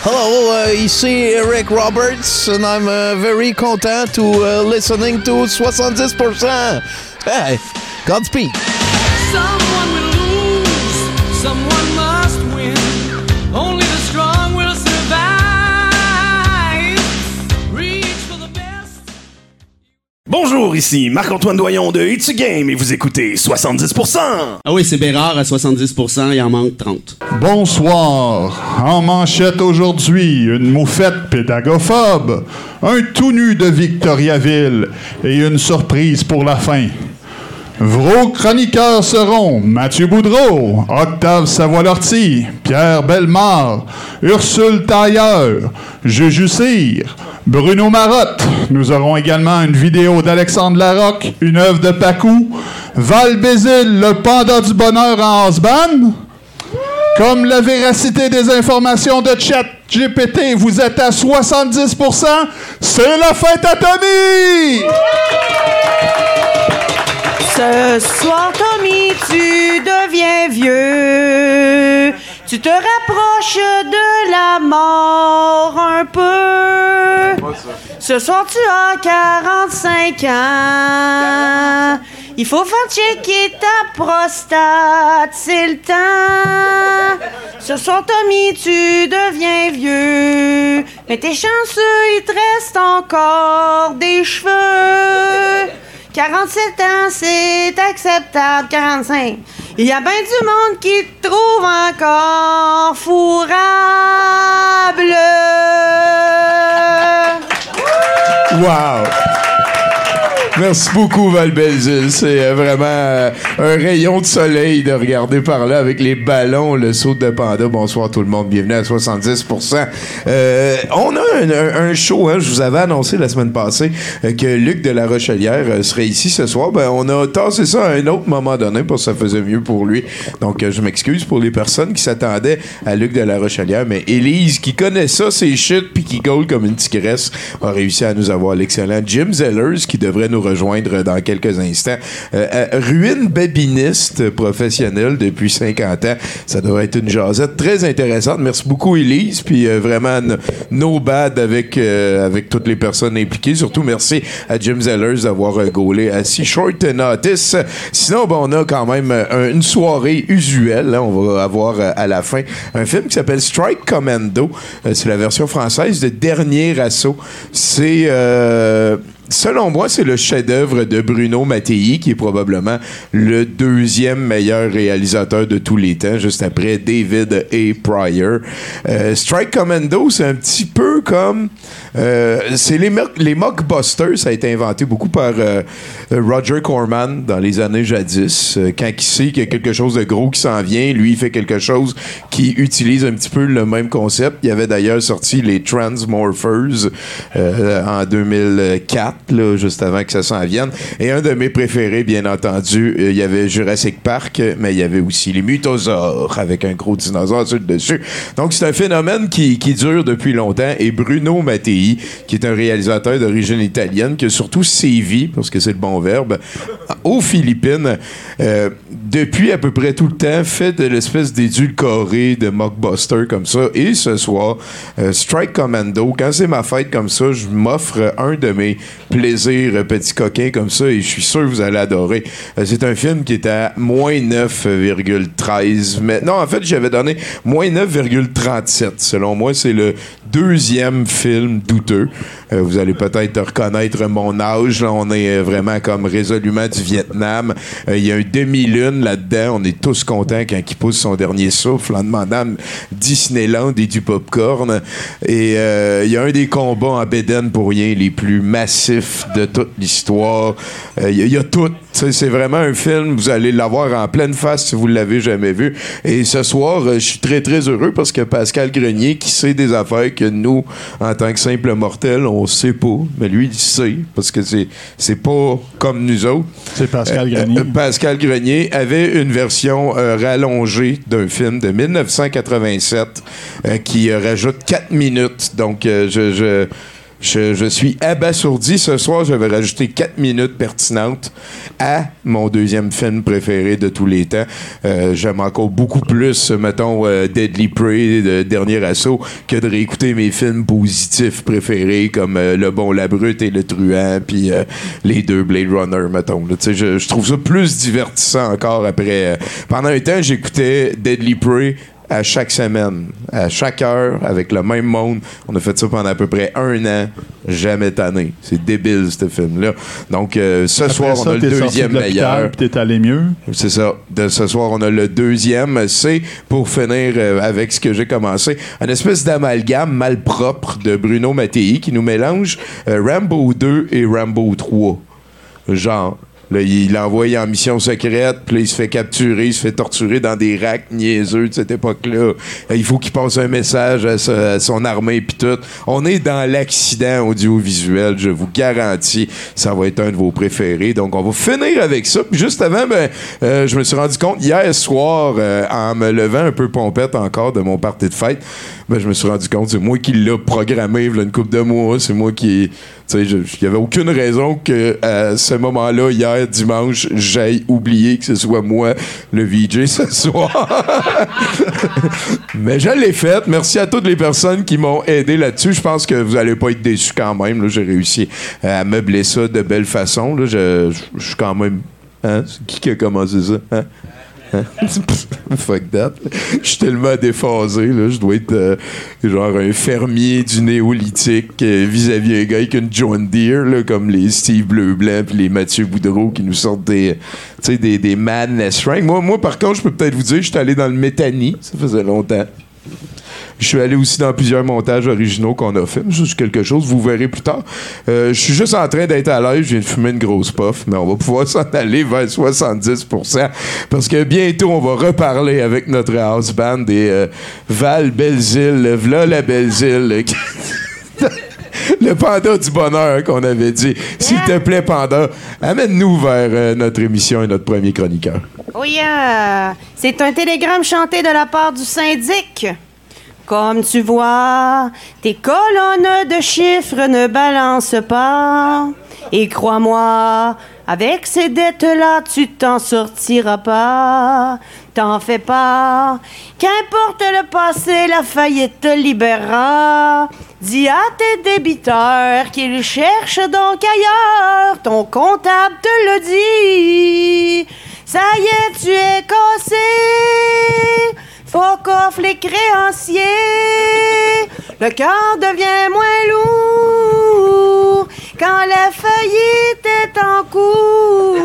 Hello, uh, ici Eric Roberts, and I'm uh, very content to uh, listening to 70%. Hey, Godspeed. Bonjour, ici Marc-Antoine Doyon de It's a Game et vous écoutez 70%. Ah oui, c'est Bérard à 70%, il en manque 30. Bonsoir. En manchette aujourd'hui, une moufette pédagophobe, un tout nu de Victoriaville et une surprise pour la fin. Vos chroniqueurs seront Mathieu Boudreau, Octave Savoie-Lortie, Pierre Bellemare, Ursule Tailleur, Juju Cyr, Bruno Marotte. Nous aurons également une vidéo d'Alexandre Larocque, une œuvre de Pacou, Val Bézil, le panda du bonheur en Osban. Comme la véracité des informations de chat GPT, vous êtes à 70%, c'est la fête à Tommy! Ce soir, Tommy, tu deviens vieux. Tu te rapproches de la mort un peu. Ce soir, tu as 45 ans. Il faut faire checker ta prostate, c'est le temps. Ce soir, Tommy, tu deviens vieux. Mais t'es chanceux, il te reste encore des cheveux. 47 ans, c'est acceptable. 45. Il y a bien du monde qui te trouve encore fourrable. Wow! Merci beaucoup, Val Belzile. C'est euh, vraiment euh, un rayon de soleil de regarder par là avec les ballons, le saut de panda. Bonsoir tout le monde, bienvenue à 70%. Euh, on a un, show, hein, je vous avais annoncé la semaine passée que Luc de la Rochelière serait ici ce soir. Ben, on a tassé ça à un autre moment donné parce que ça faisait mieux pour lui. Donc, je m'excuse pour les personnes qui s'attendaient à Luc de la Rochelière, mais Élise, qui connaît ça, c'est shit, puis qui goal comme une tigresse, a réussi à nous avoir l'excellent Jim Zellers, qui devrait nous rejoindre dans quelques instants. Euh, euh, ruine babiniste professionnel depuis 50 ans. Ça devrait être une jasette très intéressante. Merci beaucoup, Élise. Puis euh, vraiment, no bad avec, euh, avec toutes les personnes impliquées. Surtout, merci à Jim Zellers d'avoir gaulé à si short notice. Sinon, ben, on a quand même une soirée usuelle. hein. On va avoir à la fin un film qui s'appelle Strike Commando. C'est la version française de Dernier Assaut. C'est... Selon moi, c'est le chef-d'œuvre de Bruno Mattei, qui est probablement le deuxième meilleur réalisateur de tous les temps, juste après David A. Pryor. Euh, Strike Commando, c'est un petit peu comme... euh, c'est les, mock- les mockbusters, ça a été inventé beaucoup par euh, Roger Corman dans les années jadis. Quand il sait qu'il y a quelque chose de gros qui s'en vient, lui, il fait quelque chose qui utilise un petit peu le même concept. Il avait d'ailleurs sorti les Transmorphers en 2004, là, juste avant que ça s'en vienne. Et un de mes préférés, bien entendu, euh, il y avait Jurassic Park, mais il y avait aussi les Mutosaures avec un gros dinosaure sur le dessus. Donc c'est un phénomène qui, qui dure depuis longtemps. Et Bruno Mattei, qui est un réalisateur d'origine italienne, qui a surtout sévi, parce que c'est le bon verbe, aux Philippines, euh, depuis à peu près tout le temps, fait de l'espèce d'édulcoré de mockbuster comme ça. Et ce soir, euh, Strike Commando, quand c'est ma fête comme ça, je m'offre un de mes plaisirs euh, petits coquins comme ça et je suis sûr que vous allez adorer. Euh, c'est un film qui est à moins 9,13. Mais non, en fait, j'avais donné moins 9,37. Selon moi, c'est le deuxième film douteux. Euh, vous allez peut-être reconnaître mon âge. Là, on est vraiment comme résolument du Vietnam. Il y a un demi-lune là-dedans. On est tous contents quand il pousse son dernier souffle en demandant Disneyland et du popcorn. Et il y a un des combats en Béden pour rien les plus massifs de toute l'histoire. Euh, Il y, a- il y a tout. C'est vraiment un film, vous allez l'avoir en pleine face si vous l'avez jamais vu. Et ce soir, euh, je suis très, très heureux parce que Pascal Grenier, qui sait des affaires que nous, en tant que simples mortels, on sait pas. Mais lui, il sait parce que c'est, pas comme nous autres. C'est Pascal Grenier. Euh, Pascal Grenier avait une version euh, rallongée d'un film de 1987 euh, qui euh, rajoute 4 minutes. Donc, euh, je, je, je, suis abasourdi. Ce soir, je vais rajouter 4 minutes pertinentes à mon deuxième film préféré de tous les temps. Euh, J'aime encore beaucoup plus, mettons, euh, Deadly Prey, de Dernier Assaut, que de réécouter mes films positifs préférés comme euh, Le Bon, la Brute et Le Truand, puis les deux Blade Runner, mettons. Je, je trouve ça plus divertissant encore après. pendant un temps, j'écoutais Deadly Prey à chaque semaine, à chaque heure, avec le même monde. On a fait ça pendant à peu près un an, jamais tanné. C'est débile, ce film-là. Donc, euh, ce Après soir, ça, on a le deuxième de meilleur. puis t'es allé mieux. C'est ça. De ce soir, on a le deuxième. C'est pour finir euh, avec ce que j'ai commencé. Un espèce d'amalgame malpropre de Bruno Mattei qui nous mélange euh, Rambo 2 et Rambo 3. Genre. Là, il l'envoie en mission secrète, puis là, il se fait capturer, il se fait torturer dans des racks niaiseux de cette époque-là. Il faut qu'il passe un message à, son armée, puis tout. On est dans l'accident audiovisuel, je vous garantis. Ça va être un de vos préférés. Donc, on va finir avec ça. Puis juste avant, ben, euh, je me suis rendu compte hier soir, euh, en me levant un peu pompette encore de mon party de fête, ben, je me suis rendu compte, c'est moi qui l'ai programmé, là, une couple de mois. C'est moi qui. Il n'y avait aucune raison que à ce moment-là, hier, dimanche, j'aille oublier que ce soit moi le VJ ce soir. Mais je l'ai fait. Merci à toutes les personnes qui m'ont aidé là-dessus. Je pense que vous allez pas être déçus quand même. J'ai réussi à meubler ça de belle façon. là. Je, suis quand même. Hein? Qui a commencé ça? Hein? Hein? Fuck that. Je suis tellement déphasé. Là. Je dois être euh, genre un fermier du néolithique euh, vis-à-vis un gars avec une John Deere, là, comme les Steve Bleu-Blanc puis les Mathieu Boudreau qui nous sortent des, des, des madness rank. Moi, moi, par contre, je peux peut-être vous dire, je suis allé dans le métanie. Ça faisait longtemps. Je suis allé aussi dans plusieurs montages originaux qu'on a fait. C'est quelque chose, vous verrez plus tard. Euh, je suis juste en train d'être à l'aise. Je viens de fumer une grosse puff, mais on va pouvoir s'en aller vers 70%. Parce que bientôt, on va reparler avec notre house band des euh, Val Belzile. V'là la Belzile. Le panda du bonheur qu'on avait dit. S'il te plaît, panda, amène-nous vers euh, notre émission et notre premier chroniqueur. Oui, euh, c'est un télégramme chanté de la part du syndic. Comme tu vois, tes colonnes de chiffres ne balancent pas. Et crois-moi, avec ces dettes-là, tu t'en sortiras pas. T'en fais pas. Qu'importe le passé, la faillite te libérera. Dis à tes débiteurs qu'ils cherchent donc ailleurs. Ton comptable te le dit. Ça y est, tu es cassé. Faut qu'offre les créanciers. Le cœur devient moins lourd quand la faillite est en cours.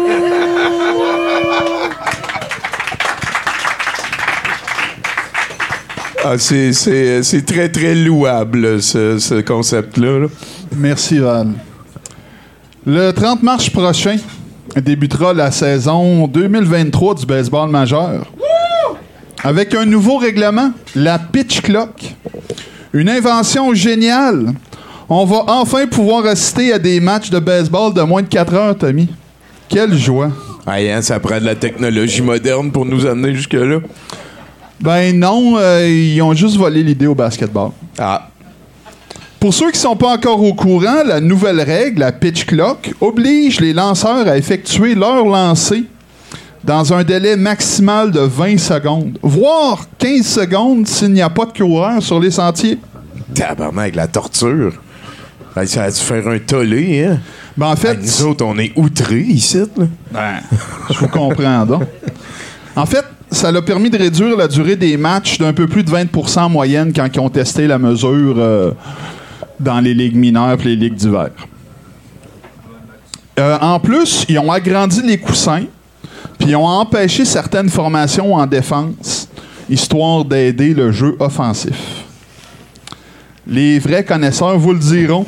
Ah, c'est, c'est, c'est très, très louable, ce, ce concept-là. là. Merci, Val. Le 30 mars prochain débutera la saison 2023 du baseball majeur. Avec un nouveau règlement, la pitch clock. Une invention géniale. On va enfin pouvoir assister à des matchs de baseball de moins de 4 heures, Tommy. Quelle joie. Ah, hein, ça prend de la technologie moderne pour nous amener jusque-là. Ben non, euh, ils ont juste volé l'idée au basketball. Ah, Pour ceux qui sont pas encore au courant, la nouvelle règle, la pitch clock, oblige les lanceurs à effectuer leur lancer dans un délai maximal de 20 secondes, voire 15 secondes s'il n'y a pas de coureur sur les sentiers. tabarnak, la torture. Ah, ça a dû faire un tollé, hein? Ben, en fait, nous autres, on est outrés ici, là. Ben, je vous comprends donc. En fait, ça l'a permis de réduire la durée des matchs d'un peu plus de 20 en moyenne quand ils ont testé la mesure euh, dans les ligues mineures et les ligues d'hiver. Euh, en plus, ils ont agrandi les coussins, puis ont empêché certaines formations en défense, histoire d'aider le jeu offensif. Les vrais connaisseurs vous le diront.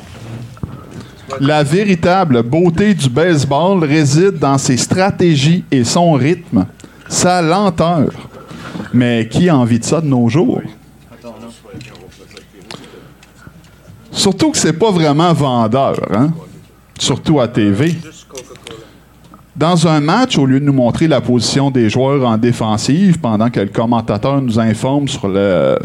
La véritable beauté du baseball réside dans ses stratégies et son rythme, sa lenteur. Mais qui a envie de ça de nos jours? Surtout que c'est pas vraiment vendeur, hein? Surtout à TV. Dans un match, au lieu de nous montrer la position des joueurs en défensive, pendant que le commentateur nous informe sur le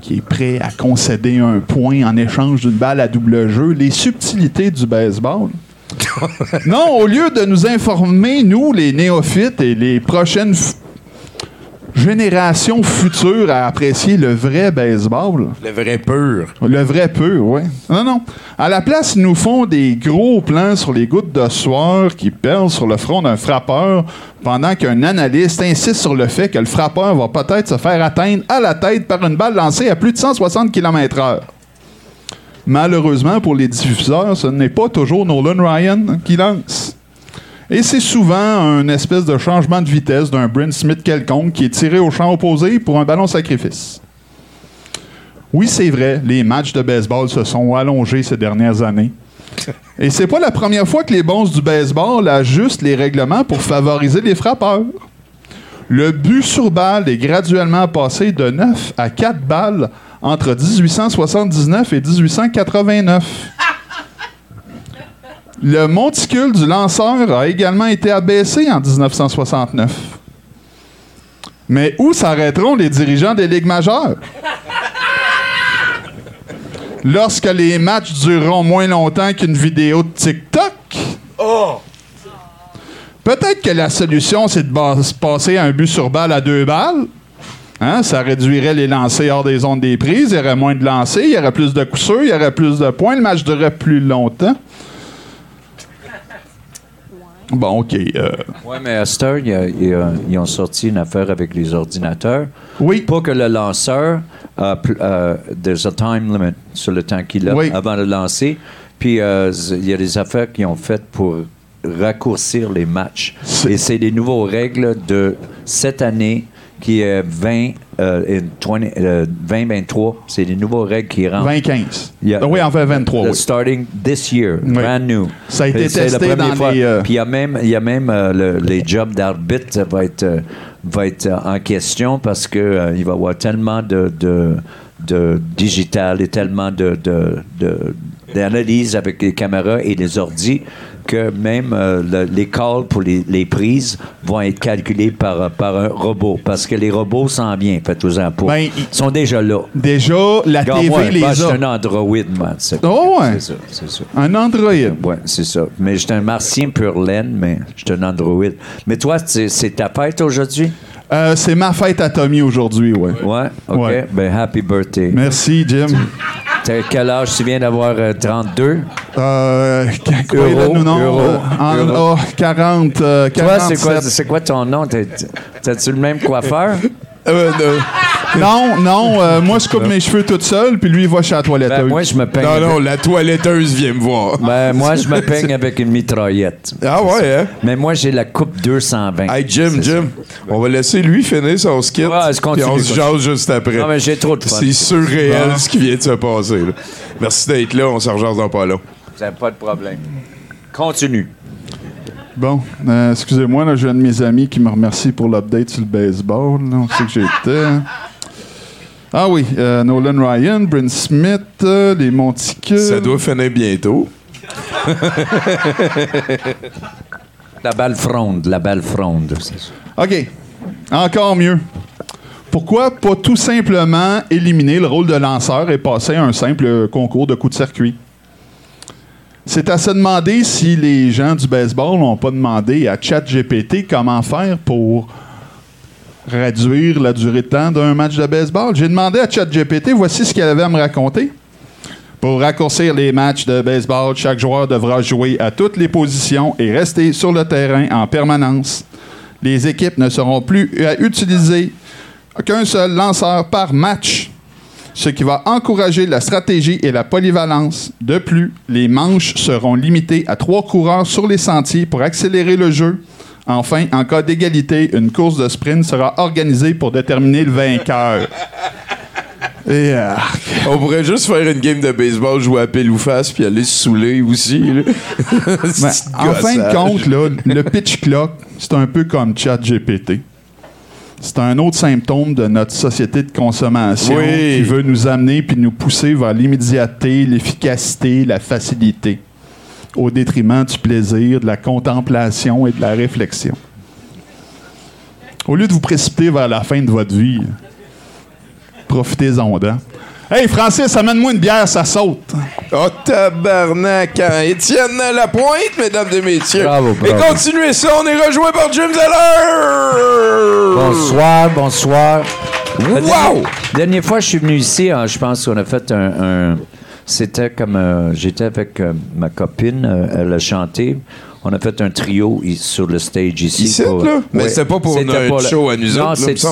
qui est prêt à concéder un point en échange d'une balle à double jeu, les subtilités du baseball. non, au lieu de nous informer, nous, les néophytes et les prochaines f- générations futures à apprécier le vrai baseball, Le vrai pur. le vrai peu, oui. Non, non. À la place, ils nous font des gros plans sur les gouttes de sueur qui perlent sur le front d'un frappeur pendant qu'un analyste insiste sur le fait que le frappeur va peut-être se faire atteindre à la tête par une balle lancée à plus de 160 km/h. Malheureusement, pour les diffuseurs, ce n'est pas toujours Nolan Ryan qui lance. Et c'est souvent un espèce de changement de vitesse d'un Brent Smith quelconque qui est tiré au champ opposé pour un ballon sacrifice. Oui, c'est vrai, les matchs de baseball se sont allongés ces dernières années. Et c'est pas la première fois que les bons du baseball ajustent les règlements pour favoriser les frappeurs. Le but sur balle est graduellement passé de 9 à 4 balles entre 1879 et 1889. Le monticule du lanceur a également été abaissé en 1969. Mais où s'arrêteront les dirigeants des ligues majeures? Lorsque les matchs dureront moins longtemps qu'une vidéo de TikTok? Peut-être que la solution, c'est de passer un but sur balle à deux balles. Hein, Ça réduirait les lancers hors des zones des prises. Il y aurait moins de lancers, il y aurait plus de coups sûrs, il y aurait plus de points. Le match durerait plus longtemps. Bon, OK. euh, Oui, mais à cette heure, il y a- il y a- ils ont sorti une affaire avec les ordinateurs. Oui. Pour que le lanceur, a euh, there's a time limit sur le temps qu'il a Oui. avant de lancer. Puis euh, il y a des affaires qu'ils ont faites pour raccourcir les matchs. Et c'est des nouvelles règles de cette année qui est 20, euh, in 20, euh, 2023. C'est des nouvelles règles qui rentrent. 20-15. Yeah. Ah Oui, en fait, 23, The oui. Starting this year, Oui. brand new. Ça a été Et c'est la testé première dans fois. les, euh, Puis il y a même, y a même euh, le- les jobs d'arbitre va être, euh, va être euh, en question parce euh, il va y avoir tellement de, de, de digital et tellement de- d'analyse avec les caméras et les ordis que même euh, le- les calls pour les, les prises vont être calculés par, euh, par un robot parce que les robots s'en viennent, faites-en pas. Ben, Ils sont déjà là. Déjà, la Regarde, TV moi, les moi, je suis un android, man. C'est, Oh, ouais. c'est ça, c'est ça. Un Android. Oui, c'est ça. Mais j'étais un martien pur laine, mais j'étais un android. Mais toi, c'est ta fête aujourd'hui? Euh, c'est ma fête à Tommy aujourd'hui, ouais. Ouais? OK. Ouais. Ben, happy birthday. Merci, Jim. T'as quel âge? Tu viens d'avoir euh, 32? Euh, quoi, Euro, là, nous, non, euro, euh, en- euro. oh, 40, euh, Toi, 47. c'est quoi, c'est quoi ton nom? T'as-tu le même coiffeur? Euh, non. Non, non, euh, moi, je coupe mes cheveux toute seule, puis lui, il va chez la toilette. Ben, moi, je me peigne. non, avec- non, la toiletteuse vient me voir. Ben, moi, je me peigne avec une mitraillette. Ah ouais, hein? Mais moi, j'ai la coupe 220. Hey, Jim, Jim, on va laisser lui finir son skit. Continue, puis on se jase juste après. Non, mais j'ai trop de. C'est surréel Ah. ce qui vient de se passer. là. Merci d'être là, on se rejase dans pas long. Vous avez pas de problème. Continue. Bon, euh, excusez-moi, là, j'ai un de mes amis qui me remercie pour l'update sur le baseball. là, on sait que j'étais. Ah oui, euh, Nolan Ryan, Bryn Smith, euh, les Monticules. Ça doit finir bientôt. La balle fronde, la balle fronde. OK. Encore mieux. Pourquoi pas tout simplement éliminer le rôle de lanceur et passer à un simple concours de coups de circuit? C'est à se demander si les gens du baseball n'ont pas demandé à ChatGPT comment faire pour réduire la durée de temps d'un match de baseball. J'ai demandé à ChatGPT, voici ce qu'elle avait à me raconter. Pour raccourcir les matchs de baseball, chaque joueur devra jouer à toutes les positions et rester sur le terrain en permanence. Les équipes ne seront plus à utiliser qu'un seul lanceur par match, ce qui va encourager la stratégie et la polyvalence. De plus, les manches seront limitées à trois coureurs sur les sentiers pour accélérer le jeu. Enfin, en cas d'égalité, une course de sprint sera organisée pour déterminer le vainqueur. Et, euh, On pourrait juste faire une game de baseball, jouer à pile ou face, puis aller se saouler aussi. ben, en fin de compte, là, le pitch clock, c'est un peu comme ChatGPT. C'est un autre symptôme de notre société de consommation Oui. qui veut nous amener puis nous pousser vers l'immédiateté, l'efficacité, la facilité, au détriment du plaisir, de la contemplation et de la réflexion. Au lieu de vous précipiter vers la fin de votre vie, profitez-en. hein. Hey Francis, amène-moi une bière, ça saute. Oh tabarnak! hein. Étienne Lapointe, mesdames et messieurs. Bravo, Et bravo. continuez ça, on est rejoint par Jim Zeller! Bonsoir, bonsoir. La Wow! dernière, dernière fois que je suis venu ici, hein, je pense qu'on a fait un. un- c'était comme. euh, J'étais avec euh, ma copine, euh, elle a chanté. On a fait un trio sur le stage ici. Ici, pour- là? Mais Ouais. c'était pas pour notre show à nous Non, c'est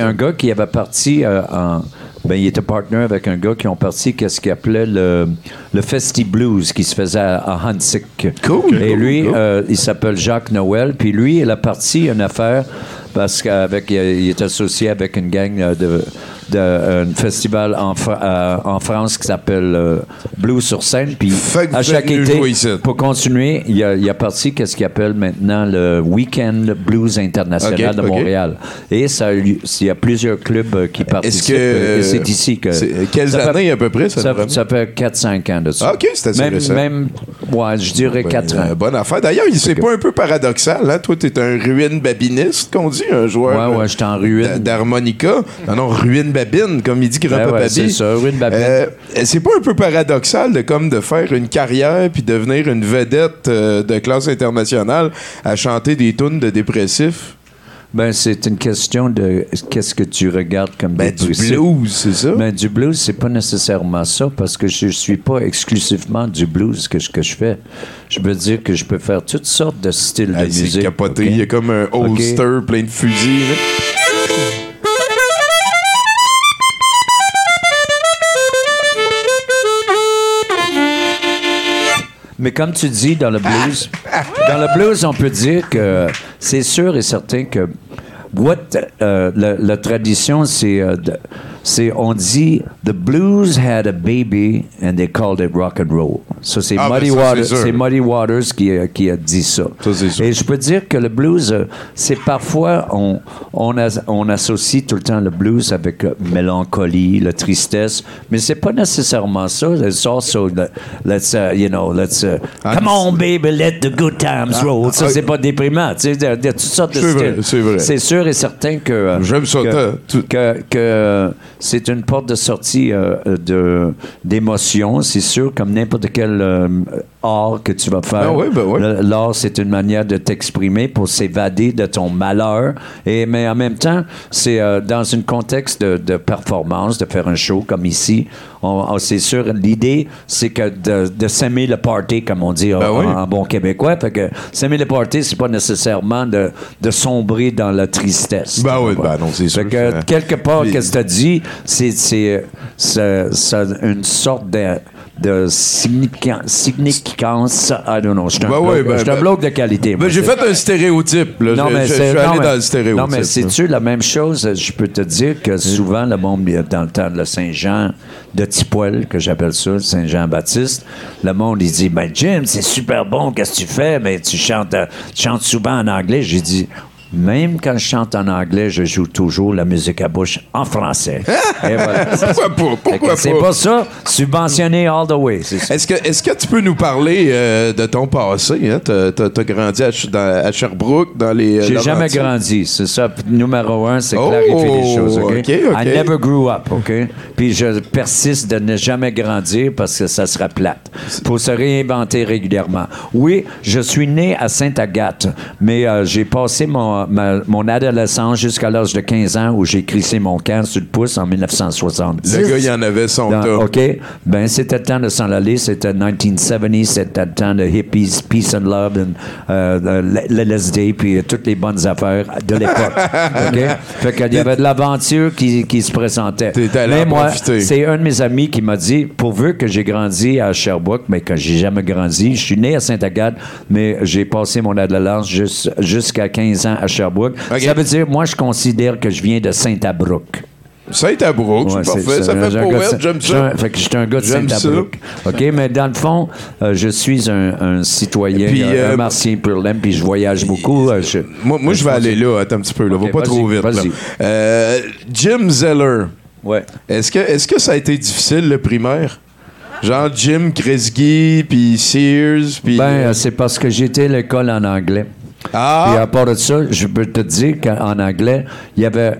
un, un gars qui avait parti euh, en. Ben, il était partner avec un gars qui ont parti qu'est-ce qu'il appelait le, le Festi Blues qui se faisait à, à Hansik. Cool, Et lui, cool. euh, il s'appelle Jacques Noël. Puis lui, il a parti une affaire parce qu'avec il il est associé avec une gang euh, de, de un festival en, Fra- euh, en France qui s'appelle euh, Blues sur scène. Puis à chaque été, pour continuer, il a, il a parti qu'est-ce qu'il appelle maintenant le Weekend Blues International de. Montréal. Et ça, il y a plusieurs clubs euh, qui participent. euh, c'est ici que. quelles fait- années à peu près, ça, Ça, ça fait 4-5 ans de ça. Ah, ok, c'est assez même, récent. même, ouais, je dirais 4 ans. Euh, bonne affaire. D'ailleurs, il- c'est pas un peu paradoxal, hein? Toi, t'es un ruine babiniste, qu'on dit, un joueur Ouais, ouais, euh, j'étais en ruine. d'a- d'harmonica. Non, non, ruine babine, comme il dit Grand Ben Papa c'est ça, ruine babine. Euh, c'est pas un peu paradoxal de comme de faire une carrière puis devenir une vedette euh, de classe internationale à chanter des tunes de dépressifs? Ben, c'est une question de qu'est-ce que tu regardes comme Ben, du blues, c'est ça? Ben, du blues, c'est pas nécessairement ça parce que je suis pas exclusivement du blues que, je- que je fais. Je veux dire que je peux faire toutes sortes de styles de c'est musique. capoté. Il y a comme un holster plein de fusils. là. Mais comme tu dis dans le blues, dans le blues, on peut dire que c'est sûr et certain que what, euh, la, la tradition, c'est, euh, de- c'est on dit the blues had a baby and they called it rock and roll. Ça c'est Ah, ben Muddy Waters, c'est Muddy Waters qui, a- qui a dit ça. Ça. Et je peux dire que le blues, c'est parfois on on, on associe tout le temps le blues avec euh, mélancolie, la tristesse, mais c'est pas nécessairement ça. It's also the- let's uh, you know let's uh, Ah, come on baby let the good times roll. Ça ah, c'est pas déprimant. Tu sais, il y a- toutes sortes de C'est styles. sûr et certain que euh, J'aime ça, que- que, que, c'est une porte de sortie euh, de d'émotion. C'est sûr comme n'importe quel euh, art que tu vas faire. Ah oui, ben oui. L'art, c'est une manière de t'exprimer pour s'évader de ton malheur. Et, mais en même temps, c'est euh, dans un contexte de, de performance, de faire un show comme ici. On, on- c'est sûr, l'idée, c'est que de, de s'aimer le party, comme on dit en- Ben oui. en, bon québécois. Fait que s'aimer le party, c'est pas nécessairement de, de sombrer dans la tristesse. Ben oui, ben non, c'est sûr Fait que, que- quelque part, qu'est-ce que tu as dit, c'est, une sorte de, de significan- significance. I don't know. Je suis un, Ben bloc- oui, ben- un ben- bloc de qualité. Ben, j'ai C'est- fait un stéréotype. Là. non, je, mais je- je c'est suis non, allé mais- dans le stéréotype. Non, mais là. c'est-tu la même chose? Je peux te dire que souvent, le monde, dans le temps de Saint-Jean de Tipoil, que j'appelle ça, le Saint-Jean-Baptiste, le monde, il dit Ben, Jim, c'est super bon, qu'est-ce que tu fais? Mais tu chantes, euh, tu chantes souvent en anglais. J'ai dit même quand je chante en anglais, je joue toujours la musique à bouche en français. Et voilà. Pourquoi pas? Pourquoi C'est pas? ça, subventionné all the way. Est-ce que, est-ce que tu peux nous parler euh, de ton passé? Hein? T'as, t'as- t'as grandi à, Ch- dans- à Sherbrooke, dans les. euh, J'ai jamais grandi, c'est ça. Numéro un, c'est Oh, clarifier les choses, OK? OK, OK. I never grew up, OK? Puis je persiste de ne jamais grandir parce que ça sera plate. Faut se réinventer régulièrement. Oui, je suis né à Sainte-Agathe, mais euh, j'ai passé mon, ma- mon adolescence jusqu'à l'âge de 15 ans où j'ai crissé mon camp sur le pouce en 1970. Le gars, il en avait son Dans-. OK? Ben, c'était le temps de s'en aller. C'était 1970. C'était le temps de hippies, peace and love, and, euh, le LSD, puis euh, toutes les bonnes affaires de l'époque. OK? Fait qu'il y avait de l'aventure qui, qui se présentait. Mais moi, c'est un de mes amis qui m'a dit, pourvu que j'ai grandi à Sherbrooke, mais que j'ai jamais grandi, je suis né à Sainte-Agathe, mais j'ai passé mon adolescence jus- jusqu'à 15 ans à Sherbrooke. OK. Ça veut dire, moi, je considère que je viens de Saint-Abrook. Saint-Abrouk, Ouais, c'est parfait. Ça J'ai fait poète, j'aime j'ai ça. un- Fait que j'étais un gars de J'aime ça. Saint-Abrouk. OK, mais dans le fond, euh, je suis un, un citoyen, Puis, un, euh, un martien pur laine, puis je voyage beaucoup. euh, je- Moi, moi je vais aller là. Attends un petit peu. Là. Ok, Va pas trop vite. là. Euh, Jim Zeller. Ouais. Est-ce que, est que ça a été difficile, le primaire? Genre Jim Kresge, puis Sears, puis... Ben, euh, c'est parce que j'étais à l'école en anglais. Ah! À part de ça, je peux te dire qu'en anglais, il y avait,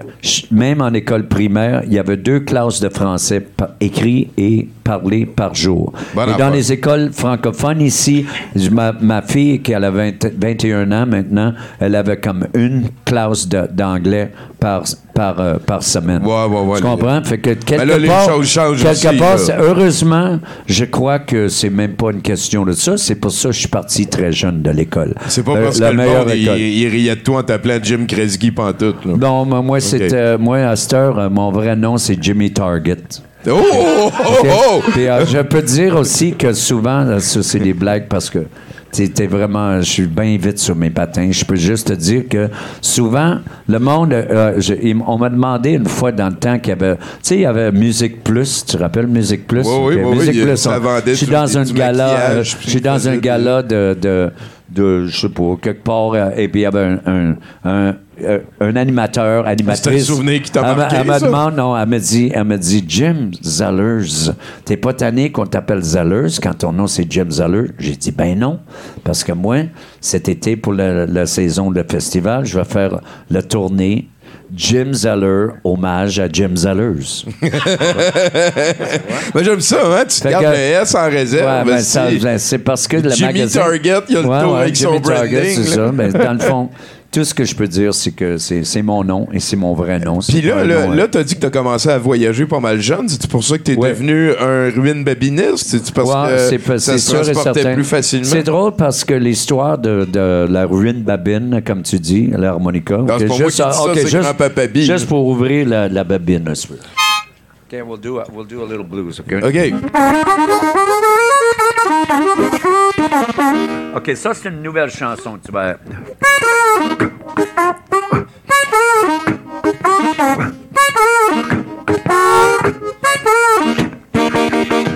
même en école primaire, il y avait deux classes de français écrit et parlé par jour. Et dans les écoles francophones ici, ma, ma fille qui a 20 21 ans maintenant, elle avait comme une classe d'anglais par, par, euh, par semaine. Ouais, ouais, ouais. Tu comprends? Fait que quelque là, les part, choses changent quelque aussi, part, heureusement, je crois que c'est même pas une question de ça. C'est pour ça que je suis parti très jeune de l'école. C'est pas Euh, parce que le monde, il, il riait de toi en t'appelant Jim Kresge pantoute. Là. Non, moi, moi, c'était, moi, à cette heure, euh, mon vrai nom, c'est Jimmy Target. Oh, oh, oh, oh! Puis, euh, je peux dire aussi que souvent, ça, c'est des blagues parce que c'était vraiment, je suis bien vite sur mes patins. Je peux juste te dire que souvent, le monde, euh, je- on m'a demandé une fois dans le temps qu'il y avait, tu sais, il y avait Musique Plus, tu te rappelles Musique Plus? Oui, oui, oui, Musique Plus, Je suis dans un gala, je suis dans un des- gala de, de, de, je sais pas, quelque part, euh, et puis il y avait un, un, un, euh, un animateur, animatrice. souvenir qui t'a Elle m'a- marqué, Elle me ça? demande, non, elle me dit, elle me dit, Jim Zellers, t'es pas tanné qu'on t'appelle Zellers quand ton nom c'est Jim Zeller? J'ai dit, ben non, parce que moi, cet été, pour la, la saison de festival, je vais faire la tournée Jim Zeller, hommage à Jim Zellers. Ben, j'aime ça, hein? Tu te gardes le S en réserve. Ouais, ben, ça, ben, c'est parce que le Jimmy magasin... Target, il a le tour avec son branding, c'est ça. Ben, dans le fond, tout ce que je peux dire, c'est que c'est mon nom et c'est mon vrai nom. Puis là, un là, nom, là euh, t'as dit que t'as commencé à voyager pas mal jeune. C'est pour ça que t'es Ouais. devenu un ruine babiniste? C'est parce Ouais, que ça c'est se sûr et transportait certain. plus facilement? C'est drôle parce que l'histoire de, de la ruine babine, comme tu dis, l'harmonica. Non, c'est ok, pas moi qui dis ça, ok, c'est juste, pour ouvrir la, la babine. là, si tu veux. OK, we'll do, a, we'll do a little blues, OK? OK. OK, ça, c'est une nouvelle chanson que tu vas...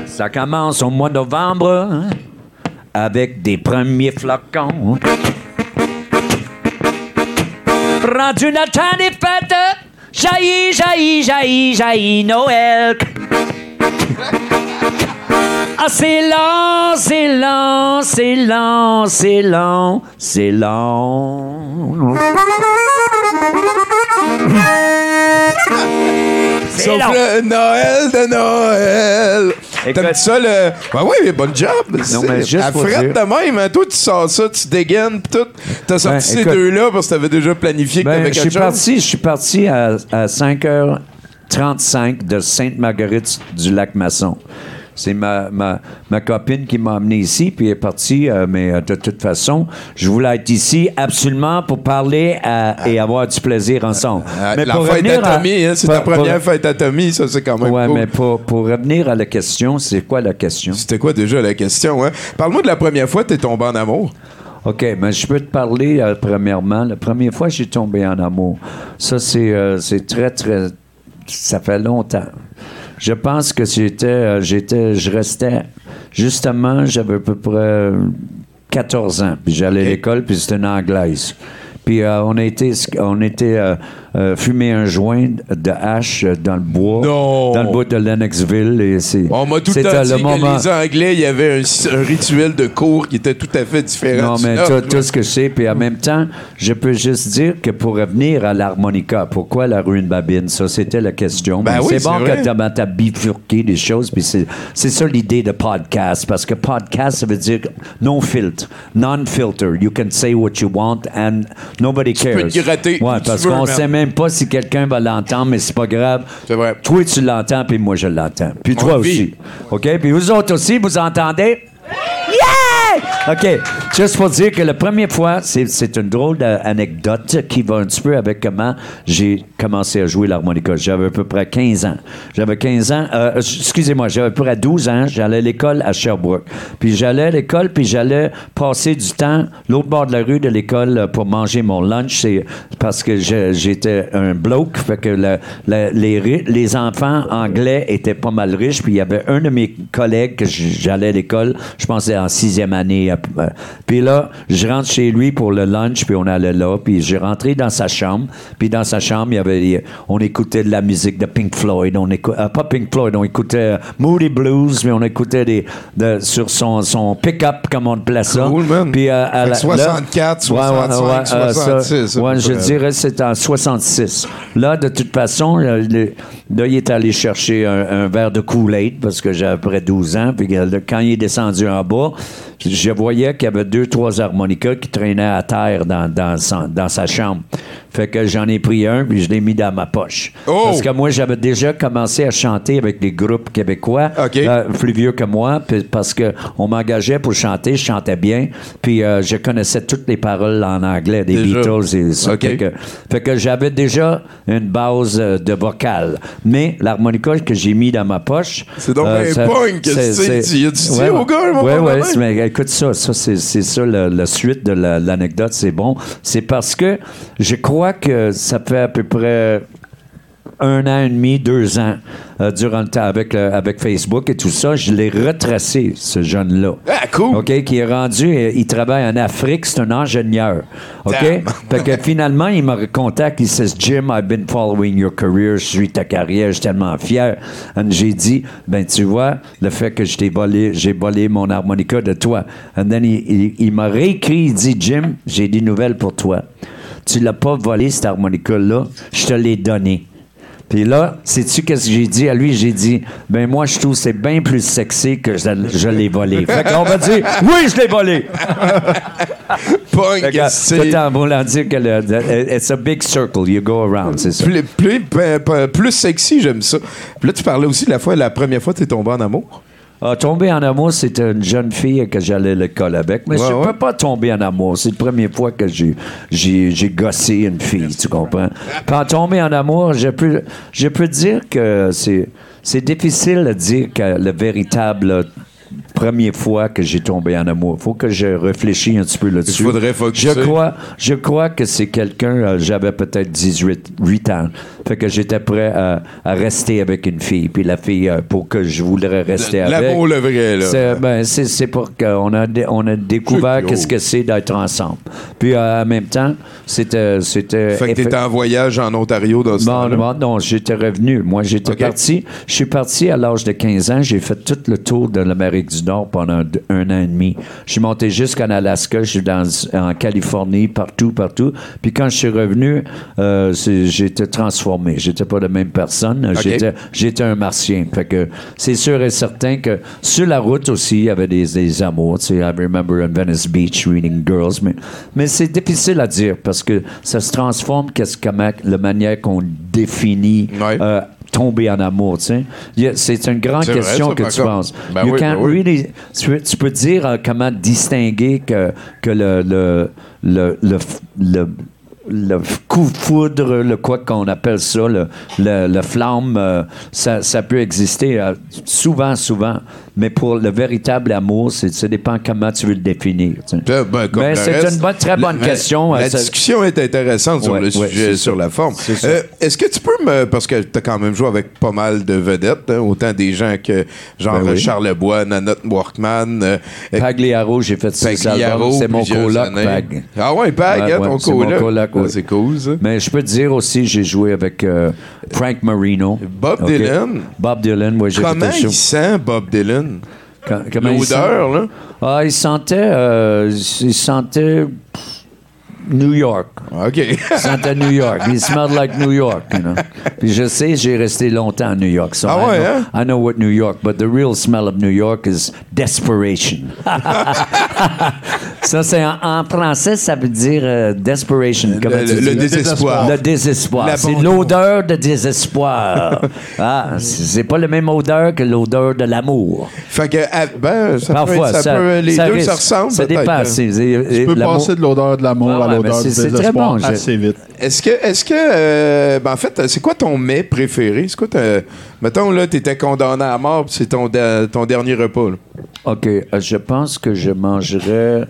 Ça commence au mois de novembre hein, avec des premiers flocons. Rendu le temps des fêtes, jaillit, jaillit, jaillit, jaillit Noël. Ah, c'est lent, c'est lent, c'est lent, c'est lent, c'est lent. C'est Sauf long. le Noël de Noël. T'aimes ça, le. Ben oui, bon job. Non, mais juste à frette de même, hein. Toi, tu sors ça, tu dégaines, pis tout. T'as sorti Ben, ces deux-là parce que t'avais déjà planifié que Ben, t'avais quelque chose. parti, je suis parti à, à 5h35 de Sainte-Marguerite du Lac-Masson. C'est ma, ma, ma copine qui m'a amené ici, puis elle est partie, euh, mais euh, de toute façon, je voulais être ici absolument pour parler à- et avoir du plaisir ensemble. Mais la pour fête à Tommy, hein, c'est ta pour- première fête à Tommy, ça c'est quand même Ouais, cool. mais pour, pour revenir à la question, c'est quoi la question? C'était quoi déjà la question, hein? Parle-moi de la première fois que t'es tombé en amour. OK, mais je peux te parler euh, premièrement. La première fois que j'ai tombé en amour, ça, c'est euh, c'est très, très. Ça fait longtemps. Je pense que j'étais. euh, j'étais je restais. Justement, j'avais à peu près euh, 14 ans. Puis j'allais à l'école, puis c'était une anglaise. Puis euh, on été, on était euh, euh, fumer un joint de hache dans le bois. Non. Dans le bois de Lennoxville. Et c'est, On m'a tout le c'était temps dit le que moment- les Anglais, il y avait un, un rituel de cours qui était tout à fait différent. Non, mais tout, ce que je sais. Puis en même temps, je peux juste dire que pour revenir à l'harmonica, pourquoi la ruine babine? Ça, c'était la question. Ben oui, c'est c'est bon vrai. que t'as t'as bifurqué des choses. Puis c'est c'est ça l'idée de podcast. Parce que podcast, ça veut dire no filter, non-filter. You can say what you want and nobody peux cares. te gratter Ouais, tu parce qu'on sait même pas si quelqu'un va l'entendre, mais c'est pas grave. C'est vrai. Toi, tu l'entends, puis moi, je l'entends. Puis On toi vit. aussi. OK? Puis vous autres aussi, vous entendez? Yeah! OK. Juste pour dire que la première fois, c'est une drôle d'anecdote qui va un petit peu avec comment j'ai commencé à jouer l'harmonica. J'avais à peu près 15 ans. J'avais 15 ans, euh, excusez-moi, j'avais à peu près 12 ans. J'allais à l'école à Sherbrooke. Puis j'allais à l'école, puis j'allais passer du temps l'autre bord de la rue de l'école euh, pour manger mon lunch. C'est parce que j'étais un bloke, fait que les, les enfants anglais étaient pas mal riches. Puis il y avait un de mes collègues que j'allais à l'école, je pensais en sixième année. Euh, Puis là, je rentre chez lui pour le lunch, puis on allait là, puis j'ai rentré dans sa chambre. Puis dans sa chambre, il y avait, on écoutait de la musique de Pink Floyd. On euh, pas Pink Floyd, on écoutait euh, Moody Blues, mais on écoutait des, de- sur son, son pick-up, comme on appelait ça. Cool, man. Puis euh, à la- 64, là- 65, euh, ça- 66, à ouais, je dirais que c'est en 66. Là, de toute façon, là, il est allé chercher un, un verre de Kool-Aid parce que j'avais à peu près 12 ans. Puis quand il est descendu en bas, je voyais qu'il y avait deux, trois harmonicas qui traînaient à terre dans, dans, son- dans sa chambre. Fait que j'en ai pris un, puis je l'ai mis dans ma poche. Oh! Parce que moi, j'avais déjà commencé à chanter avec des groupes québécois, euh, plus vieux que moi, puis parce qu'on m'engageait pour chanter, je chantais bien, puis euh, je connaissais toutes les paroles en anglais, des Déjà. Beatles et ça. Fait que, fait que j'avais déjà une base euh, de vocal. Mais l'harmonica que j'ai mis dans ma poche. C'est donc euh, un ça- punk, y as-tu dit Ouais, au gars, moment ouais, ouais, écoute ça, ça c'est ça la, suite de la- l'anecdote, c'est bon. C'est parce que je crois que ça fait à peu près un an et demi, deux ans, euh, durant le temps avec, euh, avec Facebook et tout ça, je l'ai retracé, ce jeune-là. Ah, cool. OK, qui est rendu, euh, il travaille en Afrique, c'est un ingénieur. OK? fait que finalement, il me contacte, il dit Jim, I've been following your career, je suis ta carrière, je suis tellement fier. And j'ai dit, ben tu vois, le fait que je t'ai volé, j'ai volé mon harmonica de toi. And then il, il- il m'a réécrit, il dit, Jim, j'ai des nouvelles pour toi. Tu l'as pas volé, cet harmonica-là, je te l'ai donné. Puis là, sais-tu qu'est-ce que j'ai dit à lui? J'ai dit, ben moi, je trouve que c'est bien plus sexy que je, je l'ai volé. Fait qu'on va dire, oui, je l'ai volé! Punk, c'est en voulant dire que le, it's a big circle, you go around, c'est ça. plus, plus, plus- plus sexy, j'aime ça. Puis là, tu parlais aussi de la fois, la première fois que tu es tombé en amour. Ah, tomber en amour, c'était une jeune fille que j'allais à l'école avec. Mais Ouais, je ne ouais. peux pas tomber en amour. C'est la première fois que j'ai, j'ai, j'ai gossé une fille, tu comprends? En tomber en amour, je peux, je peux dire que c'est, c'est difficile de dire que le véritable première fois que j'ai tombé en amour. faut que je réfléchisse un petit peu là-dessus. Il faudrait focuser. Je crois, je crois que c'est quelqu'un, euh, j'avais peut-être 18 8 ans. Fait que j'étais prêt à, à rester avec une fille. Puis la fille, euh, pour que je voudrais rester avec. L'amour, le vrai, là. C'est, ben, c'est, c'est pour qu'on a, on a découvert qu'est-ce que c'est d'être ensemble. Puis euh, en même temps, c'était. c'était Fait que t'étais en voyage en Ontario dans ce temps-là? non, non, j'étais revenu. Moi, j'étais parti. Je suis parti à l'âge de 15 ans. J'ai fait tout le tour de l'Amérique du Nord pendant un an et demi. Je suis monté jusqu'en Alaska. Je suis dans, en Californie, partout, partout. Puis quand je suis revenu, euh, j'étais transformé. J'étais pas la même personne. J'étais, j'étais un martien. Fait que c'est sûr et certain que sur la route aussi, il y avait des, des amours. Tu sais, I remember on Venice Beach reading girls. Mais, mais c'est difficile à dire parce que ça se transforme qu'est-ce comment la manière qu'on définit Ouais. euh, tomber en amour, tu sais. C'est une grande vrai, question ça, que tu penses. Ben you oui, can't ben oui. really- tu, peux- tu peux dire euh, comment distinguer que, que le, le, le, le, coup de foudre, le quoi qu'on appelle ça, le, le, le flamme, euh, ça, ça peut exister euh, souvent, souvent. Mais pour le véritable amour, ça dépend comment tu veux le définir. Ben, Mais c'est une bonne- très bonne la- question. La Euh, ça- discussion est intéressante sur Ouais, le sujet, sur ça. la forme. Ça. Euh, Est-ce que tu peux me. Parce que tu as quand même joué avec pas mal de vedettes, hein, autant des gens que genre Ben oui. Charles Lebois, Nanette Workman, euh, Pagliaro, j'ai fait albums. C'est mon coloc. Pag. Ah ouais, Pag, hein, ouais, ton c'est mon coloc. Ah. C'est cool, ça. Mais je peux te dire aussi, j'ai joué avec euh, Frank Marino. Bob? Dylan. Bob Dylan, oui, j'ai Comment il sent Bob Dylan? Co- comment il sent? L'odeur, là? Ah, il sentait, euh, il sentait, New York. OK. sentait New York. He smelled like New York, you know. Puis je sais, j'ai resté longtemps à New York. So Ah I ouais, know, hein? I know what New York, but the real smell of New York is desperation. ça, c'est en, en français, ça veut dire euh, desperation. Comment Le, tu le dis? désespoir. Le désespoir. C'est l'odeur de désespoir. ah, c'est pas la même odeur que l'odeur de l'amour. Fait que, ah, ben, ça Parfois, peut être, ça ça, peut- les ça deux, risque. ça ressemble. Ça dépend. hein. Tu peux l'amour- passer de l'odeur de l'amour Ouais, à l'odeur c'est- du c'est très bon, assez vite. Est-ce que, est-ce que, euh, ben en fait, c'est quoi ton mets préféré? C'est quoi mettons, là, t'étais condamné à mort, c'est ton, ton dernier repas, là. OK. euh, Je pense que je mangerais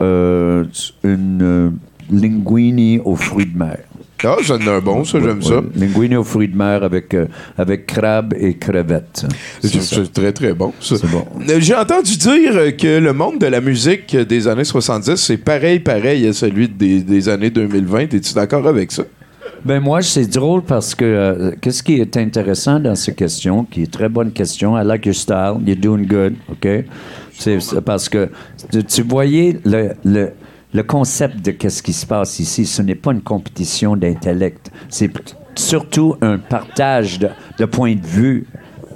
euh, une linguine aux fruits de mer. Ah, j'en ai un bon, ça, j'aime ça. Linguine aux fruits de mer avec, euh, avec crabe et crevettes. C'est très, très bon, ça. C'est bon. Euh, J'ai entendu dire que le monde de la musique des années 70, c'est pareil, pareil à celui des, des années 2020. Es-tu d'accord avec ça? Ben moi, c'est drôle parce que euh, qu'est-ce qui est intéressant dans ces questions, qui est très bonne question. I like your style. You're doing good. OK? C'est parce que tu, tu voyais le, le, le concept de qu'est-ce qui se passe ici. Ce n'est pas une compétition d'intellect. C'est surtout un partage de, de points de vue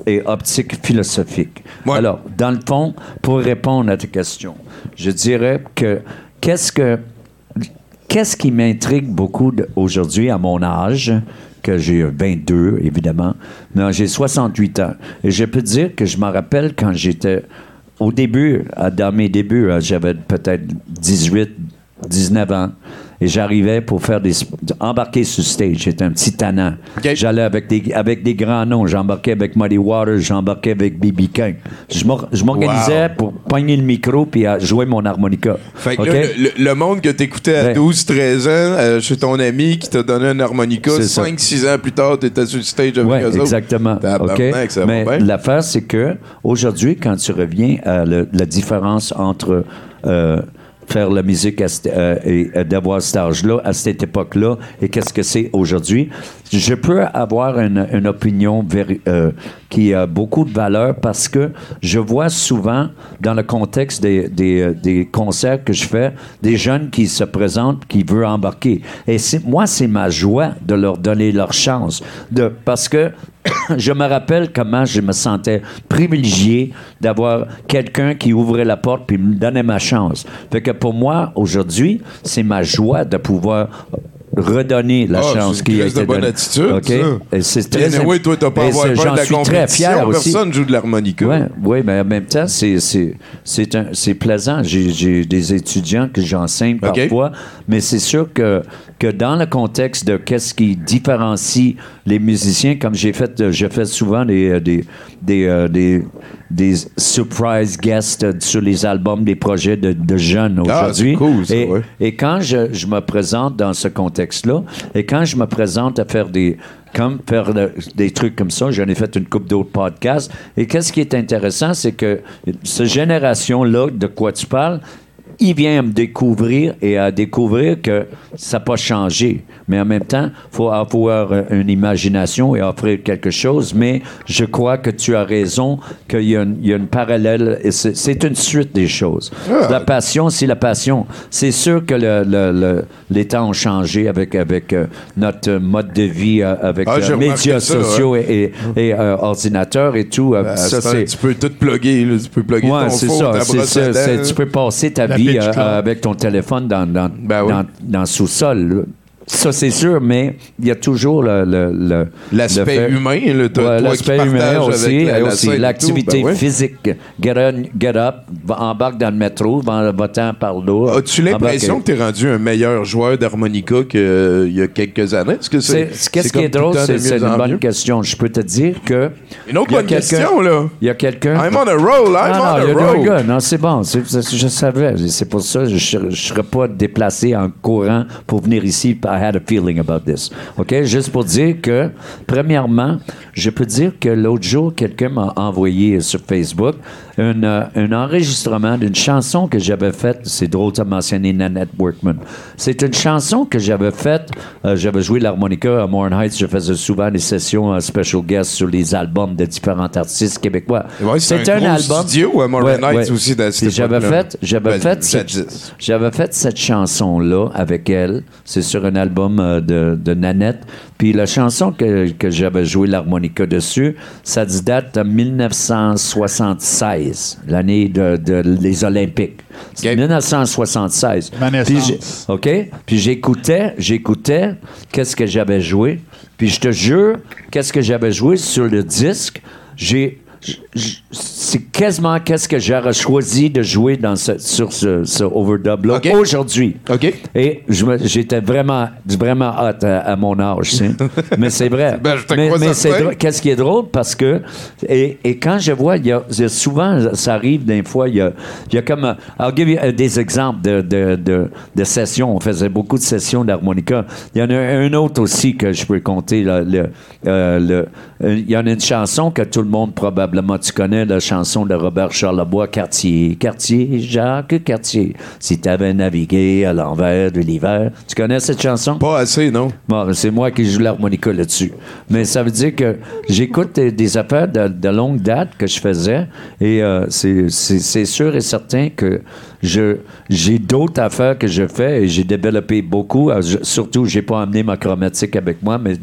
et optique philosophique. Ouais. Alors, dans le fond, pour répondre à ta question, je dirais que qu'est-ce que Qu'est-ce qui m'intrigue beaucoup aujourd'hui à mon âge, que j'ai 22 évidemment, non, j'ai 68 ans, et je peux dire que je me rappelle quand j'étais au début, à- dans mes débuts, hein, j'avais peut-être 18, 19 ans, et j'arrivais pour faire des embarquer sur stage. J'étais un petit tannant. J'allais avec des avec des grands noms. J'embarquais avec Muddy Waters, j'embarquais avec B.B. King. Je m'or- je m'organisais pour pogner le micro puis à jouer mon harmonica. Fait que OK? là, le, monde que t'écoutais à Ouais. 12, 13 ans, euh, chez ton ami qui t'a donné un harmonica, C'est ça. 5, 6 ans plus tard, t'étais sur le stage avec Oui, eux autres. exactement. OK? Tabarnak, ça va Mais l'affaire, c'est que aujourd'hui, quand tu reviens à le- la différence entre euh, faire la musique euh, et euh, d'avoir cet âge-là, à cette époque-là, et qu'est-ce que c'est aujourd'hui, je peux avoir une, opinion euh, qui a beaucoup de valeur parce que je vois souvent, dans le contexte des, des, concerts que je fais, des jeunes qui se présentent, qui veulent embarquer. Et moi, c'est ma joie de leur donner leur chance. Parce que je me rappelle comment je me sentais privilégié d'avoir quelqu'un qui ouvrait la porte puis me donnait ma chance. Fait que pour moi, aujourd'hui, c'est ma joie de pouvoir redonner la Ah, chance qui a crise de été bonne donnée. attitude, OK? ça. Et c'est très anyway, toi, t'as pas avoir peur de la suis très compétition. fier aussi. Personne joue de l'harmonica. Oui, ouais, mais en même temps, c'est, c'est, c'est, un- c'est plaisant. J'ai, j'ai des étudiants que j'enseigne parfois, mais c'est sûr que, que dans le contexte de qu'est-ce qui différencie les musiciens, comme j'ai fait, euh, je fais souvent des, euh, des, des, euh, des, des surprise guests sur les albums des projets de, de jeunes Ah, aujourd'hui. c'est cool, ça, et, ouais. et quand je, je me présente dans ce contexte-là, et quand je me présente à faire des, comme faire le- des trucs comme ça, j'en ai fait une couple d'autres podcasts. Et qu'est-ce qui est intéressant, c'est que cette génération-là, de quoi tu parles, il vient à me découvrir et à découvrir que ça n'a pas changé. Mais en même temps, il faut avoir euh, une imagination et offrir quelque chose. Mais je crois que tu as raison, qu'il y, a une- il y a une parallèle. et C'est c'est une suite des choses. La passion, c'est la passion. C'est sûr que le- le- le- les temps ont changé avec, avec euh, notre mode de vie, euh, avec Ah, euh, remarqué médias ça, sociaux et, et, euh, ordinateurs et tout. euh, Ah, ça, c'est un- c'est... tu peux tout plugger. là. Tu peux plugger Ouais, ton c'est four, ça. ta brosse à dents. tu peux passer ta La vie. Avec ton téléphone dans, dans, Ben oui. dans, dans sous-sol. Ça, c'est sûr, mais il y a toujours le... le- le- L'aspect le humain, toi- Ouais, l'aspect humain aussi, la- l'activité ben ouais. physique. Get, on- get up, va- embarque dans le métro, va- va-t'en par là. As-tu l'impression que tu es rendu un meilleur joueur d'harmonica qu'il y a quelques années? Est-ce que c'est, Qu'est-ce qui est le drôle, c'est une bonne question. Je peux te dire que... Une autre bonne question, là. Il y a quelqu'un... I'm on a roll, I'm non, on non, a roll. Non, c'est bon. Je savais. C'est pour ça que je ne serais pas déplacé en courant pour venir ici. I had a feeling about this. OK? Juste pour dire que, premièrement, je peux dire que l'autre jour, quelqu'un m'a envoyé sur Facebook un, euh, un enregistrement d'une chanson que j'avais faite. C'est drôle de mentionner Nanette Workman. C'est une chanson que j'avais faite. euh, j'avais joué l'harmonica à Morin Heights. Je faisais souvent des sessions en special guest sur les albums de différents artistes québécois. Ouais, c'est C'était un gros studio à Morin Heights aussi, cette Puis J'avais fait, j'avais Ben, fait, cette- j'avais fait cette chanson-là avec elle. C'est sur un album euh, de, de Nanette. Puis la chanson que, que j'avais joué l'harmonica dessus, ça date de 1976, l'année de, de- des Olympiques. C'est 1976. Ma Puis naissance. j'ai- OK? Puis j'écoutais, j'écoutais qu'est-ce que j'avais joué. Puis je te jure, qu'est-ce que j'avais joué sur le disque, j'ai... C'est quasiment qu'est-ce que j'aurais choisi de jouer dans ce, sur ce, ce overdub-là. Aujourd'hui. OK. Et j'étais vraiment, vraiment hot à, à mon âge, mais c'est vrai. Ben, mais mais c'est qu'est-ce qui est drôle? Parce que et, et quand je vois il y, a, il y a souvent ça arrive des fois il y a, y a comme I'll give you, euh, des exemples de, de, de, de sessions. On faisait beaucoup de sessions d'harmonica. Il y en a un autre aussi que je peux compter le, euh, le- euh, il y en a une chanson que tout le monde probablement tu connais la chanson de Robert Charlebois Cartier Cartier Jacques Cartier si t'avais navigué à l'envers de l'hiver tu connais cette chanson? Pas assez, non? Bon, c'est moi qui joue l'harmonica là-dessus. Mais ça veut dire que j'écoute des, affaires de, de longue date que je faisais et euh, c'est- sûr et certain que j'ai d'autres affaires que je fais et j'ai développé beaucoup. Euh, je- surtout, j'ai pas amené ma chromatique avec moi, mais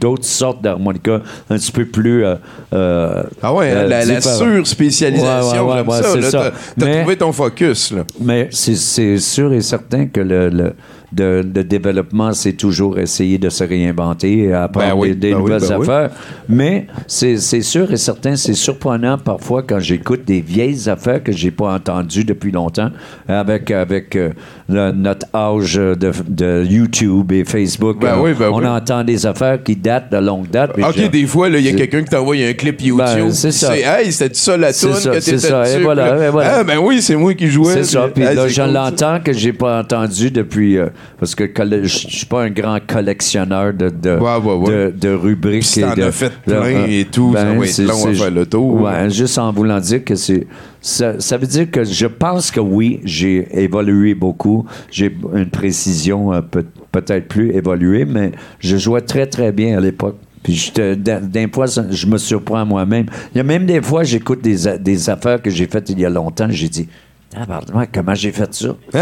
d'autres sortes d'harmonica un petit peu plus. euh, euh, Ah ouais, hein, euh, la, la surspécialisation, Ouais, ouais, ouais, ça. c'est là. ça. T'as- trouvé ton focus, là. mais c'est- c'est sûr et certain que le, le, de- développement, c'est toujours essayer de se réinventer et apprendre Ben oui, des, ben oui, nouvelles ben oui. affaires. Mais c'est sûr et certain, c'est surprenant parfois quand j'écoute des vieilles affaires que j'ai pas entendues depuis longtemps avec, avec euh, le- notre âge de, de YouTube et Facebook. Ben Euh, on entend des affaires qui datent de longue date. OK, des fois, il y a quelqu'un qui t'envoie un clip YouTube. C'est ça. Hey, c'était ça la C'est tune ça, que c'est ça, et voilà, et voilà. Ah, ben oui, c'est moi qui jouais. C'est ça. Puis là, je l'entends que j'ai pas entendu depuis. euh, parce que je suis pas un grand collectionneur de, de, Ouais, de, de rubriques. Puis t'en as fait plein et tout, ça va être c'est- long à c'est- faire le tour. Ouais, juste en voulant dire que c'est. Ça, ça veut dire que je pense que oui, j'ai évolué beaucoup. J'ai une précision euh, peut- peut-être plus évoluée, mais je jouais très, très bien à l'époque. Puis d'un fois, je me surprends moi-même. Il y a même des fois, j'écoute des, des affaires que j'ai faites il y a longtemps. J'ai dit, ah, pardon, comment j'ai fait ça?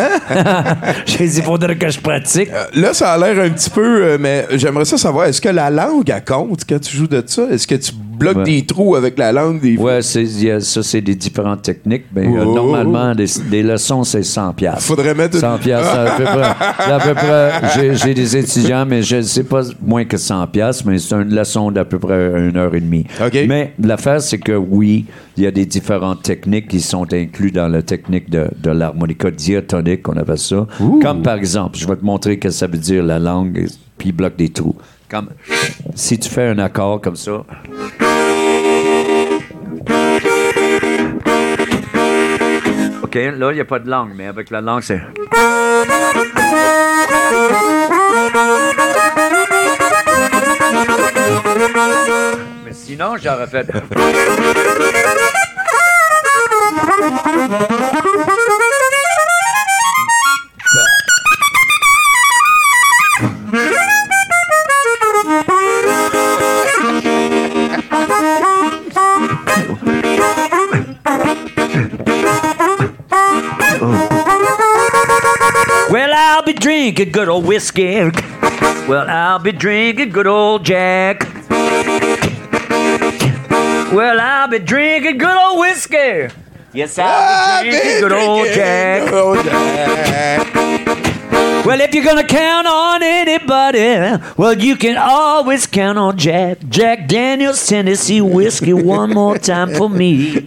j'ai dit, il faudrait que je pratique. Euh, Là, ça a l'air un petit peu, euh, mais j'aimerais ça savoir, est-ce que la langue, elle compte quand tu joues de ça? Est-ce que tu bloques Ouais. des trous avec la langue des? Ouais, a- ça, c'est des différentes techniques. Mais euh, Oh. normalement, des, des leçons, c'est 100 piastres. Faudrait mettre une- 100 piastres, à peu près. à peu près j'ai, des étudiants, mais je sais pas moins que 100 piastres, mais c'est une leçon d'à peu près une heure et demie. OK. Mais l'affaire, c'est que oui, il y a des différentes techniques qui sont incluses dans la technique de, de l'harmonica diatonique, on appelle ça. Comme par exemple, je vais te montrer ce que ça veut dire la langue, puis bloque des trous. Comme si tu fais un accord comme ça. OK, là, il n'y a pas de langue, mais avec la langue, c'est. Mais sinon, j'aurais fait. Well, I'll be drinking good old whiskey. Well, I'll be drinking good old Jack. Well, I'll be drinking good old whiskey. Yes, I'll be ah, drinking good old Jack. Well, if you're gonna count on anybody, well, you can always count on Jack. Jack Daniels Tennessee whiskey. One more time for me.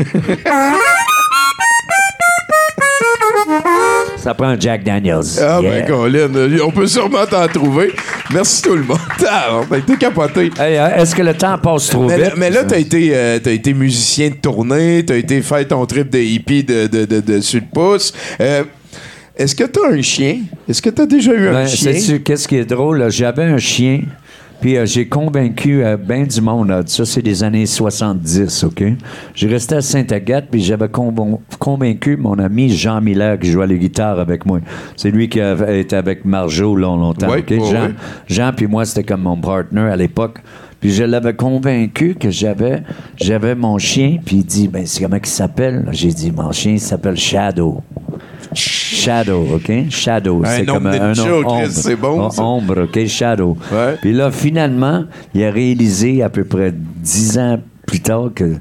Ça prend un Jack Daniels. Ah, Yeah. ben, Colin, on peut sûrement t'en trouver. Merci tout le monde. Ah, ben, t'es capoté. Hey, hein, Est-ce que le temps passe trop Mais, vite? là- mais là, t'as été, euh, t'as été musicien de tournée, t'as été faire ton trip de hippie de, de, de, de sur le pouce. Euh, Est-ce que t'as un chien? Est-ce que t'as déjà eu un Ben, chien? sais-tu qu'est-ce qui est drôle? J'avais un chien, Puis euh, j'ai convaincu euh, ben du monde. là. Ça, c'est des années 70, OK? J'ai resté à Sainte-Agathe, puis j'avais convaincu mon ami Jean Miller qui jouait les guitares avec moi. C'est lui qui avait été avec Marjo long, longtemps, Ouais, OK? ouais, Jean, ouais. Jean puis moi, c'était comme mon partner à l'époque. Puis je l'avais convaincu que j'avais j'avais mon chien, puis il dit, ben c'est comment il s'appelle? J'ai dit, mon chien s'appelle Shadow. Shadow, OK? Shadow. C'est comme un nom Chris, c'est bon, ça. ombre, OK? Shadow. Ouais. Puis là, finalement, il a réalisé à peu près dix ans plus tard que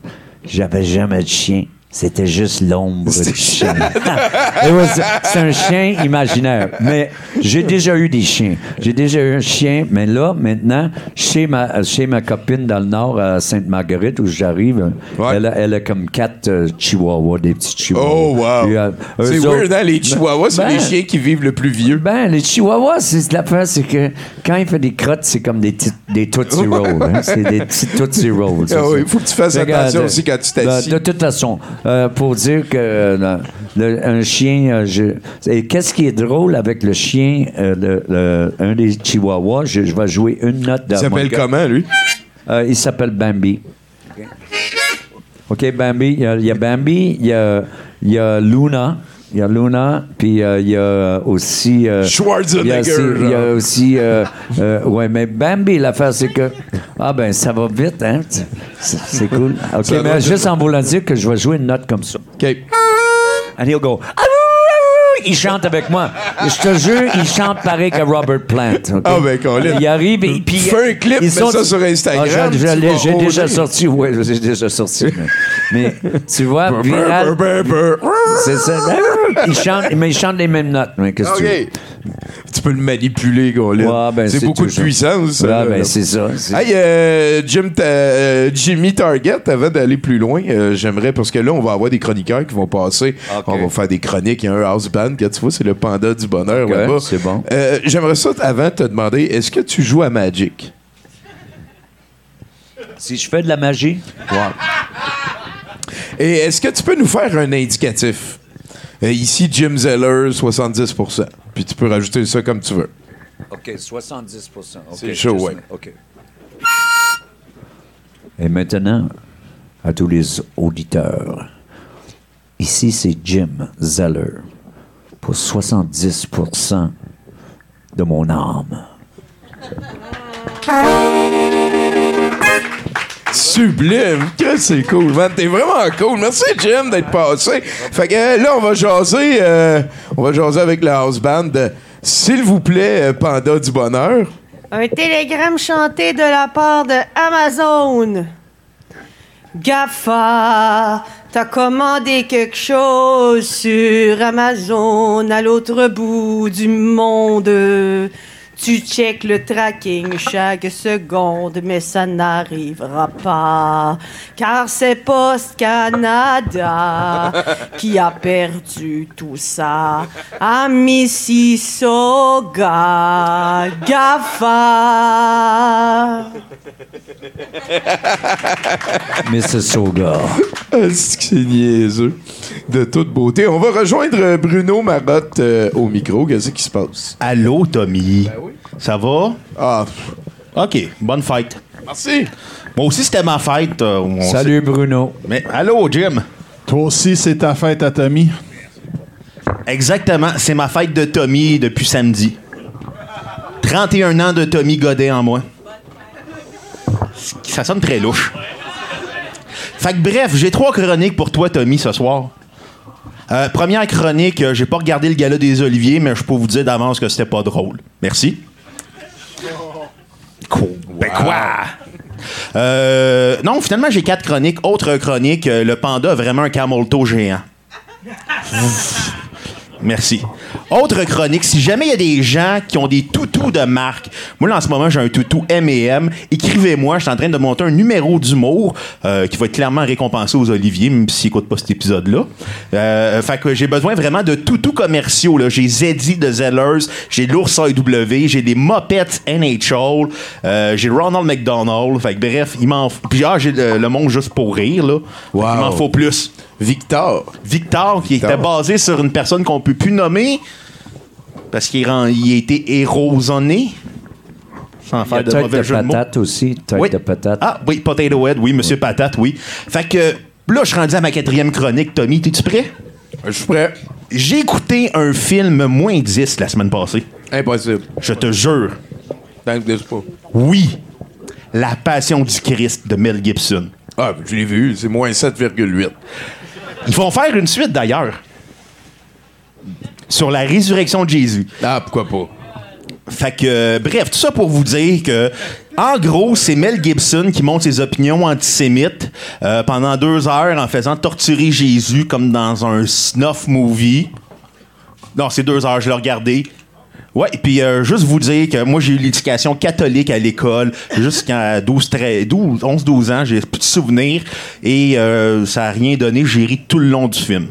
j'avais jamais de chien. C'était juste l'ombre du chien. C'est- un chien imaginaire. Mais j'ai déjà eu des chiens. J'ai déjà eu un chien, mais là, maintenant, chez ma, chez ma copine dans le nord, à Sainte-Marguerite, où j'arrive, Ouais. elle, a, elle a comme quatre euh, chihuahuas, des petits chihuahuas. Oh, wow. Euh, C'est weird, hein, les chihuahuas, c'est Ben, les chiens qui vivent le plus vieux. ben, les chihuahuas, c'est l'affaire, c'est que quand il fait des crottes, c'est comme des, des Tootsie Rolls. hein. C'est des petits Tootsie Rolls. Ah oui, il faut que tu fasses attention euh, aussi quand tu t'assis. De, toute façon, euh, pour dire que euh, le- un chien, euh, je- et qu'est-ce qui est drôle avec le chien, le- le- un des chihuahuas, je, je vais jouer une note Il s'appelle comment, lui? Il s'appelle Bambi. OK, Bambi. Il y a, il y a Bambi, il y a, il y a Luna. Il y a Luna, puis euh, il y a aussi... euh, Schwarzenegger, Il y a aussi... euh, euh, ouais, mais Bambi, l'affaire, c'est que... Ah ben, ça va vite, hein? C'est cool. OK, Ça mais juste en voulant dire que je vais jouer une note comme ça. OK. And he'll go... Il chante avec moi. Je te jure, il chante pareil que Robert Plant. Ah, ben, Colin. Il arrive et puis... Fais un clip, ils mets ça sur Instagram, Ah, J'ai déjà sorti, oui, j'ai déjà sorti. Mais, mais tu vois, viral, c'est ça. Il chante, mais il chante les mêmes notes. mais qu'est-ce que tu veux? OK. Tu peux le manipuler. Ouais, ben, c'est c'est beaucoup de puissance. ça, Ouais, là, ben, là. c'est ça. c'est- Hey, euh, Jim, ta- euh, Jimmy Target, avant d'aller plus loin, euh, j'aimerais, parce que là, on va avoir des chroniqueurs qui vont passer. Ok. On va faire des chroniques. Il y a un house band, que tu vois, c'est le panda du bonheur Ok, là-bas. c'est bon. Euh, j'aimerais ça, avant, te demander, est-ce que tu joues à Magic? Si je fais de la magie, Et est-ce que tu peux nous faire un indicatif? Euh, ici, Jim Zeller, 70% Puis tu peux rajouter ça comme tu veux. OK, 70 OK, C'est chaud, ouais. OK. Et maintenant, à tous les auditeurs, ici c'est Jim Zeller pour 70% de mon âme. Sublime! C'est cool, man. T'es vraiment cool. Merci, Jim, d'être passé. Fait que euh, là, on va jaser, euh, on va jaser avec le house band. S'il vous plaît, euh, Panda du bonheur. Un télégramme chanté de la part de Amazon. GAFA, t'as commandé quelque chose sur Amazon à l'autre bout du monde. Tu checkes le tracking chaque seconde, mais ça n'arrivera pas. Car c'est Post Canada qui a perdu tout ça. À Mississauga, GAFA. Mississauga. Ah, c'est niaiseux. De toute beauté. On va rejoindre Bruno Marotte euh, au micro. Qu'est-ce qui se passe? Allô, Tommy. Ça va? Ah, OK, bonne fête. merci. Moi aussi, c'était ma fête. euh, on Salut Bruno. Mais allô, Jim? Toi aussi, c'est ta fête à Tommy? Exactement, c'est ma fête de Tommy depuis samedi. 31 ans de Tommy Godet en moi. Ça sonne très louche. Fait que bref, j'ai trois chroniques pour toi, Tommy, ce soir. Euh, première chronique, euh, j'ai pas regardé le gala des Oliviers, mais je peux vous dire d'avance que c'était pas drôle. Merci. Quoi? Euh, non, finalement, j'ai quatre chroniques. Autre chronique, euh, le panda a vraiment un camel toe géant. Merci. Autre chronique, si jamais il y a des gens qui ont des toutous de marque, moi là en ce moment j'ai un toutou M&M, écrivez-moi, je suis en train de monter un numéro d'humour euh, qui va être clairement récompensé aux Oliviers, même s'ils n'écoutent pas cet épisode-là. Euh, fait que j'ai besoin vraiment de toutous commerciaux. là. J'ai Zeddy de Zellers, j'ai l'ours AEW, j'ai des Mopettes NHL, euh, j'ai Ronald McDonald. Fait que bref, il m'en f- Puis ah, j'ai le, le monde juste pour rire, là. Wow. m'en faut plus. Victor. Victor, qui Victor. était basé sur une personne qu'on peut plus nommer parce qu'il a été érosonné. sans faire de mauvais de jeu de mots. patate aussi. Oui. de patate. Ah oui, Potato Head, oui, Monsieur Patate, oui. Fait que là, je suis rendu à ma quatrième chronique, Tommy. T'es-tu prêt? Je suis prêt. J'ai écouté un film moins 10 la semaine passée. Impossible. Je te jure. Pas. Oui. La Passion du Christ de Mel Gibson. Ah, je l'ai vu, c'est moins 7,8. Ils vont faire une suite d'ailleurs. Sur la résurrection de Jésus. Ah, pourquoi pas? Fait que, euh, bref, tout ça pour vous dire que, en gros, c'est Mel Gibson qui montre ses opinions antisémites euh, pendant deux heures en faisant torturer Jésus comme dans un snuff movie. Non, c'est deux heures, je l'ai regardé. Ouais, et puis euh, juste vous dire que moi, j'ai eu l'éducation catholique à l'école jusqu'à 12, 13, 12, 11, 12 ans. J'ai plus de souvenirs et euh, ça n'a rien donné. J'ai ri tout le long du film.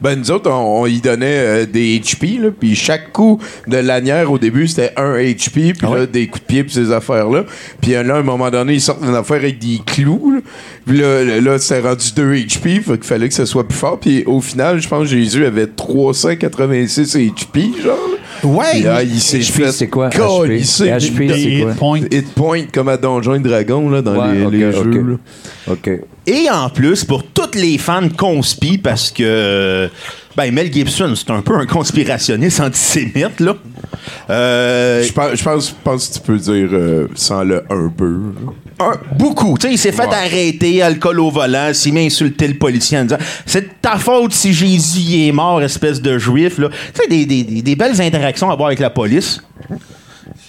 Ben, nous autres, on, on y donnait euh, des HP, là, puis chaque coup de lanière, au début, c'était un HP, puis Ah là, des coups de pied, puis ces affaires-là. Puis là, à un moment donné, ils sortent d'une affaire avec des clous. Puis là, là, là, c'était rendu 2 HP, fait qu'il fallait que ça soit plus fort. Puis au final, je pense que Jésus avait 386 HP, genre. Ouais! Là, il s'est HP, fait c'est quoi, HP? c'est quoi? Hit point, comme à Donjons et Dragons, là, dans Ouais, les, jeux, là. OK. Et en plus, pour tous les fans de conspi, parce que ben, Mel Gibson, c'est un peu un conspirationniste antisémite, là. Euh, Je pense, je pense, que tu peux dire euh, sans le un peu. là. Un- beaucoup. Tu sais, il s'est fait Ouais. arrêter, alcool au volant, s'il m'a insulté le policier en disant C'est de ta faute si Jésus est mort, espèce de juif. là. Tu sais, des, des- des- des belles interactions à avoir avec la police.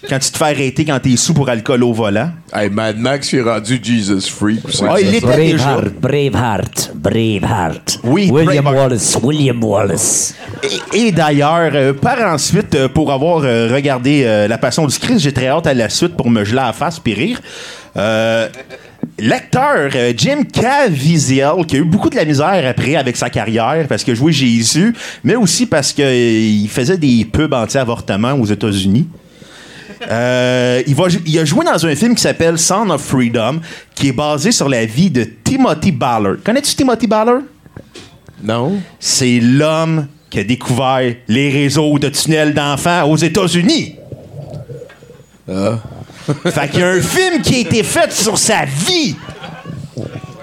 Quand tu te fais arrêter quand t'es sous pour alcool au volant. Hey, Mad Max, il est rendu Jesus Freak. il était déjà. Braveheart, Braveheart. Oui, William Braveheart. Wallace, William Wallace. Et, et d'ailleurs, euh, par ensuite, euh, pour avoir euh, regardé euh, La Passion du Christ, j'ai très hâte à la suite pour me geler à la face puis rire. Euh, L'acteur euh, Jim Caviezel, qui a eu beaucoup de la misère après avec sa carrière parce que jouait Jésus, mais aussi parce qu'il faisait des pubs anti-avortement aux États-Unis. Euh, il, va, il a joué dans un film qui s'appelle Son of Freedom, qui est basé sur la vie de Timothy Ballard. Connais-tu Timothy Ballard? Non? c'est l'homme qui a découvert les réseaux de tunnels d'enfants aux États-Unis. Fait qu'il y a un film qui a été fait sur sa vie.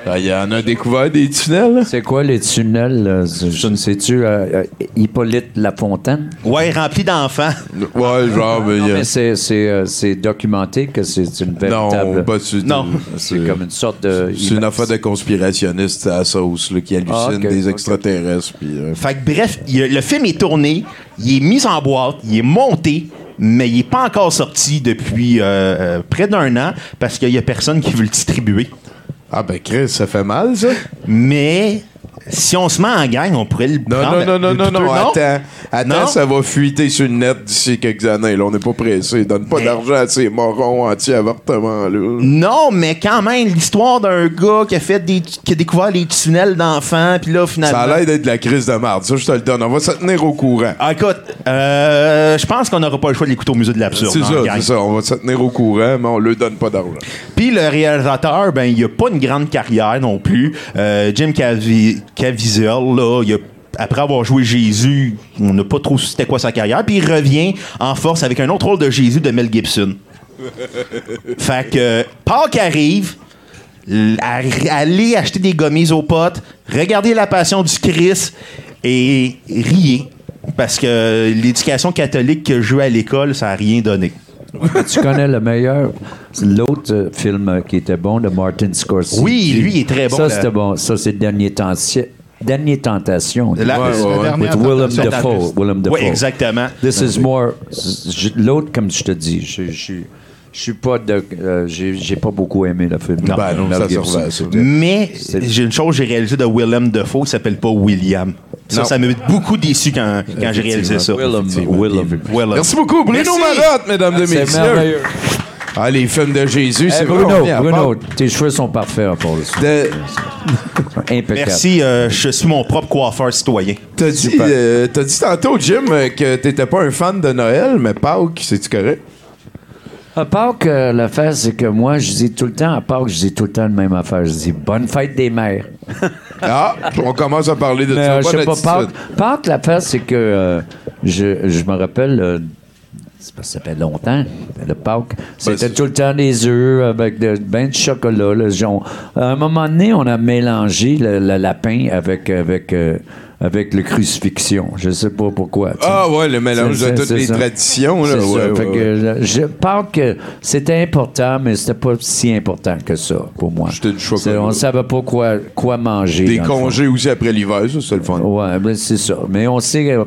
Ah, Il y en a découvert des tunnels. C'est quoi les tunnels? là? Je ne sais-tu, euh, euh, Hippolyte Lafontaine? Ouais, rempli d'enfants. Ouais, genre, mais il y a- Mais c'est, c'est, euh, c'est documenté que c'est une véritable... Non, pas du tout. Non. C'est comme une sorte de... C'est une affaire de conspirationniste à la sauce là, qui hallucine Ah, ok, des extraterrestres. Puis, euh, Fait que bref, a- le film est tourné, il est mis en boîte, il est monté, mais il est pas encore sorti depuis euh, euh, près d'un an parce qu'il y a personne qui veut le distribuer. Ah ben Chris, ça fait mal ça? Mais si on se met en gang, on pourrait le Non, prendre- non, non, non, non, non, attends. Attends, Non? ça va fuiter sur le net d'ici quelques années. Là, on n'est pas pressé. Donne pas Mais- d'argent à ces morons anti-avortement là. Non, mais quand même, l'histoire d'un gars qui a fait des, qui a découvert les tunnels d'enfants, puis là, finalement. Ça a l'air d'être de la crise de marde. Ça, je te le donne. On va se tenir au courant. Ah, écoute, euh, je pense qu'on n'aura pas le choix de l'écouter au musée de l'absurde. C'est hein, ça, c'est ça. On va se tenir au courant, mais on lui donne pas d'argent. Puis le réalisateur, ben, il a pas une grande carrière non plus. Euh, Jim Cavi- Caviezel, là, il a après avoir joué Jésus, on n'a pas trop su c'était quoi sa carrière, puis il revient en force avec un autre rôle de Jésus de Mel Gibson. fait que Pâques arrive, aller acheter des gommises aux potes, regarder la passion du Christ et rier. Parce que l'éducation catholique que je à l'école, ça n'a rien donné. tu connais le meilleur? L'autre euh, film euh, qui était bon de Martin Scorsese. Oui, lui, il est très bon, Ça, c'était bon. Ça, c'est Dernier, Tentation- Dernier Tentation. La- Ouais, ouais, ouais. With Willem Dafoe. Willem Dafoe. Oui, exactement. This is more. L'autre, comme je te dis, je, je, je suis pas de. euh, j'ai j'ai pas beaucoup aimé le film. Ben non, Mel ça. Mais C'est- j'ai une chose que j'ai réalisé de Willem Dafoe, il s'appelle pas William. Ça, Non. ça m'a beaucoup déçu quand, quand j'ai réalisé ça. Willem. Willem. Willem. Merci beaucoup, Bruno Merci. Marotte, mesdames et messieurs. Ah, les films de Jésus, Hey, c'est Bruno, Bruno, tes cheveux sont parfaits pour le De- Impeccable. Merci, euh, je suis mon propre coiffeur citoyen. T'as dit, euh, t'as dit tantôt, Jim, que t'étais pas un fan de Noël, mais Pâques, c'est-tu correct? À Pâques, euh, l'affaire, c'est que moi, je dis tout le temps, à Pâques, je dis tout le temps la même affaire. Je dis bonne fête des mères. Ah, on commence à parler de Mais, ça. euh, je sais pas. Pâques, Pâques, l'affaire, c'est que euh, je, je me rappelle, euh, c'est parce que ça fait longtemps, le Pâques. C'était tout le temps des œufs avec de, ben de chocolat. là, genre. À un moment donné, on a mélangé le, le lapin avec, avec, euh, avec le crucifixion. Je sais pas pourquoi. Ah ouais, le mélange de toutes les ça. traditions. Là. Ça. Ouais, Fait ouais, que, ouais. je- je pense que c'était important, mais c'était pas si important que ça pour moi. C'était du chocolat. C'est- On savait pas quoi, quoi manger. Des congés aussi après l'hiver, ça, c'est le fun. Ouais, ben c'est ça. Mais on sait que,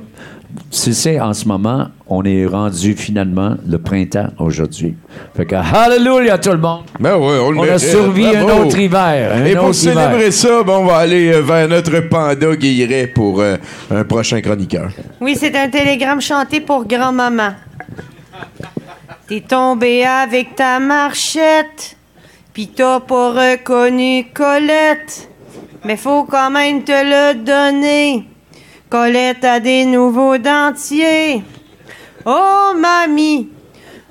tu sais, en ce moment, on est rendu finalement le printemps aujourd'hui. Fait que, hallelujah tout le monde! Ben ouais, on le On a survécu un autre hiver. un Et pour célébrer hiver. ça, ben, on va aller euh, vers notre panda Guilleret pour euh, un prochain chroniqueur. Oui, c'est un télégramme chanté pour grand-maman. T'es tombé avec ta marchette, pis t'as pas reconnu Colette. Mais faut quand même te le donner. Colette a des nouveaux dentiers. Oh, mamie!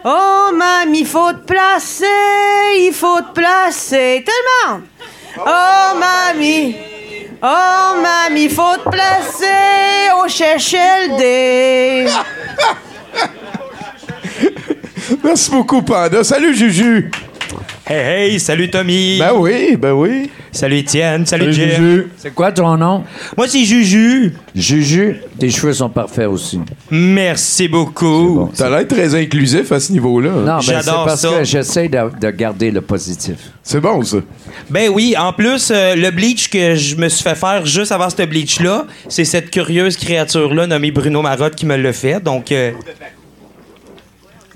Oh, mamie, faut te placer! Il faut te placer! Monde! Oh, mamie! Oh, mamie, faut te placer au CHLD! Merci beaucoup, Panda. Salut, Juju. Hey, hey, salut Tommy. Ben oui, ben oui. Salut Étienne, salut, Salut, Jim. Juju. C'est quoi ton nom? Moi, c'est Juju. Juju, tes cheveux sont parfaits aussi. Merci beaucoup. T'as l'air très inclusif à ce niveau-là. Non, mais c'est J'adore parce ça. que j'essaie de, de garder le positif. C'est bon, ça. Ben oui, en plus, euh, le bleach que je me suis fait faire juste avant ce bleach-là, c'est cette curieuse créature-là nommée Bruno Marotte qui me l'a fait. Donc, euh,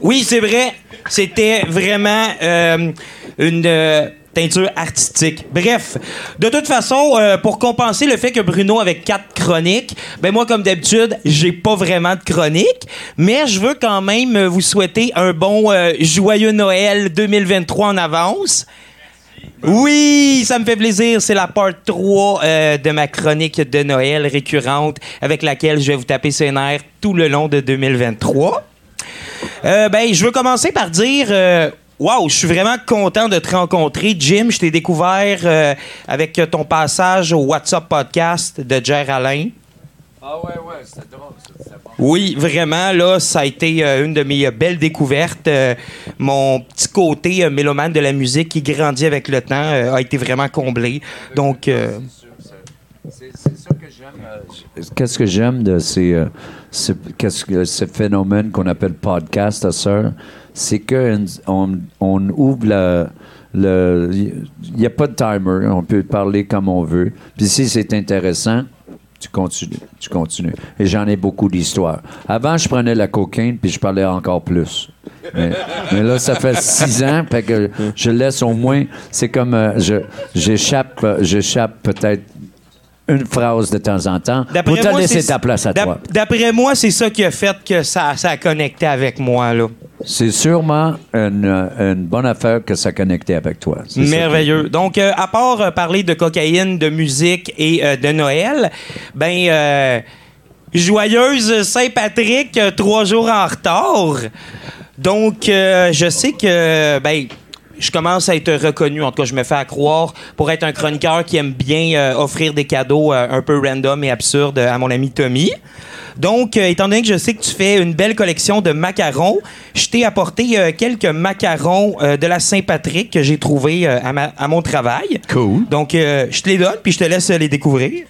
oui, c'est vrai, c'était vraiment euh, une euh, teinture artistique. Bref, de toute façon, euh, pour compenser le fait que Bruno avait quatre chroniques, ben moi, comme d'habitude, j'ai pas vraiment de chronique, mais je veux quand même vous souhaiter un bon joyeux Noël 2023 en avance. Oui, ça me fait plaisir. C'est la part 3 euh, de ma chronique de Noël récurrente avec laquelle je vais vous taper ses nerfs tout le long de 2023. Euh, ben, je veux commencer par dire. euh, Wow, je suis vraiment content de te rencontrer, Jim. Je t'ai découvert euh, avec ton passage au WhatsApp podcast de Jer Alain. Ah ouais, ouais, c'était drôle. Oui, vraiment, là, ça a été euh, une de mes euh, belles découvertes. Euh, mon petit côté mélomane de la musique qui grandit avec le temps a été vraiment comblé. Donc, C'est Qu'est-ce que j'aime de ces, euh, ce, phénomène qu'on appelle podcast ça, c'est qu'on on ouvre le- Il n'y a pas de timer, on peut parler comme on veut. Puis si c'est intéressant, tu continues, tu continues. Et j'en ai beaucoup d'histoires. Avant, je prenais la cocaïne, puis je parlais encore plus. Mais, là, ça fait six ans, que je laisse au moins. C'est comme euh, je j'échappe, euh, j'échappe peut-être une phrase de temps en temps pour te moi, laisser ta place à toi. D'après moi, c'est ça qui a fait que ça, ça a connecté avec moi. Là. C'est sûrement une, euh, une bonne affaire que ça connectait avec toi. Merveilleux. Donc, euh, à part euh, parler de cocaïne, de musique et euh, de Noël, ben, joyeuse Saint-Patrick, trois jours en retard. Donc, je sais que, ben, je commence à être reconnu, en tout cas, je me fais à croire, pour être un chroniqueur qui aime bien euh, offrir des cadeaux euh, un peu random et absurdes à mon ami Tommy. Donc, euh, étant donné que je sais que tu fais une belle collection de macarons, je t'ai apporté euh, quelques macarons euh, de la Saint-Patrick que j'ai trouvés euh, à, à mon travail. Cool. Donc, euh, je te les donne, puis je te laisse euh, les découvrir.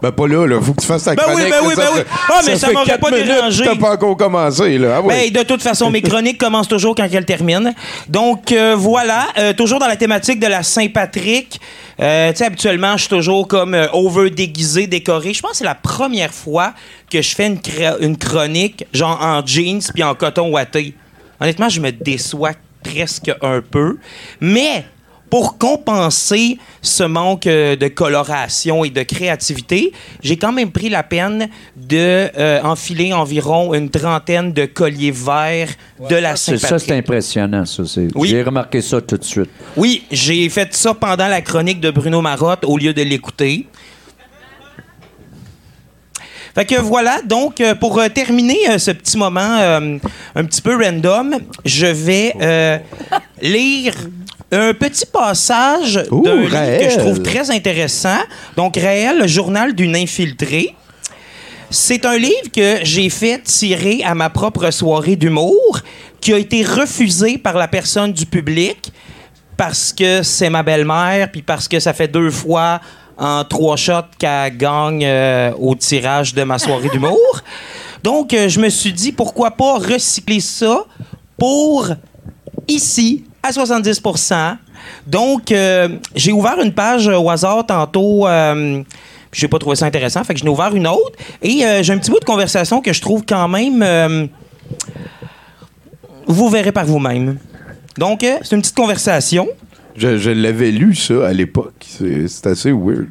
Ben pas là, là. Faut que tu fasses ta Ben oui, ben oui, ben oui. Ah, mais ça m'aurait pas dérangé. T'as pas encore commencé, là. Ah ouais. Ben, de toute façon, mes chroniques commencent toujours quand elles terminent. Donc, euh, voilà, euh, toujours dans la thématique de la Saint-Patrick. Euh, tu sais, habituellement, je suis toujours comme over déguisé, décoré. Je pense que c'est la première fois que je fais une, une chronique, genre en jeans puis en coton ouaté. Honnêtement, je me déçois presque un peu. Mais pour compenser ce manque euh, de coloration et de créativité, j'ai quand même pris la peine de euh, enfiler environ une trentaine de colliers verts de la C'est ça, Saint-Patrick. c'est impressionnant. Ça, Oui. J'ai remarqué ça tout de suite. Oui, j'ai fait ça pendant la chronique de Bruno Marotte au lieu de l'écouter. Fait que voilà, donc euh, pour euh, terminer euh, ce petit moment un petit peu random, je vais lire un petit passage Ouh, d'un livre que je trouve très intéressant. Donc, Raël, le journal d'une infiltrée. C'est un livre que j'ai fait tirer à ma propre soirée d'humour, qui a été refusé par la personne du public parce que c'est ma belle-mère, puis parce que ça fait deux fois en trois shots qu'elle gagne euh, au tirage de ma soirée d'humour. Donc, euh, je me suis dit, pourquoi pas recycler ça pour ici, à 70% Donc, euh, j'ai ouvert une page au hasard tantôt. Euh, j'ai pas trouvé ça intéressant, fait que j'en ai ouvert une autre. Et euh, j'ai un petit bout de conversation que je trouve quand même. euh, vous verrez par vous-même. Donc, euh, c'est une petite conversation. Je, je l'avais lu, ça, à l'époque. C'est assez weird.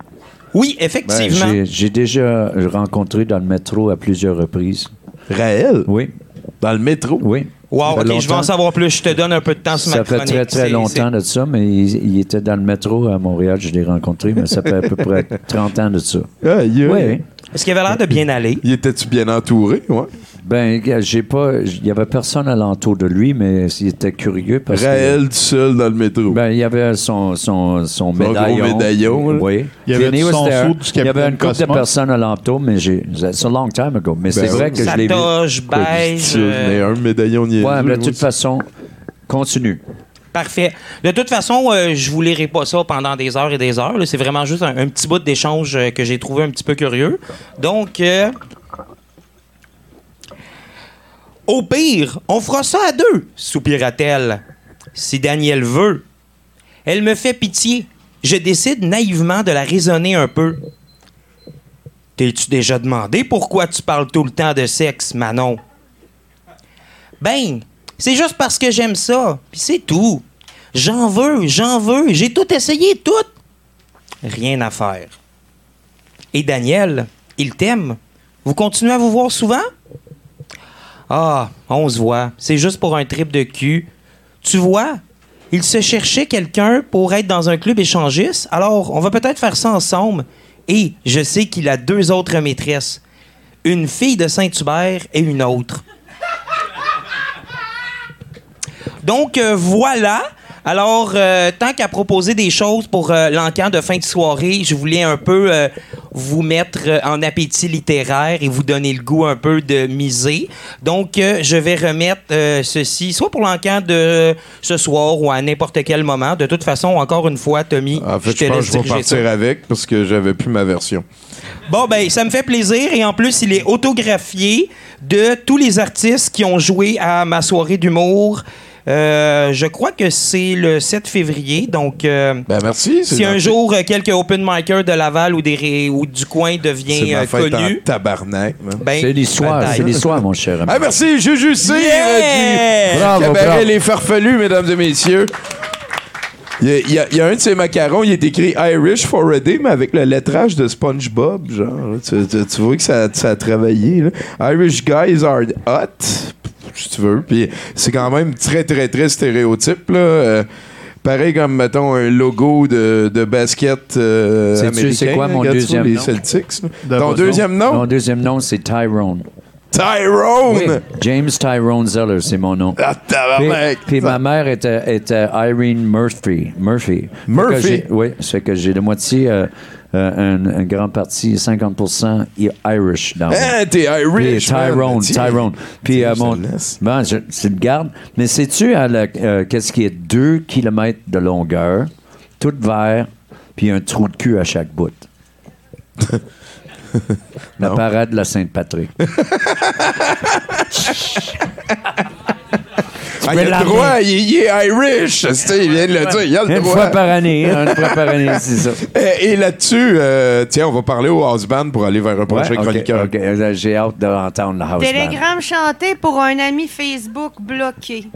Oui, Ben, effectivement. j'ai- J'ai déjà rencontré dans le métro à plusieurs reprises. Raël? Oui. Dans le métro? Oui. Wow, ok, je vais en savoir plus. Je te donne un peu de temps sur ma Ça fait très, très longtemps de ça, mais il, il était dans le métro à Montréal, je l'ai rencontré, mais ça fait à peu près 30 ans de ça. Oui. Est-ce qu'il avait l'air de bien aller? Il était-tu bien entouré? Ouais? Ben, j'ai pas. Il y avait personne alentour de lui, mais il était curieux parce Raël tout seul dans le métro. Ben, il y avait son, son, son médaillon. médaillon, là. Oui. Il y avait was son there. saut du Il y avait une couple de personnes alentour, mais j'ai. C'est a long time ago. Mais c'est Ben vrai que je l'ai vu. beige. Euh, mets un médaillon niaiseux. Ouais, mais de toute façon, continue. Parfait. De toute façon, euh, je vous lirai pas ça pendant des heures et des heures. là. C'est vraiment juste un, un petit bout d'échange euh, que j'ai trouvé un petit peu curieux. Donc, euh, au pire, on fera ça à deux, soupira-t-elle. Si Daniel veut. Elle me fait pitié. Je décide naïvement de la raisonner un peu. T'es-tu déjà demandé pourquoi tu parles tout le temps de sexe, Manon? Ben, c'est juste parce que j'aime ça. Puis c'est tout. J'en veux, j'en veux. J'ai tout essayé, tout. Rien à faire. Et Daniel, il t'aime. Vous continuez à vous voir souvent? Ah, on se voit. C'est juste pour un trip de cul. Tu vois, il se cherchait quelqu'un pour être dans un club échangiste. Alors, on va peut-être faire ça ensemble. Et je sais qu'il a deux autres maîtresses. Une fille de Saint-Hubert et une autre. Donc euh, voilà. Alors, euh, tant qu'à proposer des choses pour euh, l'encan de fin de soirée, je voulais un peu euh, vous mettre euh, en appétit littéraire et vous donner le goût un peu de miser. Donc, je vais remettre ceci, soit pour l'encan de ce soir ou à n'importe quel moment. De toute façon, encore une fois, Tommy, En fait, je te je pense laisse que je vais ça. partir avec parce que j'avais plus ma version. Bon, ben, ça me fait plaisir. Et en plus, il est autographié de tous les artistes qui ont joué à ma soirée d'humour. Euh, je crois que c'est le 7 février. Donc, euh, Ben merci. c'est si un jour euh, quelques open micers de Laval ou, des ou du coin devient euh, connu, tabarnak. ben, C'est l'histoire, c'est l'histoire, mon cher ami. Ah, merci, Juju Cyr Yeah! du Bravo, Cabaret bravo. Les Farfelus, mesdames et messieurs. Il y, a, y y un de ces macarons, il est écrit Irish for a day, mais avec le lettrage de SpongeBob, genre. Tu, tu- tu vois que ça, ça a travaillé. là. Irish guys are hot, si tu veux. Puis c'est quand même très, très, très stéréotype. Là. Euh, pareil comme, mettons, un logo de, de basket euh, américain. c'est quoi mon deuxième Les nom? Celtics. Ton deuxième nom? Mon deuxième nom, c'est Tyrone. Tyrone! Oui, James Tyrone Zeller, c'est mon nom. Ah, Puis, puis ma mère était, était Irene Murphy. Murphy. Murphy? Que Oui, fait que j'ai de moitié, euh, euh, un, un grand parti, 50% i- Irish dans moi. Hein, t'es Puis Irish, man. Tyrone. Tyrone. Puis euh, mon. Bon, je, c'est une garde. Mais sais-tu à la- euh, qu'est-ce qui est 2 km de longueur, tout vert, puis un trou de cul à chaque bout? la Non? parade de la Sainte-Patrick. Ah, il a le droit, il, il est Irish. tu sais, Il vient de le dire, il a le Une droit. fois par année, hein, une fois par année, c'est ça. Et, et là-dessus, euh, tiens, on va parler au house band pour aller vers un prochain Ouais, chroniqueur. ok. Euh, J'ai hâte d'entendre la house band. Télégramme chanté pour un ami Facebook bloqué.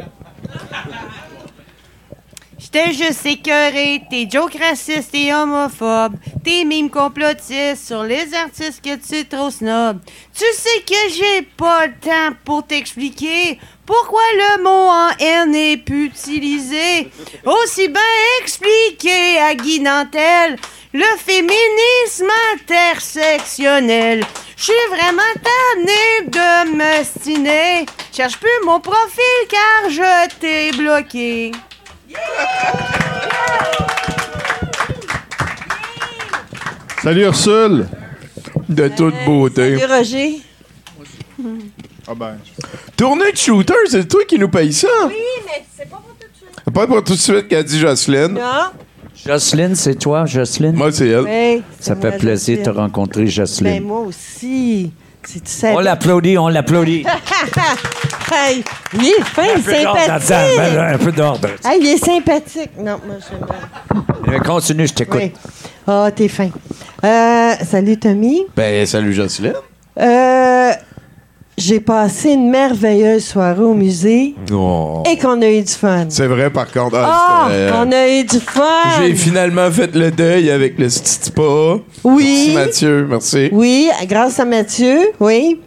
J'étais juste écœuré, tes jokes racistes et homophobes, tes mimes complotistes sur les artistes que tu es trop snob. Tu sais que j'ai pas le temps pour t'expliquer pourquoi le mot en haine n'est plus utilisé. Aussi bien expliquer à Guy Nantel le féminisme intersectionnel. Je suis vraiment tanné de me stiner. Cherche plus mon profil car je t'ai bloqué. Salut Ursule. De toute beauté. Salut, Roger. Ah ben. Tournée de shooter, c'est toi qui nous paye ça? Oui, mais c'est pas pour tout de suite. Pas pour tout de suite qu'a dit Jocelyne. Non. Jocelyne, c'est toi, Jocelyne? Moi, c'est elle. Oui, Ça c'est fait plaisir de te Jocelyne. rencontrer, Ben, Jocelyne. moi aussi. On l'applaudit, on l'applaudit. hey, il est fin, Un peu sympathique. ben, un peu d'ordre. Hey, il est sympathique. Non, moi, bien. Euh, Continue, je t'écoute. Oui. Ah, t'es fin. Euh, salut, Tommy. Ben, salut Jocelyne. Euh, j'ai passé une merveilleuse soirée au musée Oh. et qu'on a eu du fun. C'est vrai, par contre. Ah, euh, on a eu du fun. J'ai finalement fait le deuil avec le petit spa. Oui. Merci Mathieu, merci. Oui, grâce à Mathieu, oui.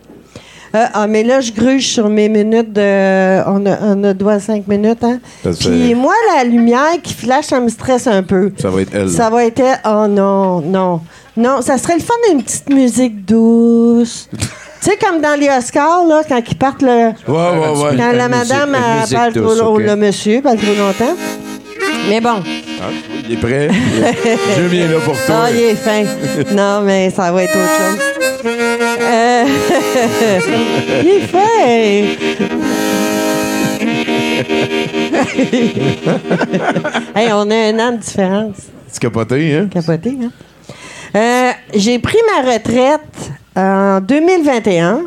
Euh, ah, mais là, je gruge sur mes minutes de. On a, on a droit à cinq minutes, hein? Puis moi, la lumière qui flash, ça me stresse un peu. Ça va être elle. Ça va être. elle. Oh non, non. Non, ça serait le fun d'une petite musique douce. tu sais, comme dans les Oscars, là, quand ils partent le. Ouais, ouais, ouais. Quand la madame parle trop le monsieur parle trop longtemps. Mais bon. Ah, il est prêt. Je viens là pour toi. Ah, il est fin. non, mais ça va être autre chose. Euh, il est fin. hey, on a un an de différence. C'est capoté, hein? Capoté, hein? Euh, J'ai pris ma retraite en 2021,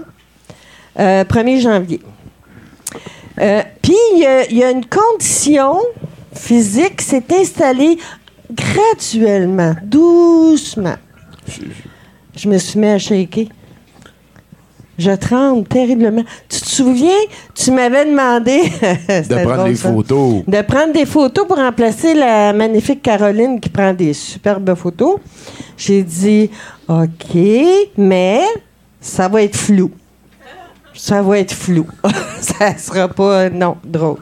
euh, 1er janvier. Euh, Puis, il y y, a une condition physique qui s'est installée graduellement, doucement. Je me suis mis à shaker. Je tremble terriblement. Tu te souviens, tu m'avais demandé De prendre des photos. de prendre des photos pour remplacer la magnifique Caroline qui prend des superbes photos. J'ai dit OK, mais ça va être flou. Ça va être flou. ça sera pas non drôle.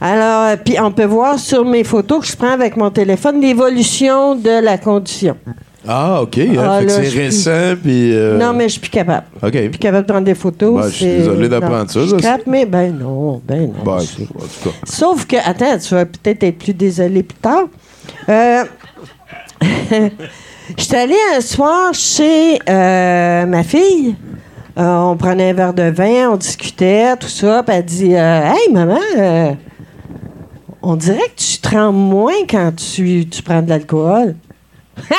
Alors, euh, puis on peut voir sur mes photos que je prends avec mon téléphone l'évolution de la condition. Ah, OK. hein, Ah, c'est récent, puis... euh, Non, mais je suis plus capable. OK. Je suis plus capable de prendre des photos. Ben, je suis désolé d'apprendre ça, Je scrape, mais ben non, ben non. Ben, c'est- en tout cas. Sauf que, attends, tu vas peut-être être plus désolé plus tard. Euh, J'étais allée un soir chez euh, ma fille. Euh, on prenait un verre de vin, on discutait, tout ça. Puis elle dit euh, Hey, maman, euh, on dirait que tu trembles moins quand tu, prends de l'alcool.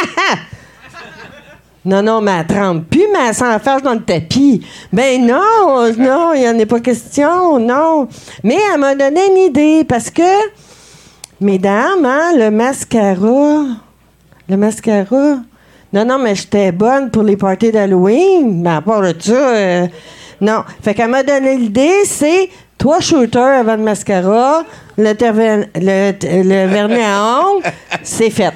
Non, non, mais elle tremble plus, mais elle s'enferme dans le tapis. Ben non, non, il n'y en a pas question, non. Mais elle m'a donné une idée parce que, mesdames, hein, le mascara, le mascara. Non, non, mais j'étais bonne pour les parties d'Halloween, mais à part de ça, euh, non. Fait qu'elle m'a donné l'idée, c'est trois shooters avant le mascara, le, terve- le, le vernis à ongles, c'est fait.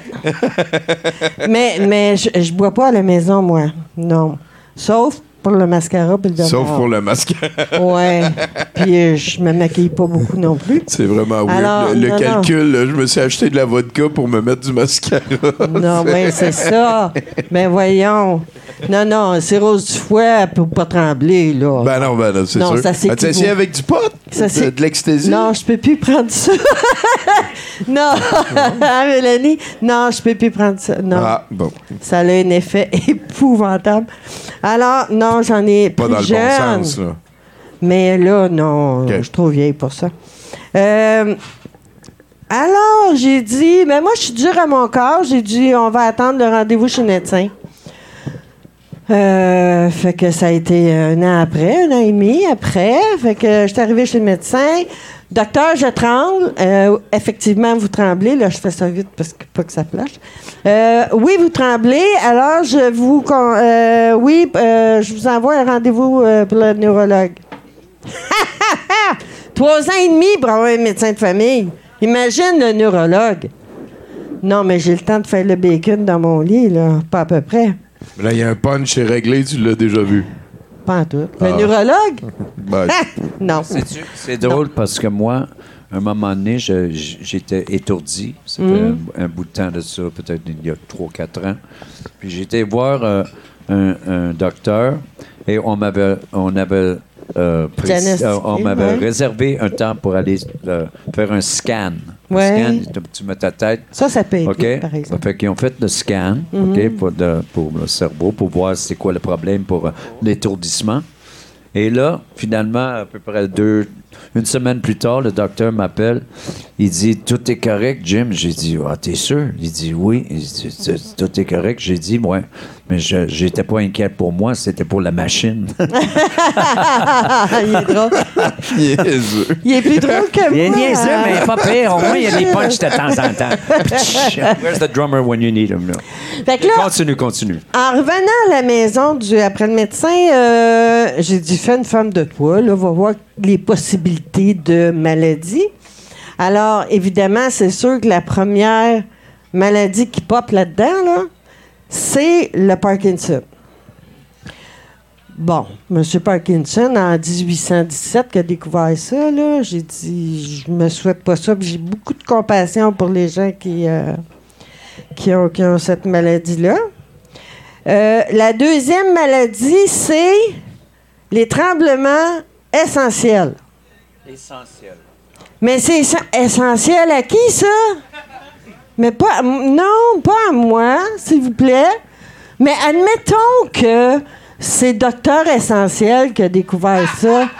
mais mais je, je bois pas à la maison, moi. Non. Sauf pour le mascara le vernis Sauf pour le mascara. Ouais. Puis euh, je me maquille pas beaucoup non plus. C'est vraiment weird. Alors, le le non, calcul, je me suis acheté de la vodka pour me mettre du mascara. Non, oui, c'est ça. Ben voyons. Non, non, c'est Rose du foie, peut pas trembler, là. Ben non, ben non, c'est sûr. ça, c'est Ah, tu équivaut. essayé avec du pot? Ça, de, c'est- de l'ecstasy? Non, je peux plus prendre ça. non, Hein, Mélanie, non, je peux plus prendre ça. Non. Ah, bon. Ça a un effet épouvantable. Alors, non, j'en ai Pas dans le jeune. bon sens, là. Mais là, non, je suis trop vieille pour ça. Euh, alors, j'ai dit, ben moi, je suis dure à mon corps. J'ai dit, on va attendre le rendez-vous chez le médecin. Euh, fait que ça a été un an après, un an et demi après. Fait que je suis arrivée chez le médecin. Docteur, je tremble. Euh, effectivement, vous tremblez. Là, je fais ça vite parce que pas que ça flash. Euh, oui, vous tremblez. Alors, je vous, oui, je vous envoie un rendez-vous pour le neurologue. Trois ans et demi pour avoir un médecin de famille. Imagine le neurologue. Non, mais j'ai le temps de faire le bacon dans mon lit, là. Pas à peu près. Là, il y a un punch, c'est réglé, tu l'as déjà vu. Pas en tout. Le Ah. neurologue? Ben, Ah! Non. C'est drôle parce que moi, à un moment donné, je- j- j'étais étourdi. Ça fait Mhm. un, un bout de temps de ça, peut-être il y a 3-4 ans. Puis j'étais voir euh, un, un docteur et on m'avait on avait euh, précis- Diagnostiqué, euh, on m'avait ouais. réservé un temps pour aller euh, faire un scan Le Ouais. scan, tu- mets ta tête. Ça, ça peut bien, par exemple. Fait qu'ils ont fait le scan Mhm. Pour, de- pour le cerveau, pour voir c'est quoi le problème pour euh, l'étourdissement. Et là, finalement, à peu près deux, une semaine plus tard, le docteur m'appelle. Il dit Tout est correct, Jim. J'ai dit Ah, t'es sûr Il dit Oui. Il dit, Tout- Tout est correct. J'ai dit Ouais. Mais je j'étais pas inquiet pour moi, c'était pour la machine. il est drôle. Niaiseux. Il est plus drôle que moi. Il est niaiseux, mais pas pire. Au moins, il y a des punchs de temps en temps. Where's the drummer when you need him? là? Fait que là, Continue, continue. En revenant à la maison du, après le médecin, euh, j'ai dit fais une femme de poids, là, va voir les possibilités de maladie. Alors, évidemment, c'est sûr que la première maladie qui pop là-dedans, là, c'est le Parkinson. Bon, M. Parkinson, en 1817, qui a découvert ça, là, j'ai dit, je me souhaite pas ça. puis J'ai beaucoup de compassion pour les gens qui, euh, qui, ont, qui ont cette maladie-là. Euh, la deuxième maladie, c'est les tremblements essentiels. Essentiel. Mais c'est essen- essentiel à qui, ça? Mais pas. Non, pas à moi, s'il vous plaît. Mais admettons que c'est Docteur Essentiel qui a découvert ça.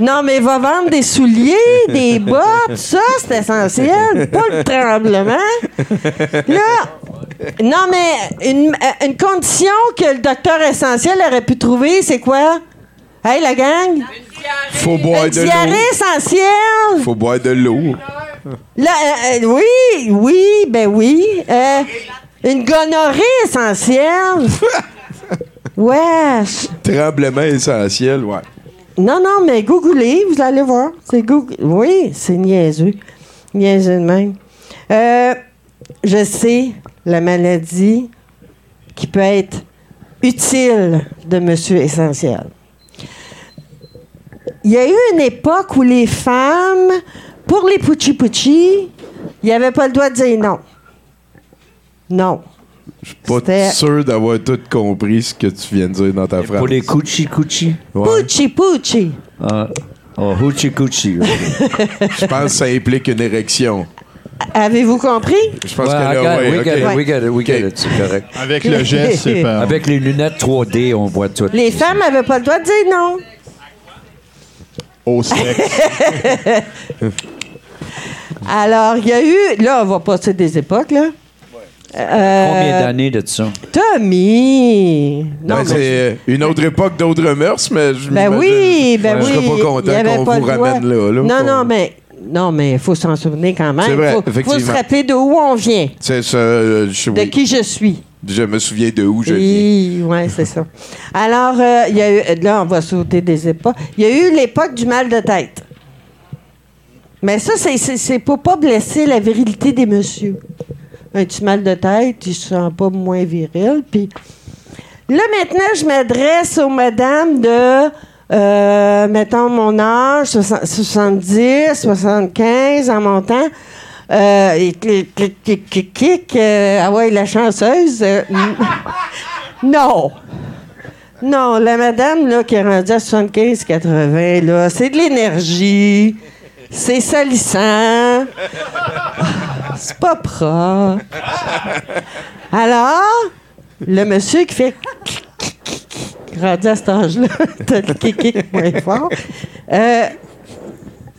Non, mais va vendre des souliers, des bottes, ça, c'est essentiel, pas le tremblement. Là, non, mais une, euh, une condition que le docteur essentiel aurait pu trouver, c'est quoi? Hey, la gang? Faut boire Une de diarrhée l'eau. essentielle! Faut boire de l'eau. Là, euh, euh, oui, oui, ben oui. Euh, une gonorrhée essentielle. Wesh. Tremblement essentiel, ouais. Non, non, mais googlez, vous allez voir. C'est Google. Oui, c'est niaiseux. Niaiseux de même. Euh, je sais la maladie qui peut être utile de Monsieur Essentiel. Il y a eu une époque où les femmes, pour les puchi-puchi, il n'y avait pas le droit de dire non. Non. Pas C'était- sûr d'avoir tout compris ce que tu viens de dire dans ta phrase. Pour les coochie coochie? Ouais. Puchi-puchi. Ah, oh, hoochie coochie. Je pense que ça implique une érection. Avez-vous compris? Je pense Ouais, que là, ouais, we ok. get it, we get it, we get Ok. it, c'est correct. Avec le geste, c'est pas. Avec les lunettes 3D, on voit tout. Les femmes n'avaient pas le droit de dire non. Au sexe. Alors, il y a eu. Là, on va passer des époques, là. Euh, Combien d'années de ça? Tommy! Non, Ben, mais- c'est une autre époque, d'autres mœurs, mais je Ben oui, ben Je oui. serais pas il content avait qu'on pas vous ramène là. là Non, non, mais. Non, mais il faut s'en souvenir quand même. C'est vrai, faut, faut effectivement. se rappeler de où on vient, C'est ça, euh, je, de qui je suis. je me souviens de où je viens. Oui, ouais, c'est ça. Alors, euh, il y a eu. Là, on va sauter des époques. Il y a eu l'époque du mal de tête. Mais ça, c'est- pour pas blesser la virilité des messieurs. Un petit mal de tête, ils se sentent pas moins viril. Là, maintenant, je m'adresse aux madames de, euh, mettons, mon âge, soixante- 70, 75, en montant. Euh, clic, euh, ah ouais, la chanceuse. euh, non. Non, la madame là, qui est rendue à 75-80, là, c'est de l'énergie. C'est salissant. C'est pas propre. Alors, le monsieur qui fait rendu à cet âge-là, t'as le kiki moins fort. Euh,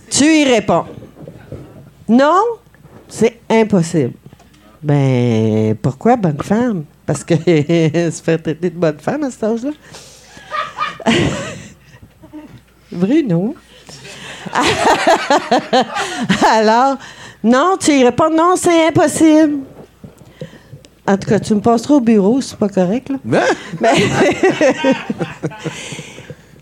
tu y réponds. Non, c'est impossible. Ben, pourquoi bonne femme? Parce que se faire traiter de bonne femme à cet âge-là. Bruno. Alors, non, tu y réponds non, c'est impossible. En tout cas, tu me passeras au bureau, c'est pas correct, là. Hein? Ben-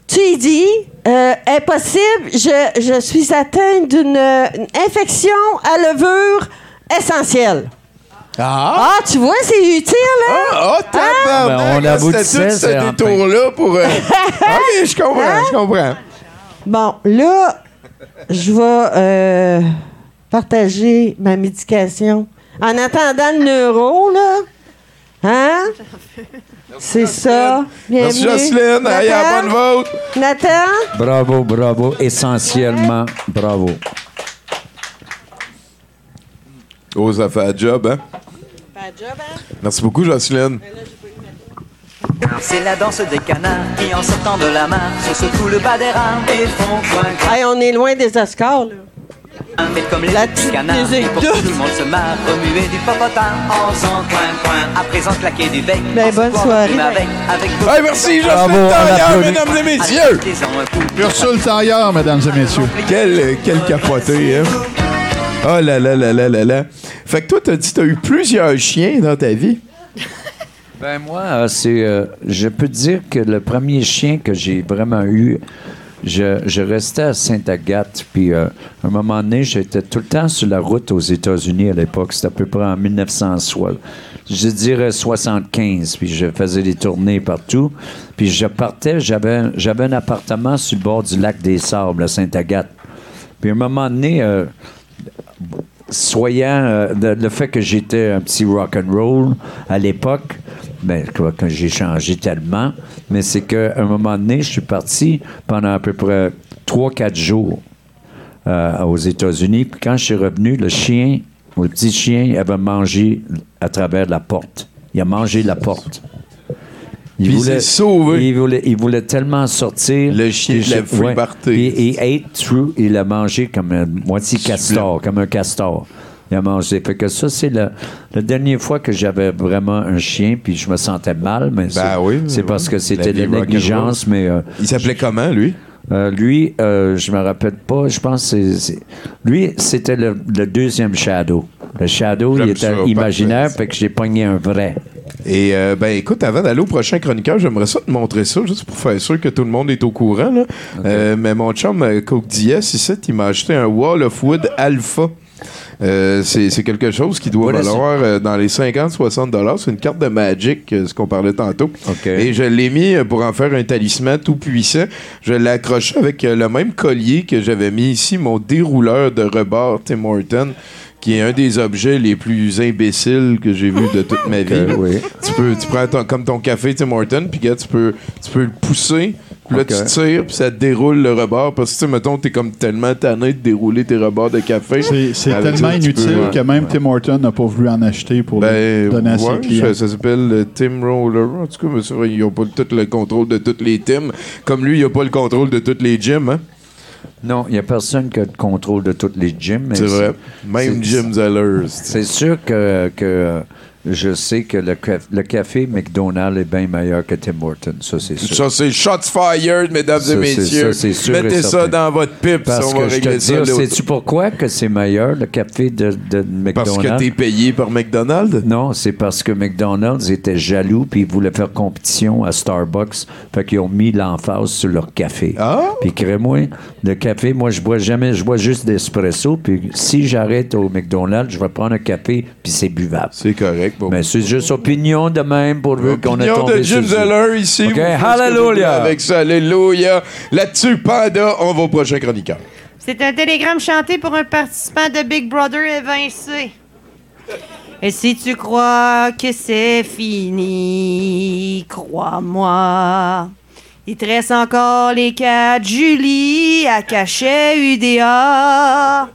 tu y dis, euh, impossible, je, je suis atteinte d'une une infection à levure essentielle. Ah! Ah, tu vois, c'est utile, hein? Ah, oh, tabarnak! Ben, on tout ce détour-là pour... euh, OK, je comprends, Hein? je comprends. Bon, là, je vais euh, partager ma médication. En attendant le neuro, là. Hein? C'est ça. Bienvenue. Merci Jocelyne. À bonne vote. Nathan? Bravo, bravo. Essentiellement, bravo. Oh, ça fait un job, hein? Fait un job, hein? Merci beaucoup, Jocelyne. Ben c'est la danse des canards qui, en sortant de la mare, se secouent le bas des rames et font coin Hey, on est loin des Oscars, là. Mais comme les La petits canards, musique pour tout le monde se marre, remuer du popotin en faisant coin coin. À présent, claquer du bec. Ben, bonne soirée, ben. Avec, avec Hey, merci, Jocelyne applaudit. mesdames et messieurs! Ursule Tailleur, mesdames et messieurs. Quel, quel capoté, hein? Oh là là là là là là. Fait que toi, t'as dit que t'as eu plusieurs chiens dans ta vie. Ben moi, euh, c'est, euh, je peux dire que le premier chien que j'ai vraiment eu, je, je restais à Sainte-Agathe, puis euh, à un moment donné, j'étais tout le temps sur la route aux États-Unis à l'époque. C'était à peu près en 1960. Je dirais 75, puis je faisais des tournées partout. Puis je partais, j'avais, j'avais un appartement sur le bord du lac des Sables à Sainte-Agathe. Puis à un moment donné, euh, soyant euh, le, fait que j'étais un petit rock and roll à l'époque, ben quoi, que j'ai changé tellement, mais c'est qu'à un moment donné, je suis parti pendant à peu près 3-4 jours euh, aux États-Unis. Puis quand je suis revenu, le chien, le petit chien, avait mangé à travers la porte. Il a mangé la porte. Puis il s'est sauvé. Il voulait, il voulait tellement sortir. Le chien de la je- free party. Puis il ate through, il a mangé comme un moitié castor, comme un castor. Il a mangé. Fait que ça, c'est la, la dernière fois que j'avais vraiment un chien, puis je me sentais mal, mais c'est Ben oui, c'est oui. parce que c'était de la négligence, mais... euh, Il s'appelait comment, lui? euh, lui, euh, je me rappelle pas, je pense que c'est-. Lui, c'était le, le deuxième Shadow. Le Shadow, il était ça, imaginaire, fait que j'ai pogné un vrai. Et euh, ben écoute, avant d'aller au prochain chroniqueur, j'aimerais ça te montrer ça, juste pour faire sûr que tout le monde est au courant. Là. Euh, mais mon chum euh, Coke Diaz, ici, il m'a acheté un Wall of Wood Alpha. Euh, c'est quelque chose qui doit Voilà, valoir euh, dans les 50-60 dollars. C'est une carte de Magic, euh, ce qu'on parlait tantôt. Et je l'ai mis pour en faire un talisman tout puissant. Je l'ai accroché avec le même collier que j'avais mis ici, mon dérouleur de rebord Tim Horton, qui est un des objets les plus imbéciles que j'ai vu de toute ma vie. Oui. Tu peux, tu prends ton- comme ton café Tim Horton, puis tu peux, tu peux le pousser. Puis là, tu tires, puis ça te déroule le rebord. Parce que, tu sais, mettons, t'es comme tellement tanné de dérouler tes rebords de café. C'est Avec tellement ça, inutile peux, que même Tim Horton n'a pas voulu en acheter pour le Ben, donner à ouais, ses clients. ça, s'appelle le Tim Roller. En tout cas, mais vrai, ils n'ont pas tout le contrôle de tous les teams. Comme lui, il n'a pas le contrôle de tous les gyms. Hein? Non, il n'y a personne qui a le contrôle de tous les gyms. mais C'est vrai. Même Jim Zellers. C'est sûr que, que je sais que le, caf- le café McDonald's est bien meilleur que Tim Hortons. Ça, c'est sûr. Ça, c'est shots fired, mesdames Ça, et messieurs. ça, sûr Mettez et ça dans votre pipe, Parce si on va que je te régler sais-tu pourquoi que c'est meilleur, le café de, de Parce McDonald's? que t'es payé par McDonald's? Non, c'est parce que McDonald's était jaloux puis ils voulaient faire compétition à Starbucks. Fait qu'ils ont mis l'emphase sur leur café. Ah? Puis crée-moi, le café, moi, je bois jamais, je bois juste d'espresso. Puis si j'arrête au McDonald's, je vais prendre un café puis c'est buvable. C'est correct. Mais c'est juste opinion de même pour vu qu'on a Opinion tombé de Jim Zeller ici. OK, hallelujah. Avec ça, alléluia. Là-dessus, Panda, on va au prochain chroniqueur. C'est un télégramme chanté pour un participant de Big Brother évincé. Et si tu crois que c'est fini, crois-moi. Il te reste encore les quatre Julie à cachet UDA.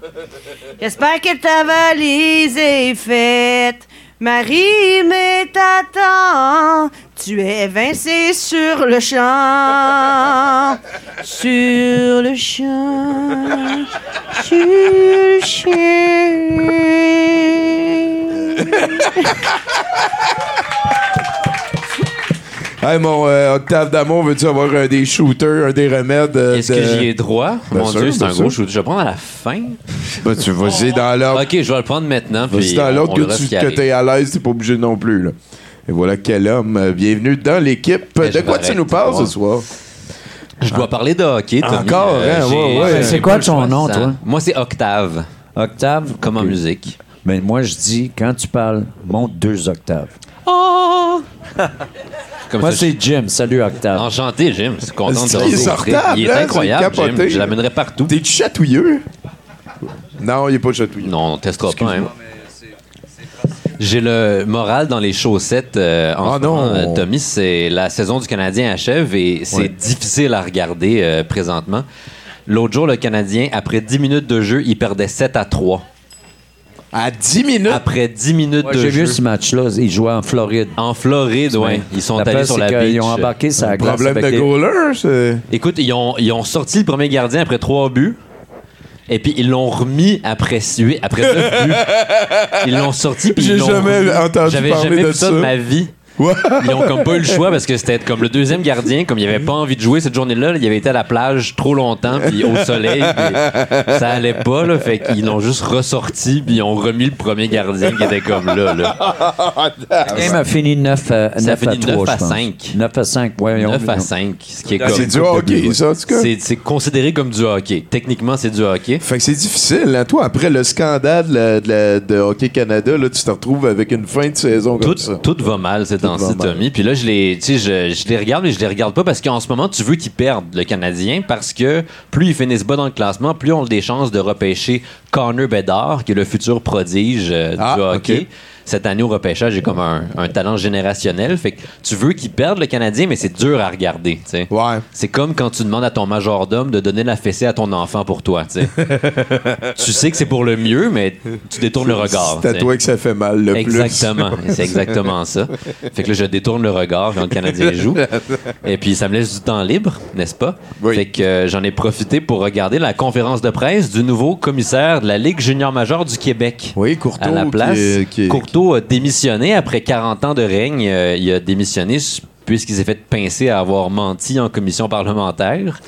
J'espère que ta valise est faite. Marie, mais t'attends. Tu es évincé sur le champ. Sur le champ. Sur le champ. Hey, mon euh, Octave d'amour, veux-tu avoir un des shooters, un des remèdes? euh, Est-ce de- que j'y ai droit? Bien Mon sûr, Dieu, c'est bien un sûr. gros shoot. Je vais le prendre à la fin. Ben, tu vas-y dans l'ordre. Ok, je vais le prendre maintenant. Vas-y Puis dans on- l'ordre on que ce tu qui que arrive. t'es à l'aise, t'es pas obligé non plus. Là. Et voilà quel homme. Euh, Bienvenue dans l'équipe. Ben, De quoi tu nous parles ce soir? Je dois parler de hockey, Tommy. Encore, hein, j'ai- ouais, ouais. j'ai C'est pas quoi le ton choix de nom, ça. toi? Moi, c'est Octave, Octave? comme en musique. Mais moi, je dis, quand tu parles, monte deux octaves. Comme Moi, ça, c'est Jim. Salut, Octave. Enchanté, Jim. Je suis content de te Il est rencontrer. sortable, Il est hein, incroyable, c'est Jim. Je l'amènerai partout. T'es-tu chatouilleux? Non, il est pas chatouilleux. Non, on testera pas, hein. J'ai le moral dans les chaussettes euh, en Ah ce moment, non. euh, Tommy. C'est la saison du Canadien achève et c'est Ouais. difficile à regarder euh, présentement. L'autre jour, le Canadien, après 10 minutes de jeu, il perdait 7 à 3. À 10 minutes? Après 10 minutes Ouais, de J'ai jeu. vu ce match-là. Ils jouaient en Floride. En Floride, oui. Ils sont allés sur la beach. ont embarqué la glace Problème avec de les- goaler, c'est... Écoute, ils ont, ils ont sorti le premier gardien après trois buts. Et puis ils l'ont remis après après buts. Ils l'ont sorti puis J'ai ils jamais remis. entendu J'avais parler jamais de vu ça ça. de ma vie. Ils ont comme pas eu le choix parce que c'était comme le deuxième gardien, comme il avait pas envie de jouer cette journée-là, il avait été à la plage trop longtemps puis au soleil, puis ça allait pas là, fait qu'ils l'ont juste ressorti puis ils ont remis le premier gardien qui était comme là. là. Le game a fini 9 à, Ça a 9 à fini 3, 9 je à pense. 5. 9 à 5, ouais. ils ont- 9 à ils ont- 5, ce qui est comme c'est du hockey, ça, en tout cas. C'est c'est considéré comme du hockey. Techniquement, c'est du hockey. Fait que c'est difficile, hein. Toi, après le scandale de, la- de la- de Hockey Canada, là, tu te retrouves avec une fin de saison comme Tout, ça. tout va mal ces Tommy. Puis là, je les, tu sais, je, je les regarde, mais je les regarde pas parce qu'en ce moment, tu veux qu'ils perdent le Canadien parce que plus ils finissent bas dans le classement, plus on a des chances de repêcher Connor Bedard, qui est le futur prodige euh, Ah, du hockey. ok. Cette année au repêchage, j'ai comme un, un talent générationnel. Fait que tu veux qu'ils perdent le Canadien, mais c'est dur à regarder. tu sais. Ouais. C'est comme quand tu demandes à ton majordome de donner la fessée à ton enfant pour toi. tu sais. tu sais que c'est pour le mieux, mais tu détournes le regard. C'est à toi que ça fait mal le Exactement, plus. c'est exactement ça. Fait que là, je détourne le regard quand le Canadien joue. Et puis, ça me laisse du temps libre, n'est-ce pas? Fait que euh, j'en ai profité pour regarder la conférence de presse du nouveau commissaire de la Ligue junior majeure du Québec. Oui, Courteau. À la qui place, est- qui est- A démissionné après 40 ans de règne. euh, il a démissionné puisqu'il s'est fait pincer à avoir menti en commission parlementaire.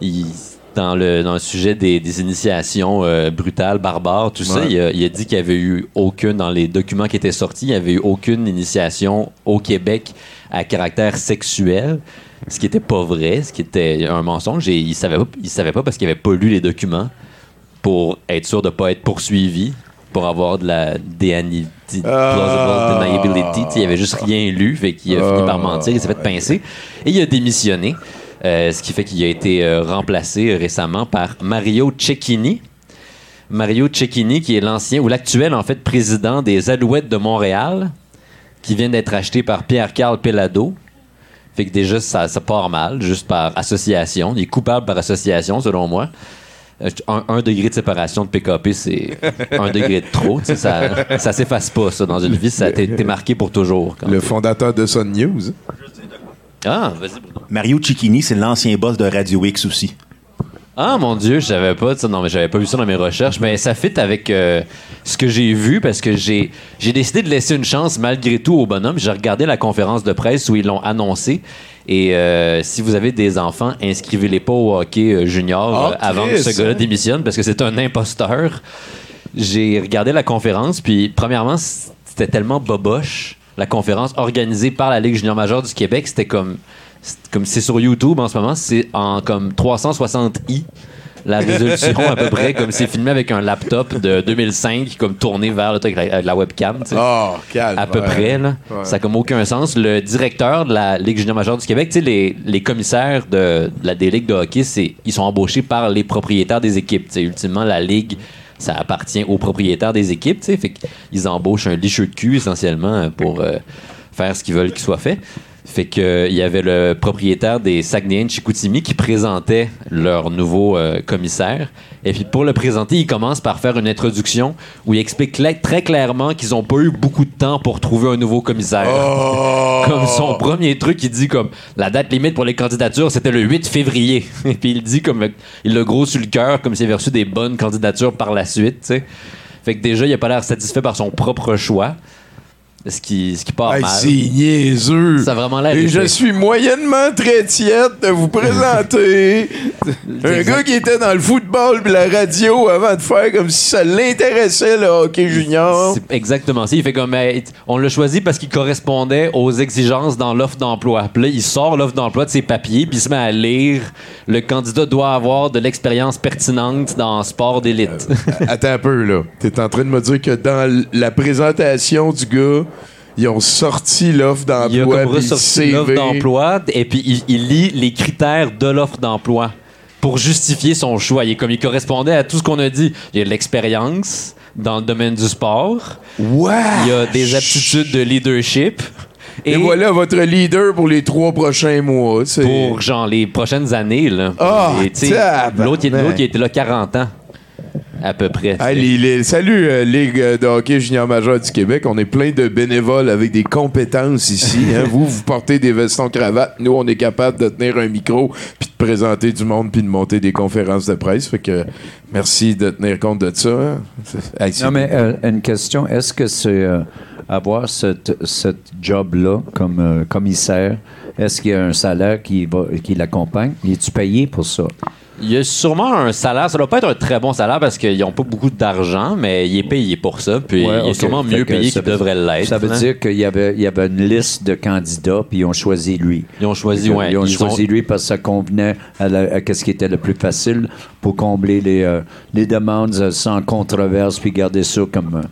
Il- dans, le, dans le sujet des, des initiations euh, brutales, barbares, tout ça, il a, il a dit qu'il n'y avait eu aucune, dans les documents qui étaient sortis, il n'y avait eu aucune initiation au Québec à caractère sexuel, ce qui n'était pas vrai, ce qui était un mensonge. Et il ne savait, pas- il savait pas parce qu'il n'avait pas lu les documents pour être sûr de ne pas être poursuivi, pour avoir de la Ah. deniability. Il avait juste rien lu, fait qu'il a fini par mentir, il s'est fait pincer. Et il a démissionné, euh, ce qui fait qu'il a été euh, remplacé récemment par Mario Cecchini. Mario Cecchini, qui est l'ancien, ou l'actuel, en fait, président des Alouettes de Montréal, qui vient d'être acheté par Pierre-Carl Pellado. Fait que déjà, ça, ça part mal, juste par association. Il est coupable par association, selon moi. Euh, Un, un degré de séparation de PKP, c'est un degré de trop. Ça, ça s'efface pas, ça, dans une vie. Ça a été été marqué pour toujours. quand Le fondateur de Sun News. Ah, vas-y, Bruno. Mario Cicchini, c'est l'ancien boss de Radio X aussi. Ah mon dieu, je savais pas ça. Non, mais j'avais pas vu ça dans mes recherches. Mais ça fit avec euh, ce que j'ai vu parce que j'ai j'ai décidé de laisser une chance malgré tout au bonhomme. J'ai regardé la conférence de presse où ils l'ont annoncé. Et euh, si vous avez des enfants, inscrivez-les pas au hockey euh, junior Ah, avant que ce gars-là démissionne parce que c'est un imposteur. J'ai regardé la conférence, puis premièrement, c'était tellement boboche. La conférence organisée par la Ligue junior majeure du Québec, c'était comme comme c'est sur YouTube en ce moment, c'est en comme 360i la résolution à peu près comme c'est filmé avec un laptop de 2005 comme tourné vers le truc avec la, avec la webcam. Oh, calme. à peu ouais. près là Ouais. ça a comme aucun sens le directeur de la Ligue junior majeure du Québec tu sais les, les commissaires de, de la des ligues de hockey c'est ils sont embauchés par les propriétaires des équipes tu sais ultimement la ligue ça appartient aux propriétaires des équipes tu sais fait qu'ils embauchent un licheux de cul essentiellement pour euh, faire ce qu'ils veulent qu'il soit fait fait que il y avait le propriétaire des Saguenayens de Chicoutimi qui présentait leur nouveau euh, commissaire. Et puis pour le présenter, il commence par faire une introduction où il explique très clairement qu'ils n'ont pas eu beaucoup de temps pour trouver un nouveau commissaire. Oh! Comme son premier truc, il dit comme la date limite pour les candidatures, c'était le 8 février. Et puis il dit comme il l'a gros sur le cœur, comme s'il avait reçu des bonnes candidatures par la suite. Fait que déjà, il a pas l'air satisfait par son propre choix. Ce qui, ce qui part Hey, mal. c'est niaiseux. Ça a vraiment l'air Et je suis moyennement très tiède de vous présenter un gars qui était dans le football et la radio avant de faire comme si ça l'intéressait le hockey junior. C'est exactement ça. Il fait comme hey, on l'a choisi parce qu'il correspondait aux exigences dans l'offre d'emploi. Puis là, il sort l'offre d'emploi de ses papiers, puis il se met à lire. Le candidat doit avoir de l'expérience pertinente dans sport d'élite. Attends un peu, là. T'es en train de me dire que dans la présentation du gars, ils ont sorti l'offre d'emploi le ressorti CV. l'offre d'emploi et puis il, il lit les critères de l'offre d'emploi pour justifier son choix. Il est comme il correspondait à tout ce qu'on a dit. Il y a de l'expérience dans le domaine du sport. Ouais. Il y a des aptitudes de leadership. Et, voilà votre leader pour les trois prochains mois. pour genre les prochaines années là. Ah, l'autre, il était là 40 ans. À peu près. Hey, les- les- salut, euh, Ligue euh, de hockey junior majeur du Québec. On est plein de bénévoles avec des compétences ici. hein. vous, vous portez des vestons cravates. Nous, on est capable de tenir un micro, puis de présenter du monde, puis de monter des conférences de presse. Fait que merci de tenir compte de ça. hein. Non, mais euh, une question. Est-ce que c'est euh, avoir cette, cette job-là comme euh, commissaire, est-ce qu'il y a un salaire qui, va, qui l'accompagne? Es-tu payé pour ça? Il y a sûrement un salaire. Ça doit pas être un très bon salaire parce qu'ils n'ont pas beaucoup d'argent, mais il est payé pour ça. Puis Ouais, il est sûrement mieux payé ça qu'il devrait l'être. Ça veut hein. dire qu'il y avait, il y avait une liste de candidats, puis ils ont choisi lui. Ils ont choisi, ouais, Ils ont ils choisi ont- lui parce que ça convenait à, la- à ce qui était le plus facile pour combler les, euh, les demandes euh, sans controverse, puis garder ça comme. euh,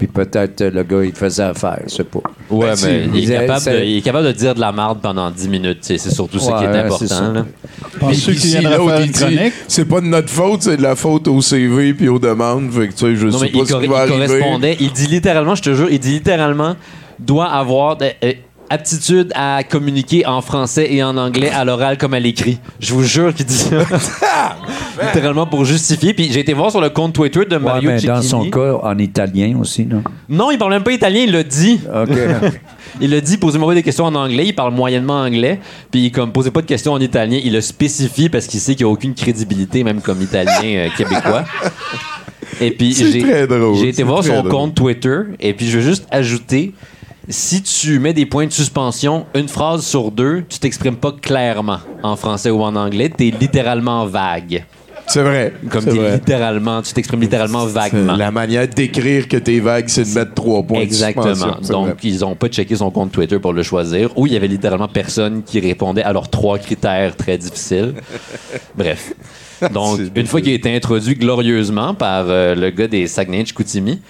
puis peut-être le gars, il faisait affaire, je sais pas. Ouais, Ben, mais il est, capable de, c'est- il est capable de dire de la marde pendant 10 minutes. C'est surtout ça qui est Ouais, important. là. Ici, il une dit? C'est pas de notre faute, c'est de la faute au CV puis aux demandes. Fait que, tu sais, je Non, sais mais pas il, ce qui va il arriver. correspondait. Il dit littéralement, je te jure, il dit littéralement, doit avoir de- euh, aptitude à communiquer en français et en anglais à l'oral comme à l'écrit. Je vous jure qu'il dit ça. littéralement pour justifier. Puis j'ai été voir sur le compte Twitter de Ouais, Mario mais dans son cas, en italien aussi, non? Non, il parle même pas italien, il l'a dit. OK. il l'a dit, posez-moi des questions en anglais, il parle moyennement anglais, puis comme posez pas de questions en italien, il le spécifie parce qu'il sait qu'il n'y a aucune crédibilité, même comme italien euh, québécois. Et puis j'ai été voir son drôle. compte Twitter, et puis je veux juste ajouter, si tu mets des points de suspension, une phrase sur deux, tu t'exprimes pas clairement en français ou en anglais, t'es littéralement vague. C'est vrai. Comme t'es vrai. littéralement, tu t'exprimes littéralement vaguement. La manière d'écrire que t'es vague, c'est de mettre trois points Exactement. Donc, vrai. ils ont pas checké son compte Twitter pour le choisir, où il y avait littéralement personne qui répondait à leurs trois critères très difficiles. Bref. Donc, une fois qu'il a été introduit glorieusement par euh, le gars des Saguenay-Chicoutimi,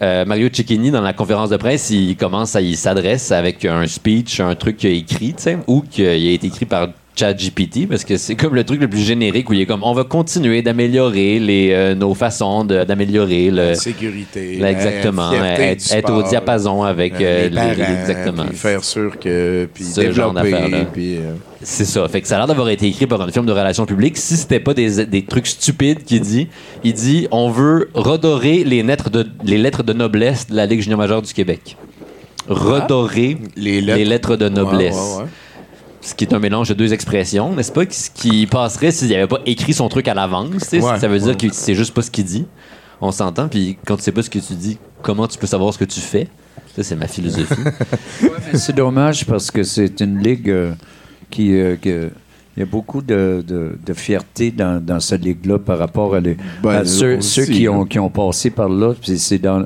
euh, Mario Cecchini, dans la conférence de presse, il commence à, il s'adresse avec un speech, un truc qu'il a écrit, ou qu'il a été écrit par ChatGPT, parce que c'est comme le truc le plus générique où il est comme, on va continuer d'améliorer les, euh, nos façons d'améliorer le, La sécurité. Là, exactement. la Être, au diapason avec euh, euh, les les- parents, exactement. puis faire sûr que puis Ce genre développer puis euh, C'est ça. Fait que ça a l'air d'avoir été écrit par un film de relations publiques. Si c'était pas des, des trucs stupides qu'il dit, il dit on veut redorer les lettres de, les lettres de noblesse de la Ligue junior majeure du Québec. Redorer les les lettres, lettres, de noblesse. Ouais, ouais, ouais. Ce qui est un mélange de deux expressions, n'est-ce pas? Ce qui passerait s'il avait pas écrit son truc à l'avance. tu sais. Ouais, ça veut dire ouais. que c'est juste pas ce qu'il dit. On s'entend. Puis quand tu sais pas ce que tu dis, comment tu peux savoir ce que tu fais? Ça, c'est ma philosophie. C'est dommage parce que c'est une ligue euh, qui. euh, il y a beaucoup de, de- de fierté dans, dans cette ligue-là par rapport à, les- Ben, à ceux, aussi, ceux qui, là. ont, qui ont passé par là. Puis c'est dans,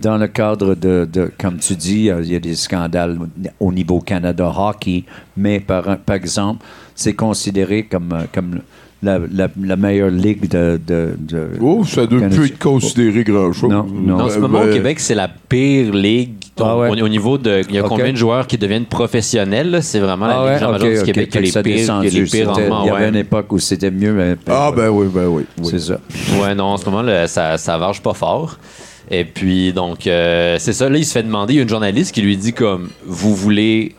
dans le cadre de, de- comme tu dis, euh, il y a des scandales au niveau Canada Hockey, mais par, par exemple, c'est considéré comme, euh, comme la, la- la meilleure ligue de. de, de- Oh, ça doit Canada- plus être considéré grand-chose. Non, non. En ce moment, au Québec, c'est la pire ligue. Ah ouais. au, au niveau de. Il y a combien de joueurs qui deviennent professionnels? C'est vraiment la Ah Ligue ouais, junior ok, majeure du ok. Québec qui que les pires, les. Il y avait ouais. une époque où c'était mieux. mais- Ah, ben oui, ben oui. oui. C'est ça. Ouais, non, en ce moment, là, ça, ça varge pas fort. Et puis, donc, euh, c'est ça. Là, il se fait demander, il y a une journaliste qui lui dit comme, vous voulez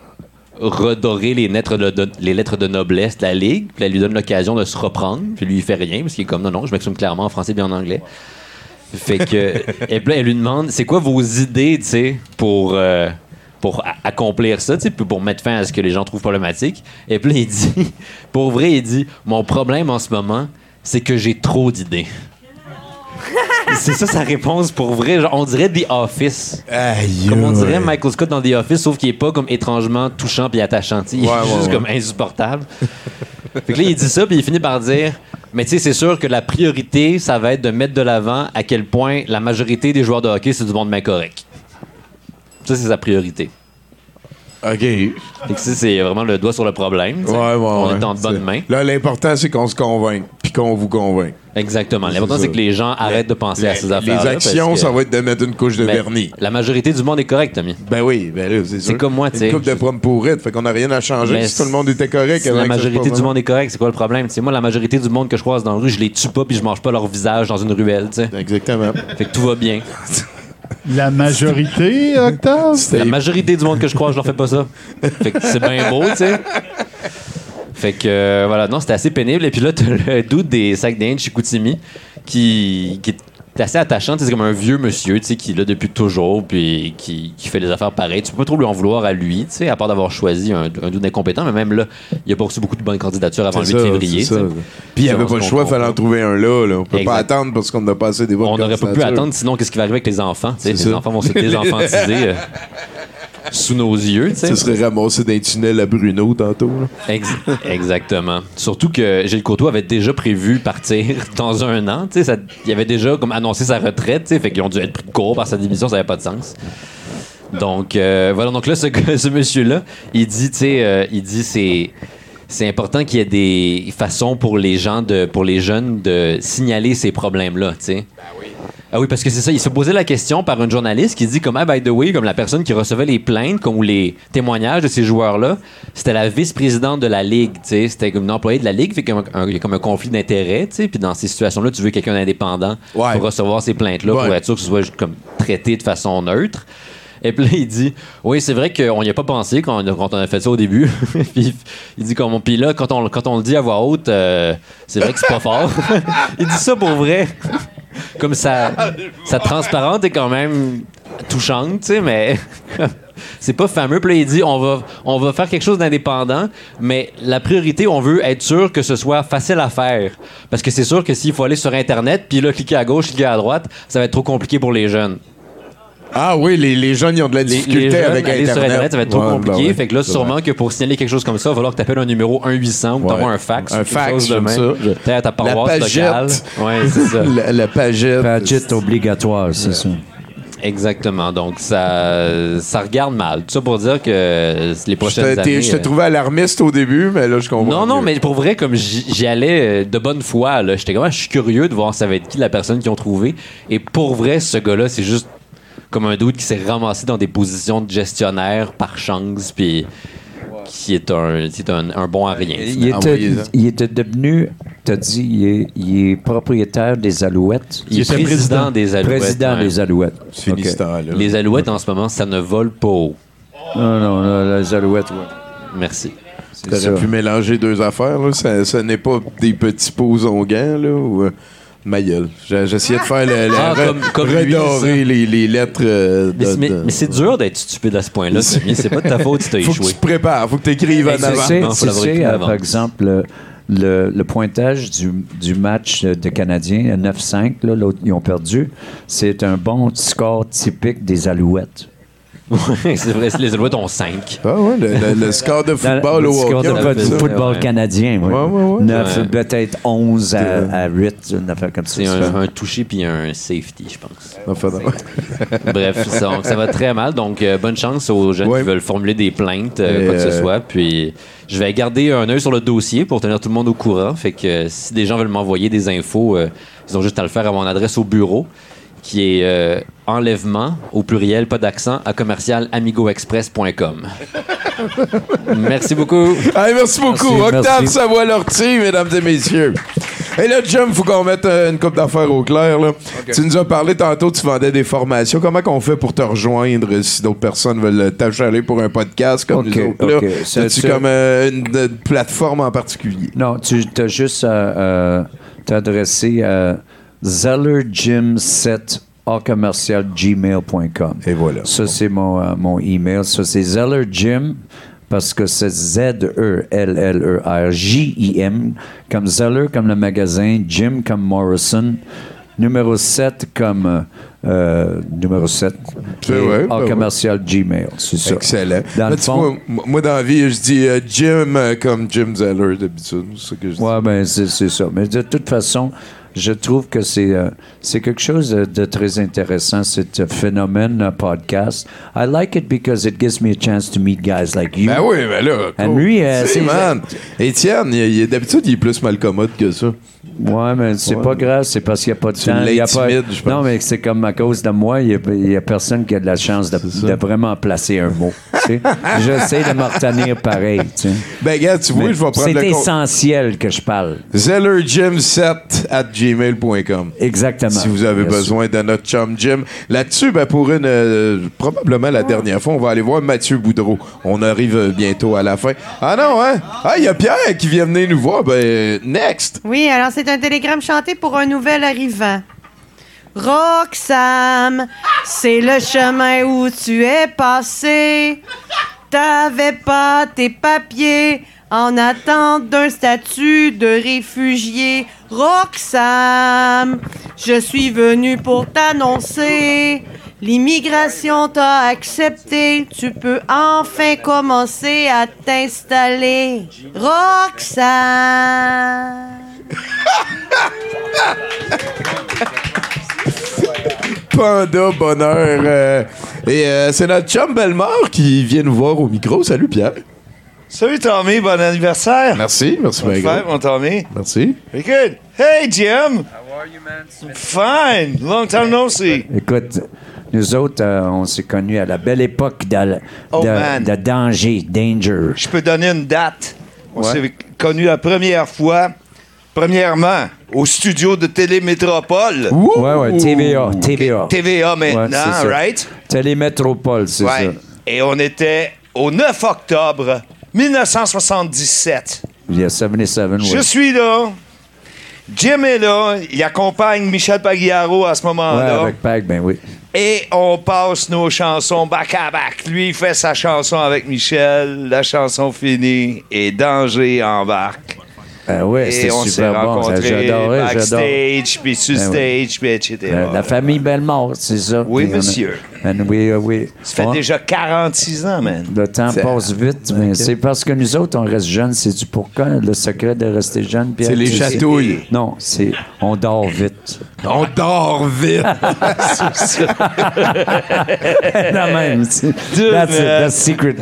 redorer les lettres de, de- les lettres de noblesse de la Ligue? Puis elle lui donne l'occasion de se reprendre. Puis lui, il fait rien, parce qu'il est comme, non, non, je m'exprime clairement en français bien en anglais. Fait que, et puis là, elle lui demande, c'est quoi vos idées, tu sais, pour, euh, pour accomplir ça, tu sais, puis pour mettre fin à ce que les gens trouvent problématique? Et puis là, il dit, pour vrai, il dit, mon problème en ce moment, c'est que j'ai trop d'idées. c'est ça sa réponse pour vrai. Genre, on dirait The Office. Aïe, Comme on dirait. Michael Scott dans The Office, sauf qu'il est pas comme étrangement touchant puis attachant. Il est Ouais, juste ouais. comme insupportable. fait que là, il dit ça, puis il finit par dire Mais tu sais, c'est sûr que la priorité, ça va être de mettre de l'avant à quel point la majorité des joueurs de hockey, c'est du monde bien correct. Ça, c'est sa priorité. OK. Fait que ça, c'est vraiment le doigt sur le problème. Ouais, ouais, on ouais. est en bonne main. Là, l'important, c'est qu'on se convainc, puis qu'on vous convainc. Exactement. L'important, C'est c'est que les gens arrêtent de penser à ces affaires Les actions, ça va être de mettre une couche de vernis. La majorité du monde est correct, Tommy. Ben oui, ben là, c'est sûr. comme moi, tu sais. Une coupe de pommes pourrites, fait qu'on n'a rien à changer. Mais si tout le monde était correct, Si la majorité du monde est correct, c'est quoi le problème? Moi, la majorité du monde que je croise dans la rue, je les tue pas puis je mange pas leur visage dans une ruelle. tu sais. Exactement. Fait que tout va bien. La majorité, Octave? La majorité du monde que je croise, je leur fais pas ça. Fait que c'est bien beau, tu sais. Fait que euh, voilà, non, c'était assez pénible. Et puis là, t'as le doute des sacs d'Inde chez Chicoutimi qui, qui est assez attachant. C'est comme un vieux monsieur tu sais, qui est là depuis toujours, puis qui, qui fait des affaires pareilles. Tu peux pas trop lui en vouloir à lui, tu sais, à part d'avoir choisi un, un doute incompétent. Mais même là, il a pas reçu beaucoup de bonnes candidatures avant le C'est 8 ça, février. ça. Puis il n'y avait pas le choix, il fallait en trouver un là. là. On peut Exact. pas attendre parce qu'on n'a pas assez des bonnes On n'aurait pas pu attendre, sinon qu'est-ce qui va arriver avec les enfants? Les enfants vont se désenfantiser euh, sous nos yeux. tu sais. Ça serait ramassé d'un tunnel à Bruno tantôt. là. Ex- exactement. Surtout que Gilles Courtois avait déjà prévu partir dans un an. tu sais, ça- il avait déjà comme annoncé sa retraite, tu sais, fait qu'ils ont dû être pris de court par sa démission, ça n'avait pas de sens. Donc euh, voilà, donc là, ce, gars- ce monsieur-là, il dit, tu sais, euh, il dit c'est. C'est important qu'il y ait des façons pour les gens, de, pour les jeunes, de signaler ces problèmes-là, tu sais. Ah oui, parce que c'est ça. Il se posait la question par une journaliste qui dit comme, ah, by the way, comme la personne qui recevait les plaintes comme, ou les témoignages de ces joueurs-là, c'était la vice-présidente de la Ligue, tu sais. C'était comme une employée de la Ligue, fait qu'il y a un- il y a comme un conflit d'intérêts, tu sais. Puis dans ces situations-là, tu veux quelqu'un d'indépendant Ouais. pour recevoir ces plaintes-là, Ouais. pour être sûr que ce soit comme traité de façon neutre. Et puis là, il dit Oui, c'est vrai qu'on n'y a pas pensé quand, on a fait ça au début. puis il dit comme Puis là, quand on, le dit à voix haute, euh, c'est vrai que c'est pas fort. il dit ça pour vrai. comme ça, sa transparente est quand même touchante, tu sais, mais. C'est pas fameux. Puis là, il dit on va, on va faire quelque chose d'indépendant, mais la priorité, on veut être sûr que ce soit facile à faire. Parce que c'est sûr que s'il faut aller sur Internet, puis là, cliquer à gauche, cliquer à droite, ça va être trop compliqué pour les jeunes. Ah oui, les, les jeunes, ils ont de la Les, difficulté les jeunes, avec aller Internet. sur Internet, ça va être trop Ouais, compliqué. ben ouais, fait que là, sûrement vrai. que pour signaler quelque chose comme ça, il va falloir que tu appelles un numéro 1-800 ou Ouais. t'envoies un fax. Un fax, de ça. Peut-être à ta paroisse La locale. pagette. Ouais, c'est ça. La, la pagette. Padgett obligatoire, c'est ça. Exactement. Donc, ça, ça regarde mal. Tout ça pour dire que les prochaines années... je te trouvais alarmiste au début, mais là, je comprends. Non, non, mieux. mais pour vrai, comme j'y allais euh, de bonne foi, là, j'étais comme, ah, je suis curieux de voir ça va être qui la personne qu'ils ont trouvé. Et pour vrai, ce gars-là, c'est juste comme un doute qui s'est ramassé dans des positions de gestionnaire par chance, puis qui est un, est un, un bon à rien. Il Ah était, il était devenu, t'as dit, il est, il est propriétaire des Alouettes. Il est président des Alouettes, Président ouais. des Alouettes. C'est temps-là. Les Alouettes, en ce moment, ça ne vole pas haut. Non, non, non, les Alouettes, ouais. Merci. T'aurais pu mélanger deux affaires, là. Ça, ça n'est pas des petits posongans, là, ou... ma gueule. J'essayais de faire le, le- Ah, re- comme- comme redorer les, les lettres euh, Mais, de- c'est- mais- de- mais c'est dur d'être stupide à ce point-là. C'est pas de ta faute si t'as Faut que échoué. tu te prépares, faut que tu écrives en avant. sais, Non, faut tu sais, avant. par exemple, le, pointage du, du match de Canadiens, à 9-5, là, l'autre, ils ont perdu, c'est un bon score typique des Alouettes. Ouais, c'est vrai, les Alouettes ont 5. Ah ouais, le, le- le score de football le au score hockey. de ça. football Ouais. canadien, oui. Ouais, ouais, ouais. Neuf, Ouais. peut-être 11 à, à 8, une affaire comme ça. C'est un, un touché puis un safety, je pense. Fait ça. Bref, ça, donc, ça va très mal. Donc, euh, bonne chance aux jeunes Ouais. qui veulent formuler des plaintes, euh, quoi que ce euh, soit. Puis, je vais garder un œil sur le dossier pour tenir tout le monde au courant. Fait que euh, si des gens veulent m'envoyer des infos, euh, ils ont juste à le faire à mon adresse au bureau, qui est euh, enlèvement, au pluriel, pas d'accent, à commercial amigoexpress.com. Merci beaucoup. Allez, merci beaucoup. Merci, Octave merci. Savoie-Lortie, mesdames et messieurs. Et là, Jim, faut qu'on mette euh, une coupe d'affaires au clair. Là. Tu nous as parlé tantôt, tu vendais des formations. Comment qu'on fait pour te rejoindre si d'autres personnes veulent t'achaler pour un podcast comme Ok, nous autres? Là? ok. Ça- As-tu ça- comme euh, une, une plateforme en particulier? Non, tu as juste euh, t'adresser à zellerjim7 en commercial gmail.com. Et voilà. Ça, c'est mon, euh, mon email. Ça, c'est zellerjim parce que c'est Z-E-L-L-E-R-J-I-M comme Zeller, comme le magasin, Jim comme Morrison, numéro 7 comme euh, numéro 7 qui C'est est en ben ouais. commercial Gmail. C'est ça. Excellent. Dans le fond- moi, dans la vie, je dis euh, Jim comme Jim Zeller d'habitude. C'est ça que je dis. Ouais, ben c'est c'est ça. Mais de toute façon, je trouve que c'est euh, c'est quelque chose de, de très intéressant, ce phénomène euh, podcast. I like it because it gives me a chance to meet guys like you. Ben oui, ben là. And cool. lui, euh, c'est- man. Étienne, d'habitude, il est plus mal commode que ça. Ouais, mais c'est Ouais. pas grave, c'est parce qu'il n'y a pas de temps. Il y a pas... je pense. Non, mais c'est comme à cause de moi, il n'y a, personne qui a de la chance de, vraiment placer un mot. tu sais. J'essaie de me retenir pareil. tu sais. Ben, gars, tu vois, je vais prendre C'est essentiel que je parle. ZellerJim7 at gmail.com. Exactement. Si vous avez Bien sûr. besoin de notre chum Jim. Là-dessus, ben, pour une, euh, probablement la dernière fois, on va aller voir Mathieu Boudreau. On arrive euh, bientôt à la fin. Ah non, hein? Ah, il y a Pierre qui vient venir nous voir. Ben, next. Oui, alors c'est un télégramme chanté pour un nouvel arrivant. Roxane, c'est le chemin où tu es passé. T'avais pas tes papiers en attente d'un statut de réfugié. Roxane, je suis venu pour t'annoncer. L'immigration t'a accepté. Tu peux enfin commencer à t'installer. Roxane. Panda Bonheur. euh, et euh, c'est notre chum Belmore qui vient nous voir au micro. Salut Pierre. Salut Tommy, bon anniversaire. Merci, merci Bonne bien fête, mon Tommy. Merci. Very good. Hey Jim. How are you, man? Fine. Long time no see. Écoute, nous autres, euh, on s'est connus à la belle époque de, Oh, de- man. de danger, danger. Je peux donner une date. On Ouais. s'est connus la première fois, premièrement, au studio de Télémétropole. Ouais, ouais, TVA, TVA. TVA maintenant, Ouais, right? Télémétropole, c'est Ouais. ça. Et on était au 9 octobre 1977. Il y a 77, ouais. Je suis là. Jim est là. Il accompagne Michel Pagliaro à ce Ouais, moment-là. avec Pag, ben oui. Et on passe nos chansons back à back. Lui, il fait sa chanson avec Michel. La chanson finie. Et Danger embarque. Ben ouais, c'était on s'est super bon. ça, J'adorais, backstage, puis sur Ben stage, puis etc. La, la famille Bellemare, c'est ça. Oui, Puis on a- monsieur. Ben oui, oui. Ça fait On- déjà 46 ans, man. Le temps C'est- passe vite, mais c'est parce que nous autres, on reste jeunes. C'est du pourquoi le secret de rester jeune? Pierre? C'est les chatouilles. Non, c'est on dort vite. On dort vite. La même. c'est- Dude, That's it. man. That's secret.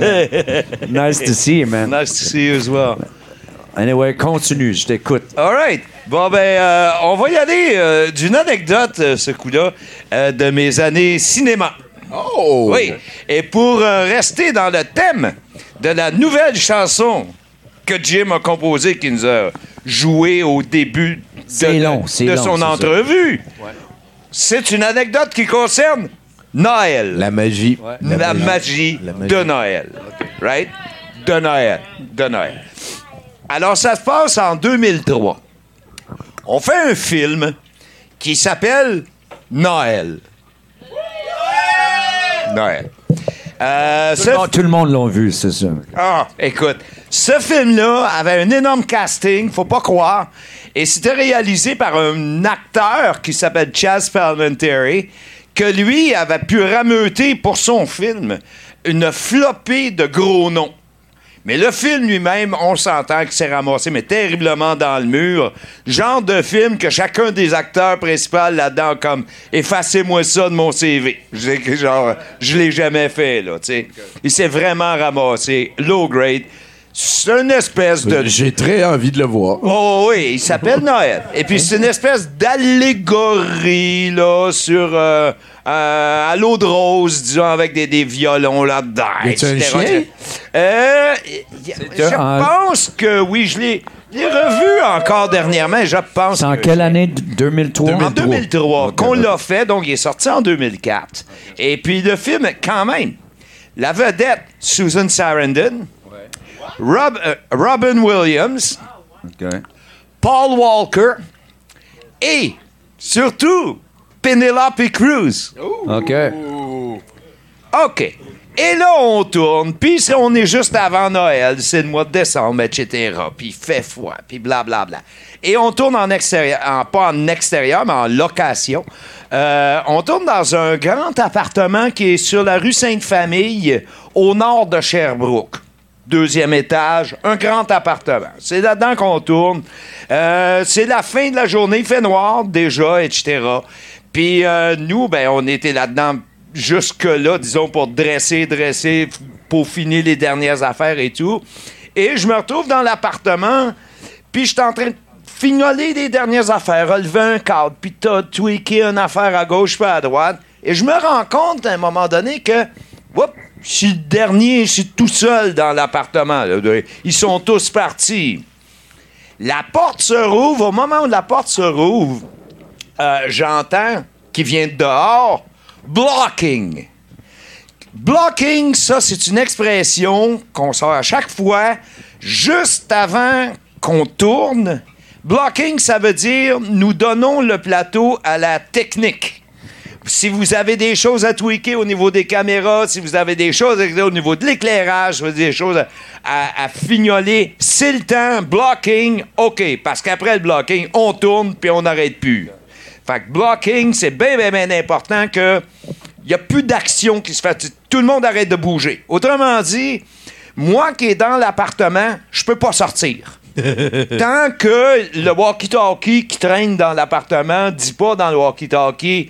Nice to see you, man. Nice to see you as well. Anyway, continue, je t'écoute. All right. Bon, ben, euh, on va y aller euh, d'une anecdote, euh, ce coup-là, euh, de mes années cinéma. Oh! Oui. Et pour euh, rester dans le thème de la nouvelle chanson que Jim a composée, qui nous a joué au début de, long, de long, son entrevue, c'est une anecdote qui concerne Noël. La magie. La, magie, de Noël. Right? De Noël. De Noël. Alors, ça se passe en 2003. On fait un film qui s'appelle Noël. Noël. Euh, Tout, ce le monde- tout le monde l'a vu, c'est ça. ah, écoute, ce film-là avait un énorme casting, faut pas croire, et c'était réalisé par un acteur qui s'appelle Chaz Palminteri, que lui avait pu rameuter pour son film une flopée de gros noms. Mais le film lui-même, on s'entend qu'il s'est ramassé, mais terriblement dans le mur. Genre de film que chacun des acteurs principaux là-dedans, comme effacez-moi ça de mon CV. Genre, je l'ai jamais fait, là, tu sais. Il s'est vraiment ramassé. Low grade. C'est une espèce de. J'ai très envie de le voir. Oh oui, il s'appelle Noël. Et puis c'est une espèce d'allégorie là sur euh, euh, à l'eau de rose, disons, avec des, des violons là-dedans. Y a-tu un etc. chien? Euh, je un- pense que oui, je l'ai revu encore dernièrement. Je pense. C'est en que- quelle année? 2003? en 2003, qu'on l'a fait, donc il est sorti en 2004. Et puis le film, quand même, la vedette, Susan Sarandon, Rob- euh, Robin Williams, Paul Walker et surtout Penelope Cruz. OK. OK. Et là, on tourne, puis on est juste avant Noël, c'est le mois de décembre, etc. Puis il fait froid, puis blablabla. Et on tourne en extérieur, en- pas en extérieur, mais en location. Euh, on tourne dans un grand appartement qui est sur la rue Sainte-Famille, au nord de Sherbrooke. Deuxième étage, un grand appartement. C'est là-dedans qu'on tourne. Euh, c'est la fin de la journée, il fait noir déjà, etc. Puis euh, nous, ben, on était là-dedans jusque-là, disons, pour dresser, dresser, pour finir les dernières affaires et tout. Et je me retrouve dans l'appartement, puis je suis en train de fignoler les dernières affaires, relever un cadre, puis tweaké une affaire à gauche puis à droite. Et je me rends compte à un moment donné que, oups, je le dernier, je tout seul dans l'appartement. Ils sont tous partis. La porte se rouvre. Au moment où la porte se rouvre, euh, j'entends qui vient de dehors blocking. Blocking, ça, c'est une expression qu'on sort à chaque fois juste avant qu'on tourne. Blocking, ça veut dire nous donnons le plateau à la technique. Si vous avez des choses à tweaker au niveau des caméras, si vous avez des choses à au niveau de l'éclairage, si vous avez des choses à, à- à fignoler, c'est le temps. Blocking, OK. Parce qu'après le blocking, on tourne puis on n'arrête plus. Fait que blocking, c'est bien, bien, bien important que il n'y a plus d'action qui se fait. Tout le monde arrête de bouger. Autrement dit, moi qui est dans l'appartement, je peux pas sortir. Tant que le walkie-talkie qui traîne dans l'appartement dit pas dans le walkie-talkie,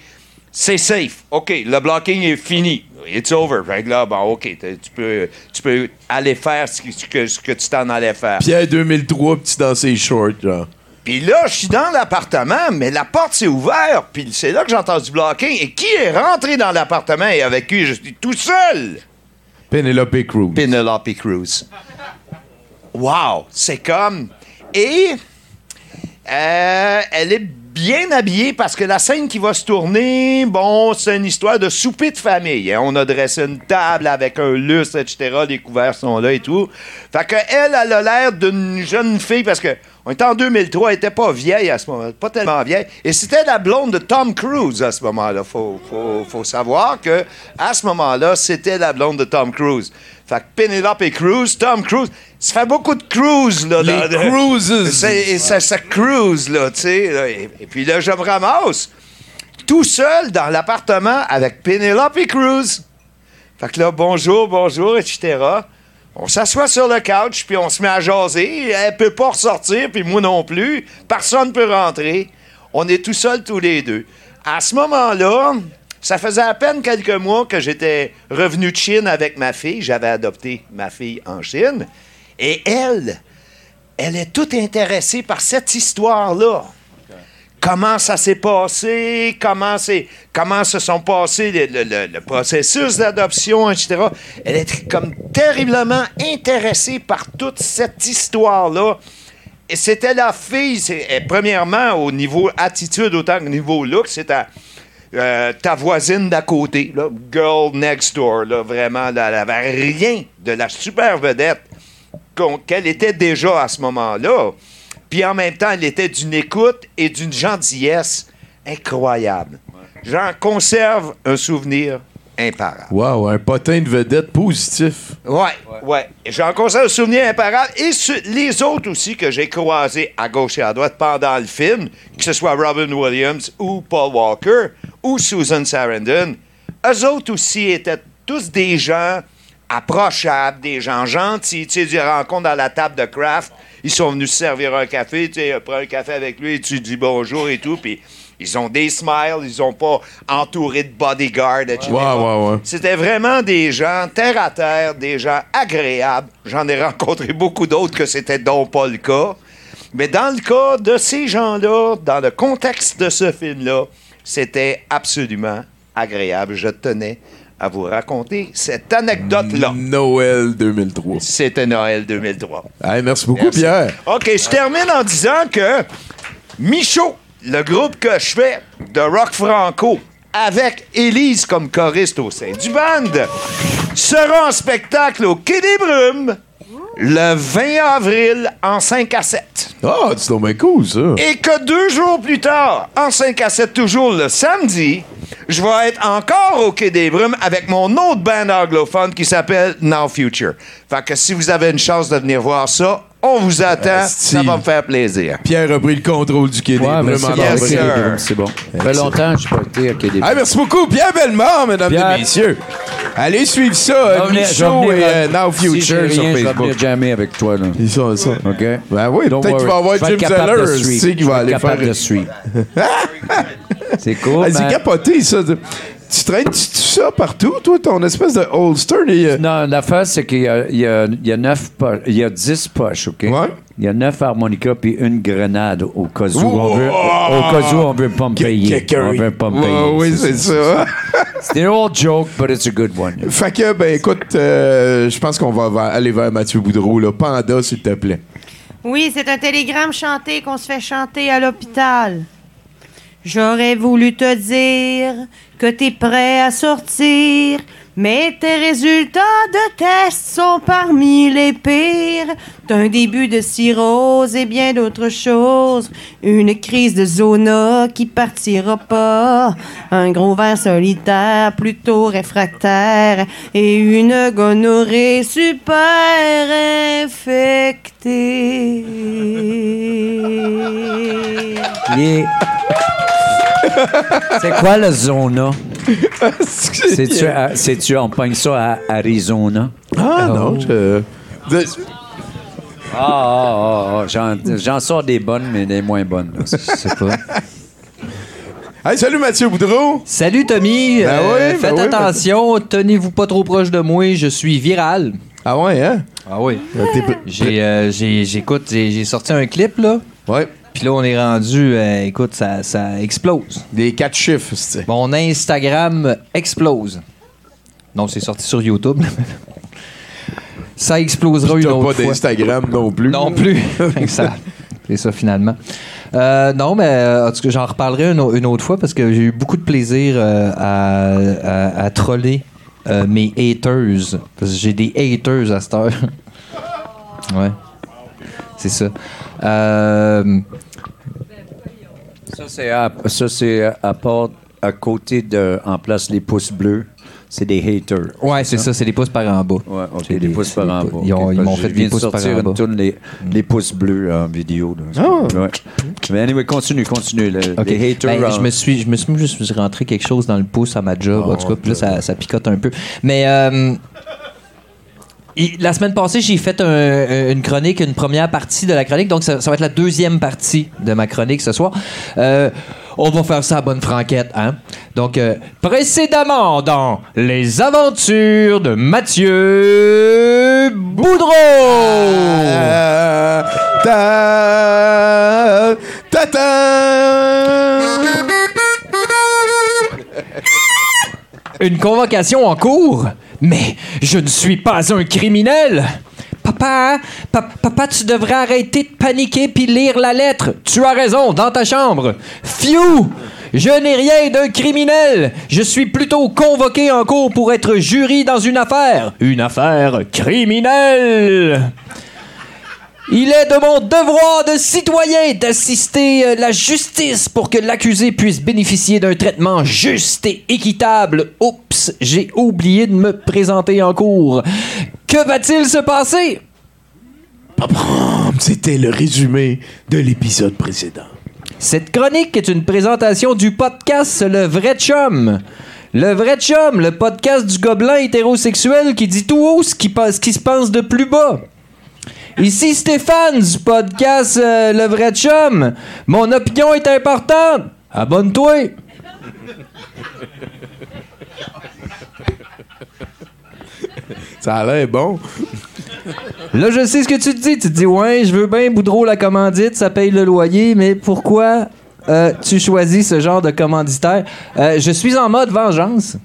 c'est safe. OK, le blocking est fini. It's over. Fait que là, bon, OK, tu peux, tu peux aller faire ce que, ce tu t'en allais faire. Pierre 2003, petit dans ses shorts, genre. Puis là, je suis dans l'appartement, mais la porte s'est ouverte, puis c'est là que j'ai entendu blocking. Et qui est rentré dans l'appartement et avec qui je suis tout seul? Penelope Cruz. Penelope Cruz. Wow! C'est comme. Et. euh, elle est bien habillée parce que la scène qui va se tourner, bon, c'est une histoire de souper de famille. hein. On a dressé une table avec un lustre, etc. Les couverts sont là et tout. Fait que elle, a l'air d'une jeune fille parce que. On était en 2003, elle était pas vieille à ce moment-là, pas tellement vieille. Et c'était la blonde de Tom Cruise à ce moment-là. Faut, faut, savoir que à ce moment-là, c'était la blonde de Tom Cruise. Fait que Penelope Cruz, Tom Cruise, ça fait beaucoup de cruise, là. Les dans- cruises. Et ça, ça cruise, là, tu sais. Et, et puis là, je me ramasse tout seul dans l'appartement avec Penelope Cruz. Fait que là, bonjour, bonjour, etc. On s'assoit sur le couch, puis on se met à jaser. Elle peut pas ressortir, puis moi non plus. Personne peut rentrer. On est tout seuls tous les deux. À ce moment-là, ça faisait à peine quelques mois que j'étais revenu de Chine avec ma fille. J'avais adopté ma fille en Chine. Et elle, elle est toute intéressée par cette histoire-là comment ça s'est passé, comment, c'est, comment se sont passés le, processus d'adoption, etc. Elle est comme terriblement intéressée par toute cette histoire-là. Et c'était la fille, c'est, eh, premièrement, au niveau attitude autant qu'au niveau look, c'était euh, ta voisine d'à côté, girl next door, vraiment, elle avait rien de la super vedette qu'elle était déjà à ce moment-là. Puis en même temps, elle était d'une écoute et d'une gentillesse incroyable. J'en conserve un souvenir imparable. Wow, un potin de vedette positif. Ouais, ouais. J'en conserve un souvenir imparable. Et ce- les autres aussi que j'ai croisés à gauche et à droite pendant le film, que ce soit Robin Williams ou Paul Walker ou Susan Sarandon, eux autres aussi étaient tous des gens approchables, des gens gentils. Tu sais, les rencontres dans la table de craft, ils sont venus se servir un café, tu sais, prends un café avec lui et tu dis bonjour et tout, puis ils ont des smiles, ils ont pas entouré de bodyguards, etc. Ouais, ouais, ouais. C'était vraiment des gens terre à terre, des gens agréables. J'en ai rencontré beaucoup d'autres que c'était donc pas le cas. Mais dans le cas de ces gens-là, dans le contexte de ce film-là, c'était absolument agréable. Je tenais à vous raconter cette anecdote-là. Noël 2003. C'était Noël 2003. Hey, merci beaucoup, Merci. Pierre. OK, je termine en disant que Michaud, le groupe que je fais de rock franco, avec Élise comme choriste au sein du band, sera en spectacle au Quai des Brumes le 20 avril en 5 à 7. Ah, c'est donc bien cool, ça. Et que deux jours plus tard, en 5 à 7, toujours le samedi, je vais être encore au Quai des Brumes avec mon autre band anglophone qui s'appelle Now Future. Fait que si vous avez une chance de venir voir ça, on vous attend. Asti. Ça va me faire plaisir. Pierre a pris le contrôle du Quai des Ouais, en c'est bon. Ça fait longtemps que je n'ai pas été à des Hey, merci beaucoup, Pierre Bellemare, mesdames Pierre. et messieurs. Allez suivre ça, Je euh, je Michaud et euh, euh, Now si Future sur rien, Je vais Facebook. venir jammer avec toi, là. Ils sont ça. OK? Ben oui, peut-être qu'il va avoir Je Jim Zeller, tu suivre. sais, qui Je va aller faire... capable de suivre. C'est cool, Ah, c'est man. capoté, ça. Tu traînes tu, ça partout, toi, ton espèce de holster? euh, Non, l'affaire, c'est qu'il y a, il y, a, il y a neuf poches. Il y a dix poches, OK? Ouais. Il y a neuf harmonicas puis une grenade au cas où on veut, au cas où on veut pas me payer. On veut pas me payer. oui, c'est ça. C'est an old joke, but it's a good one. Fait que, ben écoute, euh, je pense qu'on va va aller vers Mathieu Boudreau, là. Panda, s'il te plaît. Oui, c'est un télégramme chanté qu'on se fait chanter à l'hôpital. J'aurais voulu te dire que t'es prêt à sortir, Mais tes résultats de test sont parmi les pires. T'as un début de cirrhose et bien d'autres choses. Une crise de zona qui partira pas. Un gros verre solitaire plutôt réfractaire. Et une gonorrhée super infectée. C'est quoi le zona? C'est-tu, à- c'est-tu, on pogne ça à Arizona? Ah, non, je. Ah, ah, ah, ah, j'en, j'en sors des bonnes, mais des moins bonnes. là. Je sais pas. Hey, salut Mathieu Boudreau! Salut Tommy, Ben Euh, oui, ben faites oui, attention, tenez-vous pas trop proche de moi, je suis viral. Ah ouais, hein? Ah oui. T'es- J'ai, euh, j'ai- j'écoute, j'ai, j'ai sorti un clip là. Ouais. Puis là on est rendu, euh, écoute, ça, ça explose. Des quatre chiffres, c'est. Mon Instagram explose. Non, c'est sorti sur YouTube. ça explosera Puis une autre pas fois. d'Instagram non plus. Non plus. Ça, c'est ça finalement. Euh, non, mais euh, en tout cas, j'en reparlerai une, au- une autre fois parce que j'ai eu beaucoup de plaisir euh, à, à- à troller mes haters. Parce que j'ai des haters à cette heure. ouais. C'est ça. Euh, Ça, c'est à, ça, c'est à part, à côté de, en place, les pouces bleus, c'est des haters. ouais, c'est ça, c'est des pouces par en bas. Ouais, ok, C'est des des- pouces par en bas. ils ont- ok, ils m'ont fait je des viens de pouces par sortir en une bas. tourne, les, les pouces bleus en vidéo. là. Ah! Ouais. Mais anyway, continue, continue. le-. Les haters. Ben, je me suis, je me suis juste rentré quelque chose dans le pouce à ma job, en tout cas, puis là, ça, ça picote un peu. Mais euh, la semaine passée, j'ai fait un- une chronique, une première partie de la chronique, donc ça, ça va être la deuxième partie de ma chronique ce soir. Euh, on va faire ça à bonne franquette, hein? Donc, euh, précédemment dans Les aventures de Mathieu Boudreau! Euh, ta- ta- ta- Une convocation en cours? Mais je ne suis pas un criminel! Papa, pa- papa, tu devrais arrêter de paniquer puis lire la lettre. Tu as raison, dans ta chambre. Fiou! Je n'ai rien d'un criminel. Je suis plutôt convoqué en cours pour être jury dans une affaire. Une affaire criminelle. Il est de mon devoir de citoyen d'assister euh, la justice pour que l'accusé puisse bénéficier d'un traitement juste et équitable. Oups, j'ai oublié de me présenter en cours. Que va-t-il se passer? C'était le résumé de l'épisode précédent. Cette chronique est une présentation du podcast Le Vrai Chum. Le Vrai Chum, le podcast du gobelin hétérosexuel qui dit tout haut ce qui, passe- ce qui se pense de plus bas. Ici Stéphane du podcast euh, Le Vrai Chum. Mon opinion est importante. Abonne-toi. Ça a l'air bon. Là, je sais ce que tu te dis. Tu te dis, ouais, je veux bien Boudreau la commandite, ça paye le loyer, mais pourquoi euh, tu choisis ce genre de commanditaire? Euh, je suis en mode vengeance.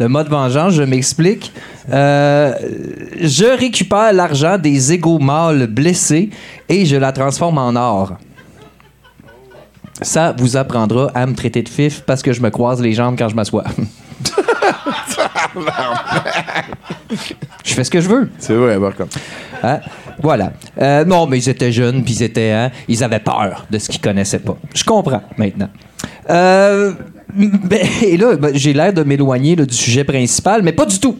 Le mode vengeance, je m'explique. Euh, je récupère l'argent des égaux mâles blessés et je la transforme en or. Ça vous apprendra à me traiter de fif parce que je me croise les jambes quand je m'assois. Je fais ce que je veux. C'est vrai, par contre. Hein? Voilà. Euh, non, mais ils étaient jeunes, puis ils étaient, hein, ils avaient peur de ce qu'ils connaissaient pas. Je comprends maintenant. Euh, ben, et là, ben, j'ai l'air de m'éloigner du sujet principal, mais pas du tout.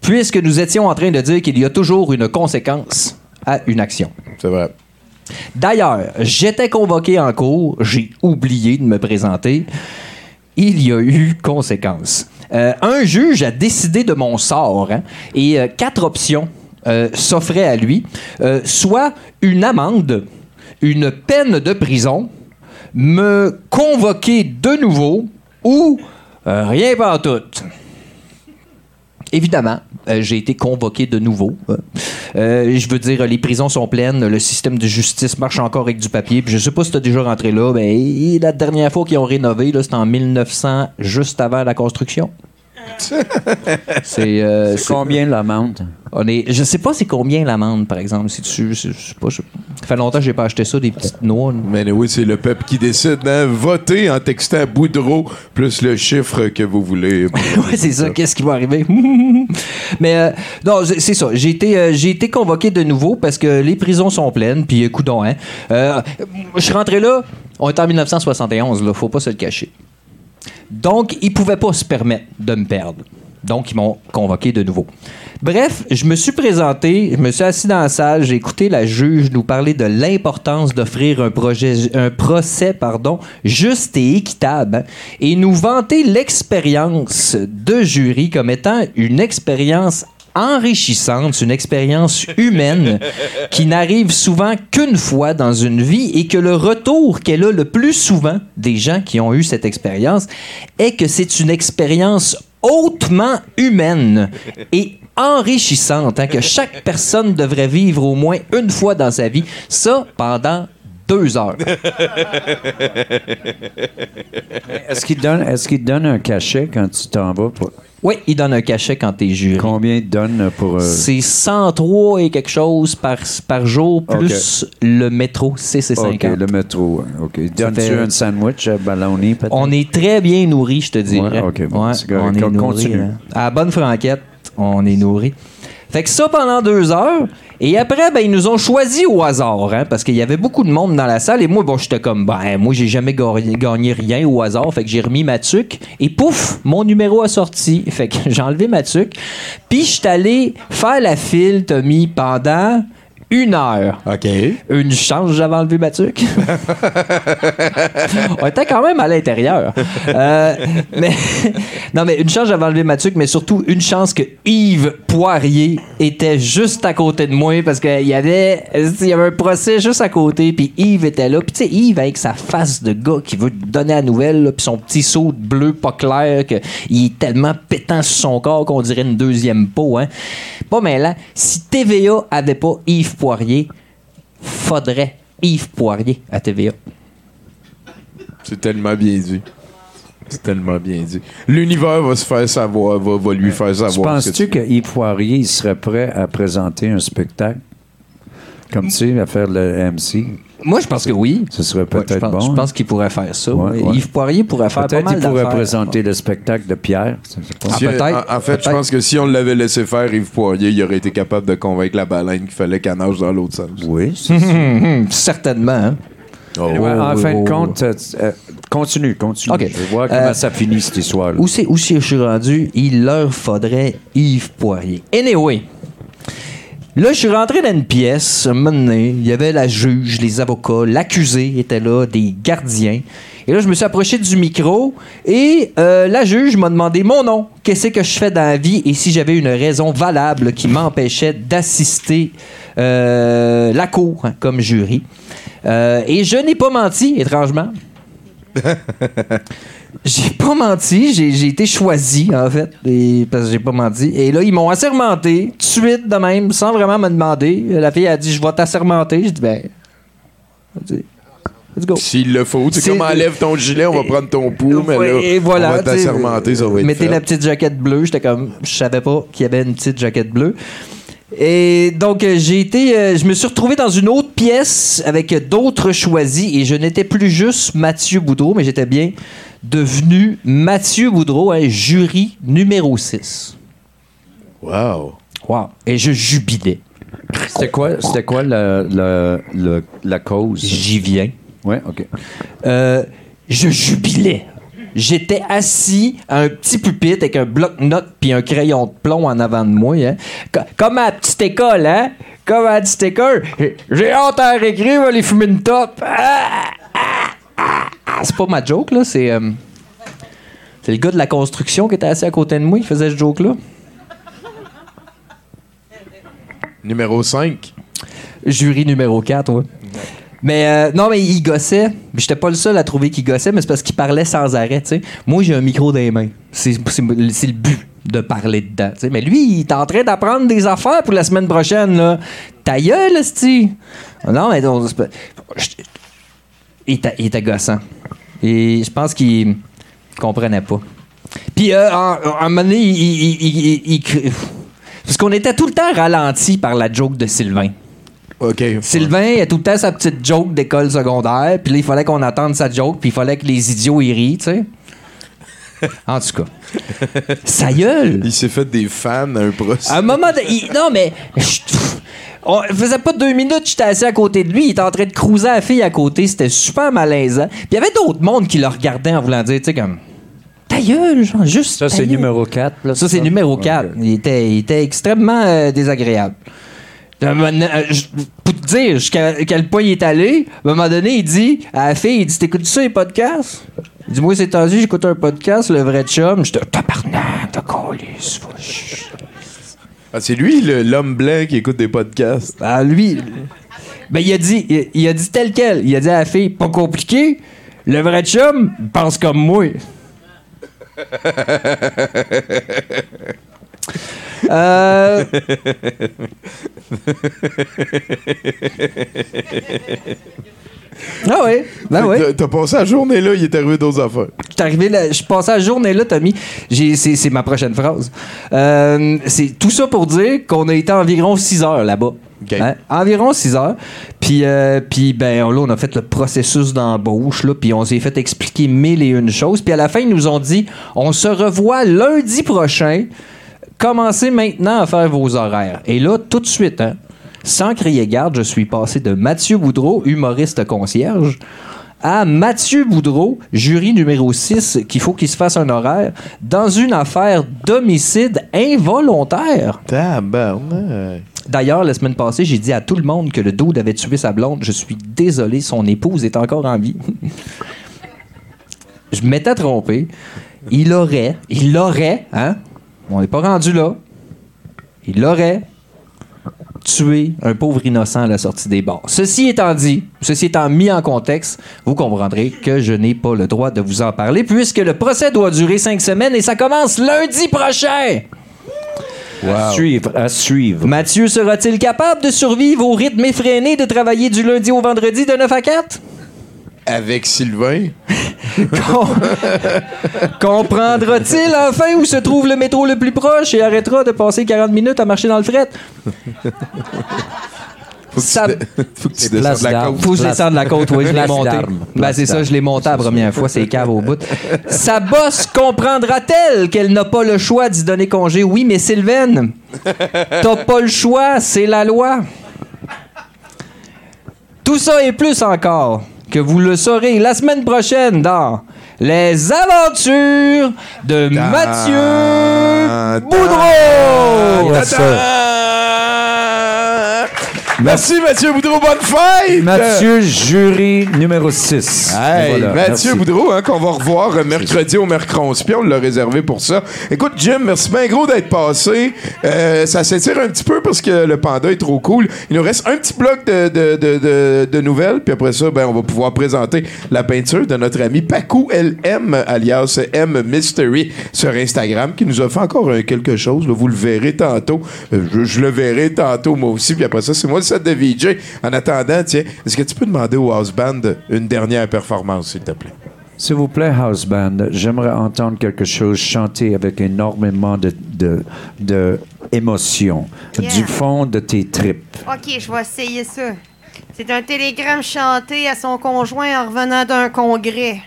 Puisque nous étions en train de dire qu'il y a toujours une conséquence à une action. C'est vrai. D'ailleurs, j'étais convoqué en cours, j'ai oublié de me présenter. Il y a eu conséquence. Euh, un juge a décidé de mon sort hein, et euh, quatre options euh, s'offraient à lui, soit une amende, une peine de prison, me convoquer de nouveau ou euh, rien pas tout. Évidemment, euh, j'ai été convoqué de nouveau. Euh, je veux dire, les prisons sont pleines, le système de justice marche encore avec du papier. Puis je sais pas si tu as déjà rentré là, mais la dernière fois qu'ils ont rénové, c'était en 1900, juste avant la construction. C'est euh, combien l'amende? On est, je sais pas c'est combien l'amende, par exemple. Si tu, je sais pas, je- ça fait longtemps que j'ai pas acheté ça, des petites noix. là. Mais oui, c'est le peuple qui décide. Hein? Votez en textant Boudreau plus le chiffre que vous voulez. ouais, c'est ça. Qu'est-ce qui va arriver? Mais euh, non, c'est ça. J'ai été, euh, j'ai été convoqué de nouveau parce que les prisons sont pleines. Puis, écoute hein. Euh, je suis rentré là. On est en 1971. Là, faut pas se le cacher. Donc, ils pouvaient pas se permettre de me perdre. Donc, ils m'ont convoqué de nouveau. Bref, je me suis présenté, je me suis assis dans la salle, j'ai écouté la juge nous parler de l'importance d'offrir un procès pardon, juste et équitable hein, et nous vanter l'expérience de jury comme étant une expérience enrichissante, une expérience humaine qui n'arrive souvent qu'une fois dans une vie et que le retour qu'elle a le plus souvent des gens qui ont eu cette expérience est que c'est une expérience hautement humaine et enrichissante hein, que chaque personne devrait vivre au moins une fois dans sa vie, ça pendant deux heures. Est-ce qu'il donne, te donne un cachet quand tu t'en vas? Pour... Oui, il donne un cachet quand t'es juré. Combien il donne pour... euh, C'est 103 et quelque chose par, par jour, plus le métro, c'est c'est 50. OK, le métro. OK. Donne-tu un sandwich à ballonné, peut-être? On est très bien nourri, je te dirais. Ouais, ok, bon, Ouais, on est nourri, continue. là. À la bonne franquette, on est nourri. Fait que ça pendant deux heures. Et après, ben, ils nous ont choisi au hasard, hein, parce qu'il y avait beaucoup de monde dans la salle. Et moi, bon, j'étais comme, ben, moi, j'ai jamais gagné, rien au hasard. Fait que j'ai remis ma tuque. Et pouf, mon numéro a sorti. Fait que j'ai enlevé ma tuque. Puis, j'étais allé faire la file, Tommy, pendant une heure. OK. Une chance, j'avais enlevé ma tuque. On était quand même à l'intérieur. Euh, mais, non, mais une chance, j'avais enlevé ma tuque, mais surtout une chance que Yves Poirier était juste à côté de moi parce qu'il y avait, il y avait un procès juste à côté, puis Yves était là. Puis tu sais, Yves avec sa face de gars qui veut donner la nouvelle, puis son petit saut bleu pas clair, qu'il est tellement pétant sur son corps qu'on dirait une deuxième peau. Hein. Pas mais là, si TVA avait pas Yves Poirier, faudrait Yves Poirier à TVA. C'est tellement bien dit. C'est tellement bien dit. L'univers va se faire savoir, va, va lui faire Tu savoir. penses-tu que Yves Poirier il serait prêt à présenter un spectacle? Comme tu sais, à faire le MC? Moi, je pense que oui. Ce serait Ouais, je peut-être pense, bon. je pense qu'il pourrait faire ça. Ouais, ouais. ouais. Yves Poirier pourrait faire pas Peut-être mal qu'il pourrait présenter le spectacle de Pierre. Si- peut-être. En, en fait, je pense que si on l'avait laissé faire, Yves Poirier, il aurait été capable de convaincre la baleine qu'il fallait qu'elle nage dans l'autre sens. Oui, Certainement. hein. Ouais, en fin de compte, euh, euh, continue, continue. OK. Je vais voir comment Euh, ça finit cette histoire-là. Où c'est où c'est que je suis rendu? Il leur faudrait Yves Poirier. Anyway. Là, je suis rentré dans une pièce, un donné, il y avait la juge, les avocats, l'accusé était là, des gardiens. Et là, je me suis approché du micro et euh, la juge m'a demandé mon nom, qu'est-ce que je fais dans la vie et si j'avais une raison valable qui m'empêchait d'assister euh, la cour comme jury? Euh, et je n'ai pas menti, étrangement. J'ai pas menti, j'ai été choisi, en fait, et- parce que j'ai pas menti. Et là, ils m'ont assermenté, tout de suite, de même, sans vraiment me demander. La fille a dit Je vais t'assermenter. J'ai dit Ben. Let's go. S'il le faut. Tu sais, comme enlève ton gilet, on va prendre ton pouls, mais là, Et voilà. on va t'assermenter, ça va être Mettez fait. la petite jaquette bleue. J'étais comme, je savais pas qu'il y avait une petite jaquette bleue. Et donc, euh, j'ai été. euh, je me suis retrouvé dans une autre pièce avec d'autres choisis et je n'étais plus juste Mathieu Boudreau, mais j'étais bien devenu Mathieu Boudreau, un jury numéro 6. Wow. Wow. Et je jubilais. C'était quoi, c'était quoi la, la, la, la cause? J'y viens. Ouais, OK. Euh, je jubilais. J'étais assis à un petit pupitre avec un bloc-notes puis un crayon de plomb en avant de moi. Hein. Co- Comme à la petite école, hein? Comme à la petite école. J'ai hâte à vais aller fumer une top. Ah, ah, ah. C'est pas ma joke, là. C'est, euh, c'est le gars de la construction qui était assis à côté de moi qui faisait ce joke-là. Numéro 5. Jury numéro 4, ouais. Mais euh, non, mais il gossait. J'étais pas le seul à trouver qu'il gossait, mais c'est parce qu'il parlait sans arrêt. Moi, j'ai un micro dans les mains. C'est le but de parler dedans. Mais lui, il est en train d'apprendre des affaires pour la semaine prochaine, là. Ta gueule, esti. Non, mais il était, il était gossant. Et je pense qu'il comprenait pas. Puis, euh, à un moment donné, il, il- Parce qu'on était tout le temps ralenti par la joke de Sylvain. Sylvain a tout le temps sa petite joke d'école secondaire, puis là, il fallait qu'on attende sa joke, puis il fallait que les idiots y rient, tu sais. En tout cas. Sa gueule! Il s'est fait des fans, un procès. À un moment de- il- non, mais. On faisait pas deux minutes, j'étais assis à côté de lui, il était en train de cruiser la fille à côté, c'était super malaisant. Puis il y avait d'autres mondes qui le regardaient en voulant dire, tu sais, comme. Ta gueule, genre, juste. Ça, c'est numéro 4. Là, Ça, c'est numéro 4. Il, était, il était extrêmement euh, désagréable. Pour te dire jusqu'à quel point il est allé, à un moment donné, il dit à la fille, il dit T'écoutes ça, les podcasts? Il dit Moi, c'est tendu, j'écoute un podcast, le vrai chum. J'étais Tabarnak, t'as collé, Ah, c'est lui, l'homme blanc qui écoute des podcasts. Ah, lui. Ben, il a dit, il, il a dit tel quel. Il a dit à la fille, pas compliqué. Le vrai chum pense comme moi. Euh. Ah oui, ben oui. T'as- T'as passé la journée là, il est arrivé d'autres affaires. Je suis arrivé là, je passais la journée là, Tommy. J'ai, c'est, c'est ma prochaine phrase. Euh, c'est tout ça pour dire qu'on a été environ 6 heures là-bas. Hein? Environ 6 heures. Puis, euh, puis ben, là, on a fait le processus d'embauche, là, puis on s'est fait expliquer mille et une choses. Puis à la fin, ils nous ont dit on se revoit lundi prochain. Commencez maintenant à faire vos horaires. Et là, tout de suite, hein, sans crier garde, je suis passé de Mathieu Boudreau, humoriste concierge, à Mathieu Boudreau, jury numéro 6, qu'il faut qu'il se fasse un horaire, dans une affaire d'homicide involontaire. D'ailleurs, la semaine passée, j'ai dit à tout le monde que le dude avait tué sa blonde. Je suis désolé, son épouse est encore en vie. Je m'étais trompé. Il aurait, il aurait, hein? On n'est pas rendu là. Il aurait tué un pauvre innocent à la sortie des bars. Ceci étant dit, ceci étant mis en contexte, vous comprendrez que je n'ai pas le droit de vous en parler puisque le procès doit durer cinq semaines et ça commence lundi prochain. À suivre, à suivre. Mathieu sera-t-il capable de survivre au rythme effréné de travailler du lundi au vendredi de 9 à 4? Avec Sylvain? Comprendra-t-il enfin où se trouve le métro le plus proche et arrêtera de passer 40 minutes à marcher dans le fret? Ça... Faut que tu descendes la d'armes. côte. Faut que je descende de la côte, oui, je l'ai monté. Ben, c'est ça, je l'ai monté la première fois, c'est cave au bout. Sa bosse comprendra-t-elle qu'elle n'a pas le choix d'y donner congé? Oui, mais Sylvaine, t'as pas le choix, c'est la loi. Tout ça et plus encore, que vous le saurez la semaine prochaine dans Les aventures de Mathieu Boudreau! Merci Mathieu Boudreau, bonne fête! Mathieu, jury numéro 6. Hey, voilà, Mathieu merci. Boudreau, hein, qu'on va revoir euh, mercredi au Mercronspion, on l'a réservé pour ça. Écoute, Jim, merci bien gros d'être passé. Euh, ça s'étire un petit peu parce que le panda est trop cool. Il nous reste un petit bloc de, de, de, nouvelles, puis après ça, ben, on va pouvoir présenter la peinture de notre ami Paco LM, alias M Mystery, sur Instagram, qui nous a fait encore euh, quelque chose. là. vous le verrez tantôt. Euh, je, je le verrai tantôt, moi aussi, puis après ça, c'est moi set de VJ. En attendant, tiens, est-ce que tu peux demander au house band une dernière performance, s'il te plaît? S'il vous plaît, House Band, j'aimerais entendre quelque chose chanter avec énormément de, de, de émotion, Yeah. du fond de tes tripes. OK, je vais essayer ça. C'est un télégramme chanté à son conjoint en revenant d'un congrès.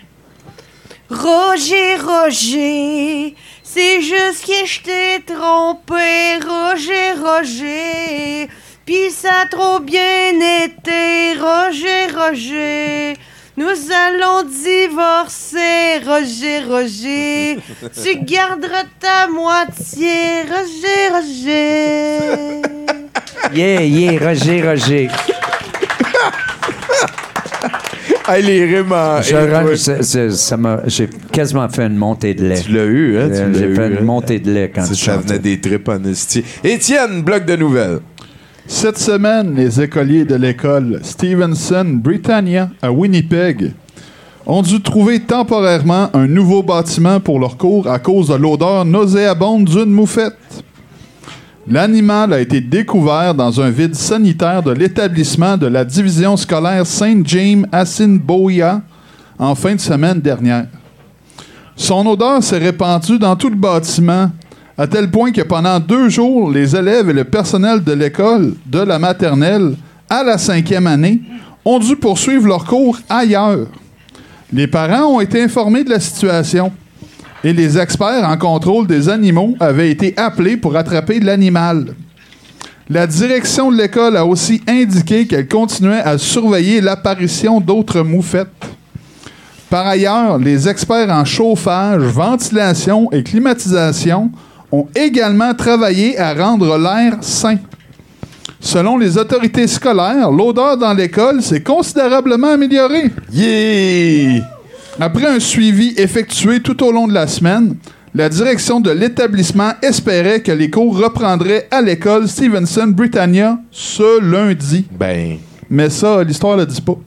Roger, Roger, c'est juste que je t'ai trompé, Roger, Roger. Pis ça a trop bien été, Roger, Roger. Nous allons divorcer, Roger, Roger. Tu garderas ta moitié, Roger, Roger. Yeah, yeah, Roger, Roger. Hey, les rimes en- Je et- rends- ouais. c'est- c'est- ça m'a- J'ai quasiment fait une montée de lait. Tu l'as eu, hein? tu Euh, l'as J'ai eu, fait hein? une montée de lait quand Ça, tu ça chantais. venait des tripes en esti. Étienne, bloc de nouvelles. Cette semaine, les écoliers de l'école Stevenson Britannia à Winnipeg ont dû trouver temporairement un nouveau bâtiment pour leur cours à cause de l'odeur nauséabonde d'une moufette. L'animal a été découvert dans un vide sanitaire de l'établissement de la division scolaire Saint James Assiniboia en fin de semaine dernière. Son odeur s'est répandue dans tout le bâtiment, à tel point que pendant deux jours, les élèves et le personnel de l'école, de la maternelle à la cinquième année, ont dû poursuivre leurs cours ailleurs. Les parents ont été informés de la situation et les experts en contrôle des animaux avaient été appelés pour attraper l'animal. La direction de l'école a aussi indiqué qu'elle continuait à surveiller l'apparition d'autres moufettes. Par ailleurs, les experts en chauffage, ventilation et climatisation ont également travaillé à rendre l'air sain. Selon les autorités scolaires, l'odeur dans l'école s'est considérablement améliorée. Après un suivi effectué tout au long de la semaine, la direction de l'établissement espérait que les cours reprendraient à l'école Stevenson Britannia ce lundi. Ben. Mais ça, l'histoire ne le dit pas.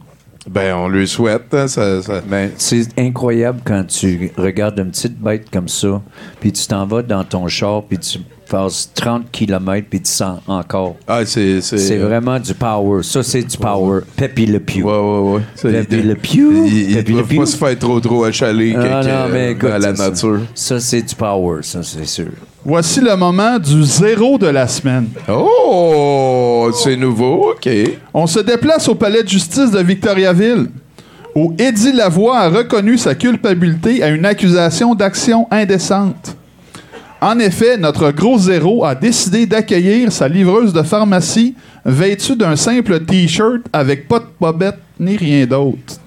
Ben, on lui souhaite. hein, ça, ça- Ben, c'est incroyable quand tu regardes une petite bête comme ça, puis tu t'en vas dans ton char, puis tu passes 30 km, puis tu sens encore. Ah, c'est. C'est vraiment du power. Ça, c'est du power. Peppy le Pew. Ouais, ouais, ouais. Ça, il- le Pew. Il, le Pew. pas se faire trop, trop achaler Ah, non, mais écoute, dans la ça, nature. Ça, c'est du power, ça, c'est sûr. Voici le moment du zéro de la semaine. Oh, c'est nouveau, OK. On se déplace au palais de justice de Victoriaville, où Eddie Lavoie a reconnu sa culpabilité à une accusation d'action indécente. En effet, notre gros zéro a décidé d'accueillir sa livreuse de pharmacie vêtue d'un simple T-shirt avec pas de bobette ni rien d'autre.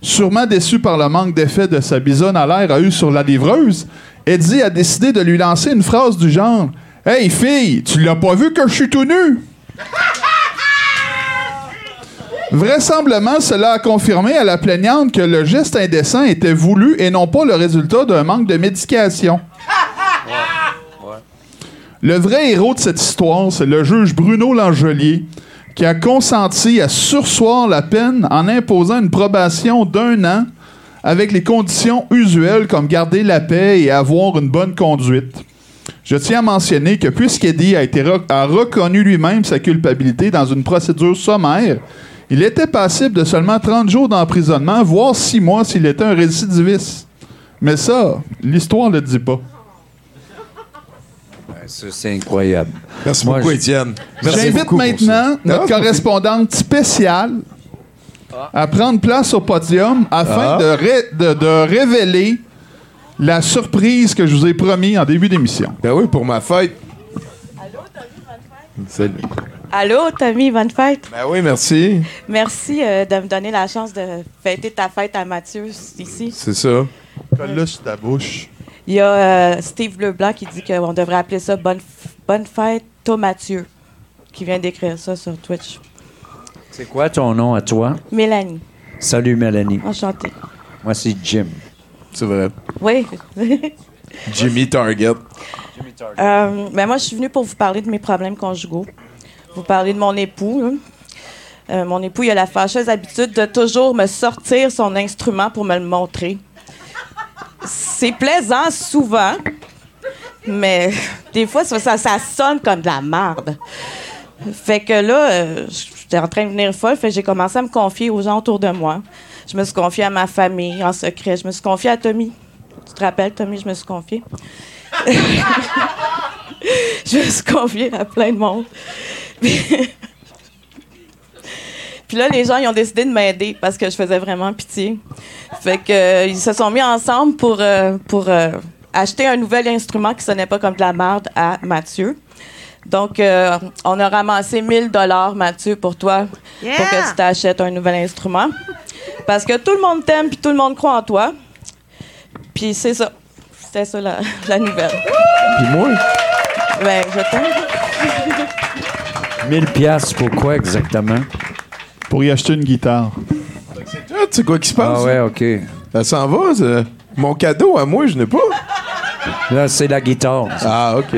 Sûrement déçu par le manque d'effet de sa bisonne à l'air a eu sur la livreuse, Eddie a décidé de lui lancer une phrase du genre Hey fille, tu l'as pas vu que je suis tout nu? Vraisemblablement, cela a confirmé à la plaignante que le geste indécent était voulu et non pas le résultat d'un manque de médication. Le vrai héros de cette histoire, c'est le juge Bruno Langelier, qui a consenti à sursoir la peine en imposant une probation d'un an avec les conditions usuelles comme garder la paix et avoir une bonne conduite. Je tiens à mentionner que puisqu'Eddie a, a reconnu lui-même sa culpabilité dans une procédure sommaire, il était passible de seulement 30 jours d'emprisonnement, voire 6 mois s'il était un récidiviste. Mais ça, l'histoire ne le dit pas. C'est incroyable. Merci Moi, beaucoup, je- Étienne. J'invite maintenant notre Ah, correspondante spéciale à prendre place au podium afin Ah. de, ré- de- de révéler la surprise que je vous ai promis en début d'émission. Ben oui, pour ma fête. Salut. Allô, Tommy, bonne fête? Ben oui, merci. Merci euh, de me donner la chance de fêter ta fête à Mathieu ici. C'est ça. Colle-le sur ta bouche. Il y a euh, Steve Leblanc qui dit qu'on devrait appeler ça Bonne, bonne fête, Thomas Mathieu, qui vient d'écrire ça sur Twitch. C'est quoi ton nom à toi? Mélanie, Salut, Mélanie. enchantée. Moi, c'est Jim. C'est vrai. Oui. Jimmy Target. Euh, ben moi, je suis venue pour vous parler de mes problèmes conjugaux. Vous parler de mon époux. là. Euh, mon époux, il a la fâcheuse habitude de toujours me sortir son instrument pour me le montrer. C'est plaisant souvent, mais des fois, ça, sonne comme de la merde. Fait que là, euh, j'étais en train de venir folle, fait que j'ai commencé à me confier aux gens autour de moi. Je me suis confiée à ma famille en secret. Je me suis confiée à Tommy. Tu te rappelles, Tommy, je me suis confiée? je me suis confiée à plein de monde. Puis, là, les gens, ils ont décidé de m'aider parce que je faisais vraiment pitié. Fait que, euh, ils se sont mis ensemble pour, euh, pour euh, acheter un nouvel instrument qui sonnait pas comme de la merde à Mathieu. Donc, euh, on a ramassé 1000 dollars, Mathieu, pour toi, pour que tu t'achètes un nouvel instrument. Parce que tout le monde t'aime, puis tout le monde croit en toi. Puis c'est ça. C'était ça la, la nouvelle. Puis moi? Ben, je t'aime. 1000 piastres, pourquoi exactement? Pour y acheter une guitare. Ah, tu sais quoi qui se passe? Ah ouais, OK. Ça s'en va, ça? Mon cadeau à moi, je n'ai pas. Là, c'est la guitare. Ah, OK.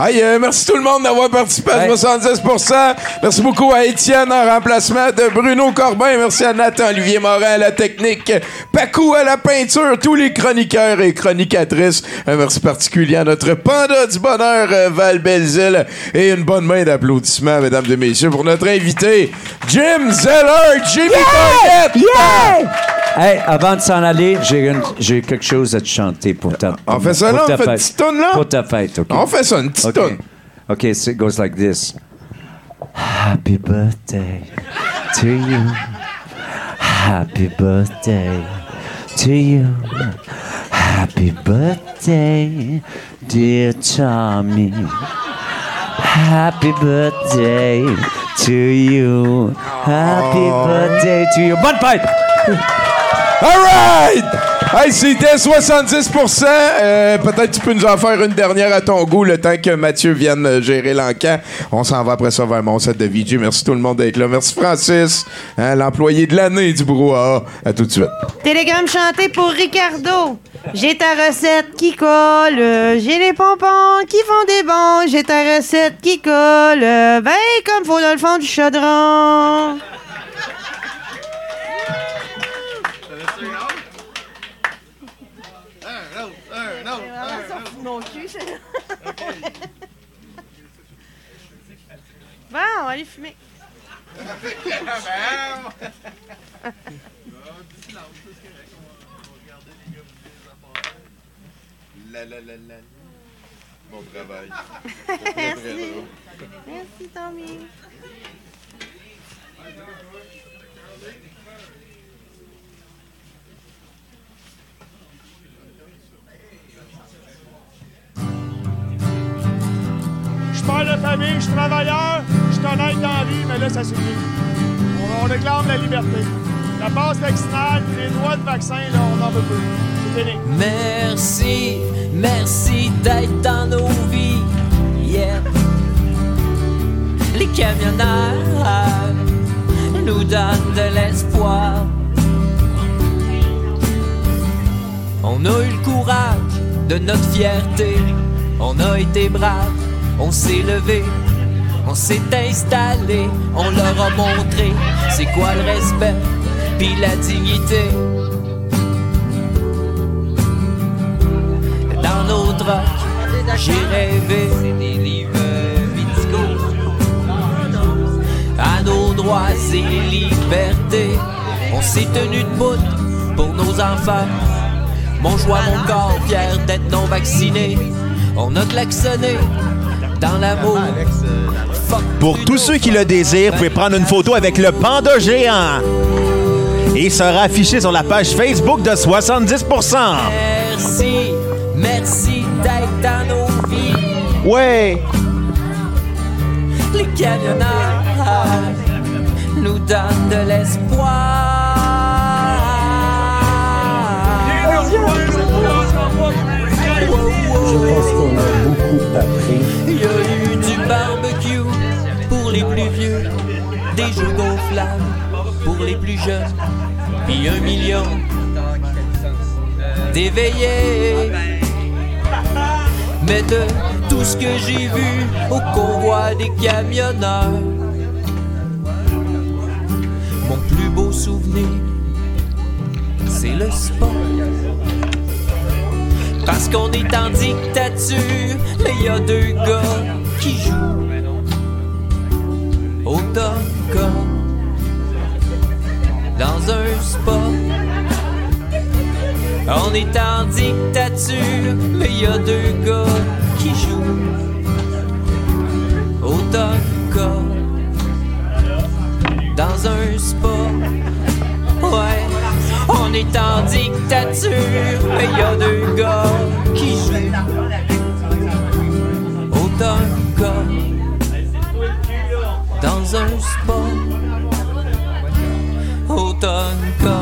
Hey, euh, merci tout le monde d'avoir participé à 70%. Merci beaucoup à Étienne en remplacement de Bruno Corbin. Merci à Nathan Olivier Morin à la technique. Pacou à la peinture. Tous les chroniqueurs et chronicatrices. Un merci particulier à notre panda du bonheur, euh, Val Belzile. Et une bonne main d'applaudissements, mesdames et messieurs, pour notre invité, Jim Zeller, Jimmy Target. Yeah! Hey, avant de s'en aller, j'ai quelque chose à te chanter pour ta On fait ça pour là, ta on fait une fête. petite toune là? Pour ta fête, OK? On fait ça, une petite OK. toune. OK, so it goes like this. Happy birthday to you. Happy birthday to you. Happy birthday, dear Tommy. Happy birthday to you. Happy birthday to you. Bonne fête! All right! Hey, c'était 70% Euh, Peut-être tu peux nous en faire une dernière à ton goût le temps que Mathieu vienne gérer l'encan. On s'en va après ça vers mon set de VJ. Merci tout le monde d'être là. Merci Francis, hein, l'employé de l'année du brouhaha. À tout de suite. Télégramme chanté pour Ricardo. J'ai ta recette qui colle. J'ai les pompons qui font des bons. J'ai ta recette qui colle. Ben, comme faut dans le fond du chaudron. Bon, on va aller fumer. La, la, la, la. Bon travail. Merci. Merci, Tommy. Père de famille, je suis travailleur, je suis honnête dans la vie, mais là, ça suffit. On, on réclame la liberté. La passe vaccinale, les droits de vaccin, là, on n'en veut plus. C'est fini. Merci, merci d'être dans nos vies. Yeah. Les camionneurs nous donnent de l'espoir. On a eu le courage de notre fierté. On a été braves, on s'est levé, on s'est installé, on leur a montré c'est quoi le respect, puis la dignité. Dans nos trocs, j'ai rêvé des livres. À nos droits et libertés, on s'est tenu debout pour nos enfants. Mon choix, mon corps, fier d'être non vacciné. On a klaxonné dans l'amour. Pour tous ceux qui le désirent, vous pouvez prendre une photo avec le panda géant. Et il sera affiché sur la page Facebook de 70 Merci, merci d'être dans nos vies. Ouais. Les camionneurs nous donnent de l'espoir. Je pense qu'on a beaucoup appris. Y a eu du barbecue pour les plus vieux, des jeux gonflables pour les plus jeunes, puis un million d'éveillés. Mais de tout ce que j'ai vu au convoi des camionneurs, mon plus beau souvenir, c'est le sport. Parce qu'on est en dictature, mais y a deux gars qui jouent au Tonka dans un spa. On est en dictature, mais y a deux gars qui jouent au Tonka dans un spa. Ouais, on est en dictature, mais y a deux gars qui jouent. Au Tonka dans un spa. Au Tonka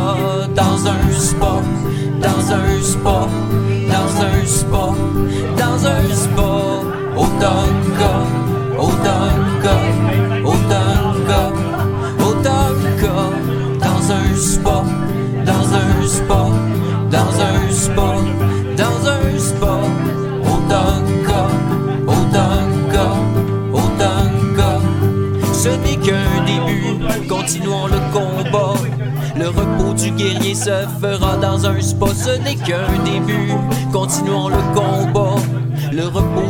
dans un spa, dans un spa, dans un spa, dans un spa. Au Tonka, au Tonka, au Tonka, au Tonka, dans un spa, dans un spa, dans un spa, dans un spa. Au Tonka, au Tonka, au Tonka. Ce n'est qu'un début, continuons le combat. Le repos du guerrier se fera dans un spa, ce n'est qu'un début, continuons le combat. Le repos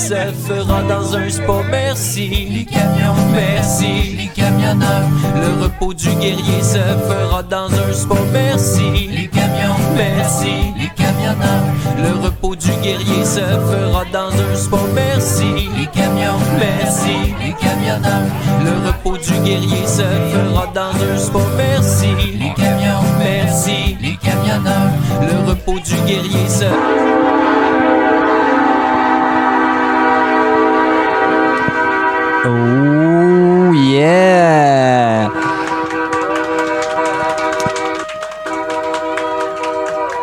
se fera dans un spa. Merci, les camions, merci, les camionneurs. Le repos du guerrier se fera dans un spa. Merci, les camions, merci, les camionneurs. Le repos du guerrier se fera dans un spa. Merci, les camions, merci, les camionneurs. Le repos du guerrier se fera dans un spa. Merci, les camions, merci, les camionneurs. Le repos du guerrier se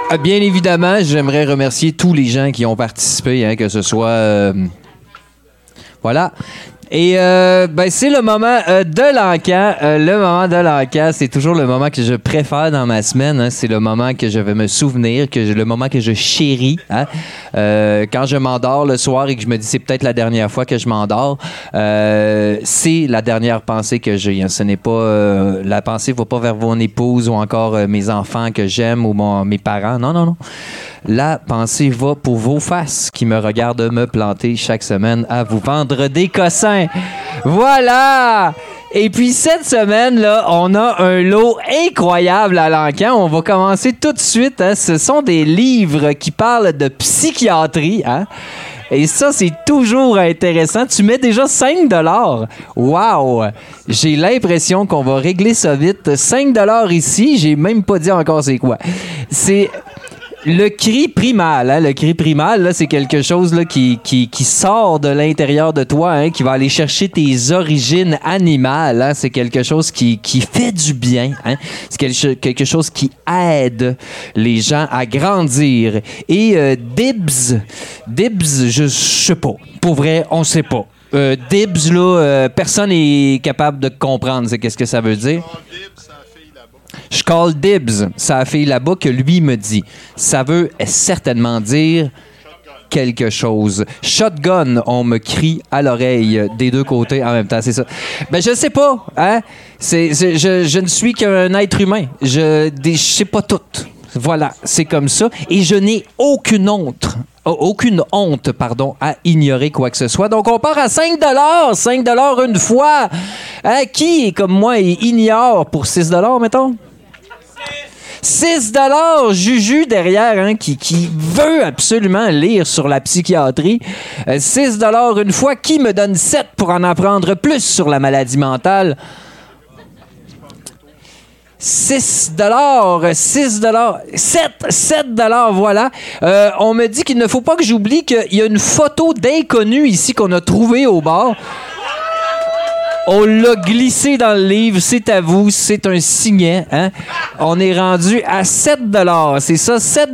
Ah, Bien évidemment, j'aimerais remercier tous les gens qui ont participé, hein, que ce soit... euh, voilà. Et euh, ben, c'est le moment euh, de l'encan. Euh, le moment de l'encan, c'est toujours le moment que je préfère dans ma semaine. hein. C'est le moment que je vais me souvenir, que je- le moment que je chéris. hein. Euh, quand je m'endors le soir et que je me dis c'est peut-être la dernière fois que je m'endors, euh, c'est la dernière pensée que j'ai. hein. Ce n'est pas la pensée va pas vers mon épouse ou encore mes enfants que j'aime ou mon- mes parents. Non, non, non. La pensée va pour vos faces qui me regardent me planter chaque semaine à vous vendre des cossins. Voilà! Et puis cette semaine, là, on a un lot incroyable à l'encan. On va commencer tout de suite. hein. Ce sont des livres qui parlent de psychiatrie. Hein? Et ça, c'est toujours intéressant. Tu mets déjà 5 dollars. Wow! J'ai l'impression qu'on va régler ça vite. 5 dollars ici, j'ai même pas dit encore c'est quoi. C'est le cri primal, hein, le cri primal, c'est quelque chose qui, sort de l'intérieur de toi, hein, qui va aller chercher tes origines animales. hein. c'est quelque chose qui, fait du bien. C'est quelque, chose qui aide les gens à grandir. Et euh, Dibs, Dibs, je sais pas. Pour vrai, on sait pas. Euh, Dibs, là, euh, personne n'est capable de comprendre qu'est-ce que ça veut dire. Je call dibs, sa fille là-bas, que lui me dit. Ça veut certainement dire quelque chose. Shotgun, on me crie à l'oreille des deux côtés en même temps, c'est ça. Ben, je sais pas, hein? Je ne suis qu'un être humain. Je ne sais pas tout. Voilà, c'est comme ça. Et je n'ai aucune honte. oh, Aucune honte, pardon, à ignorer quoi que ce soit. Donc, on part à 5 5 une fois. Hein, qui, comme moi, ignore pour 6 mettons? 6 dollars Juju derrière hein, qui, veut absolument lire sur la psychiatrie. Euh, 6 dollars une fois. Qui me donne 7 pour en apprendre plus sur la maladie mentale? 6 dollars, 6 dollars, 7, 7 dollars, voilà. Euh, on me dit qu'il ne faut pas que j'oublie qu'il y a une photo d'inconnu ici qu'on a trouvée au bar. On l'a glissé dans le livre, c'est à vous, c'est un signet. Hein? On est rendu à 7 C'est ça, 7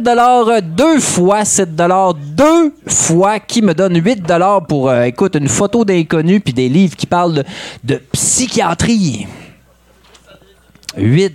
deux fois, 7 deux fois, qui me donne 8 pour, euh, écoute, une photo d'inconnu puis des livres qui parlent de, de psychiatrie. 8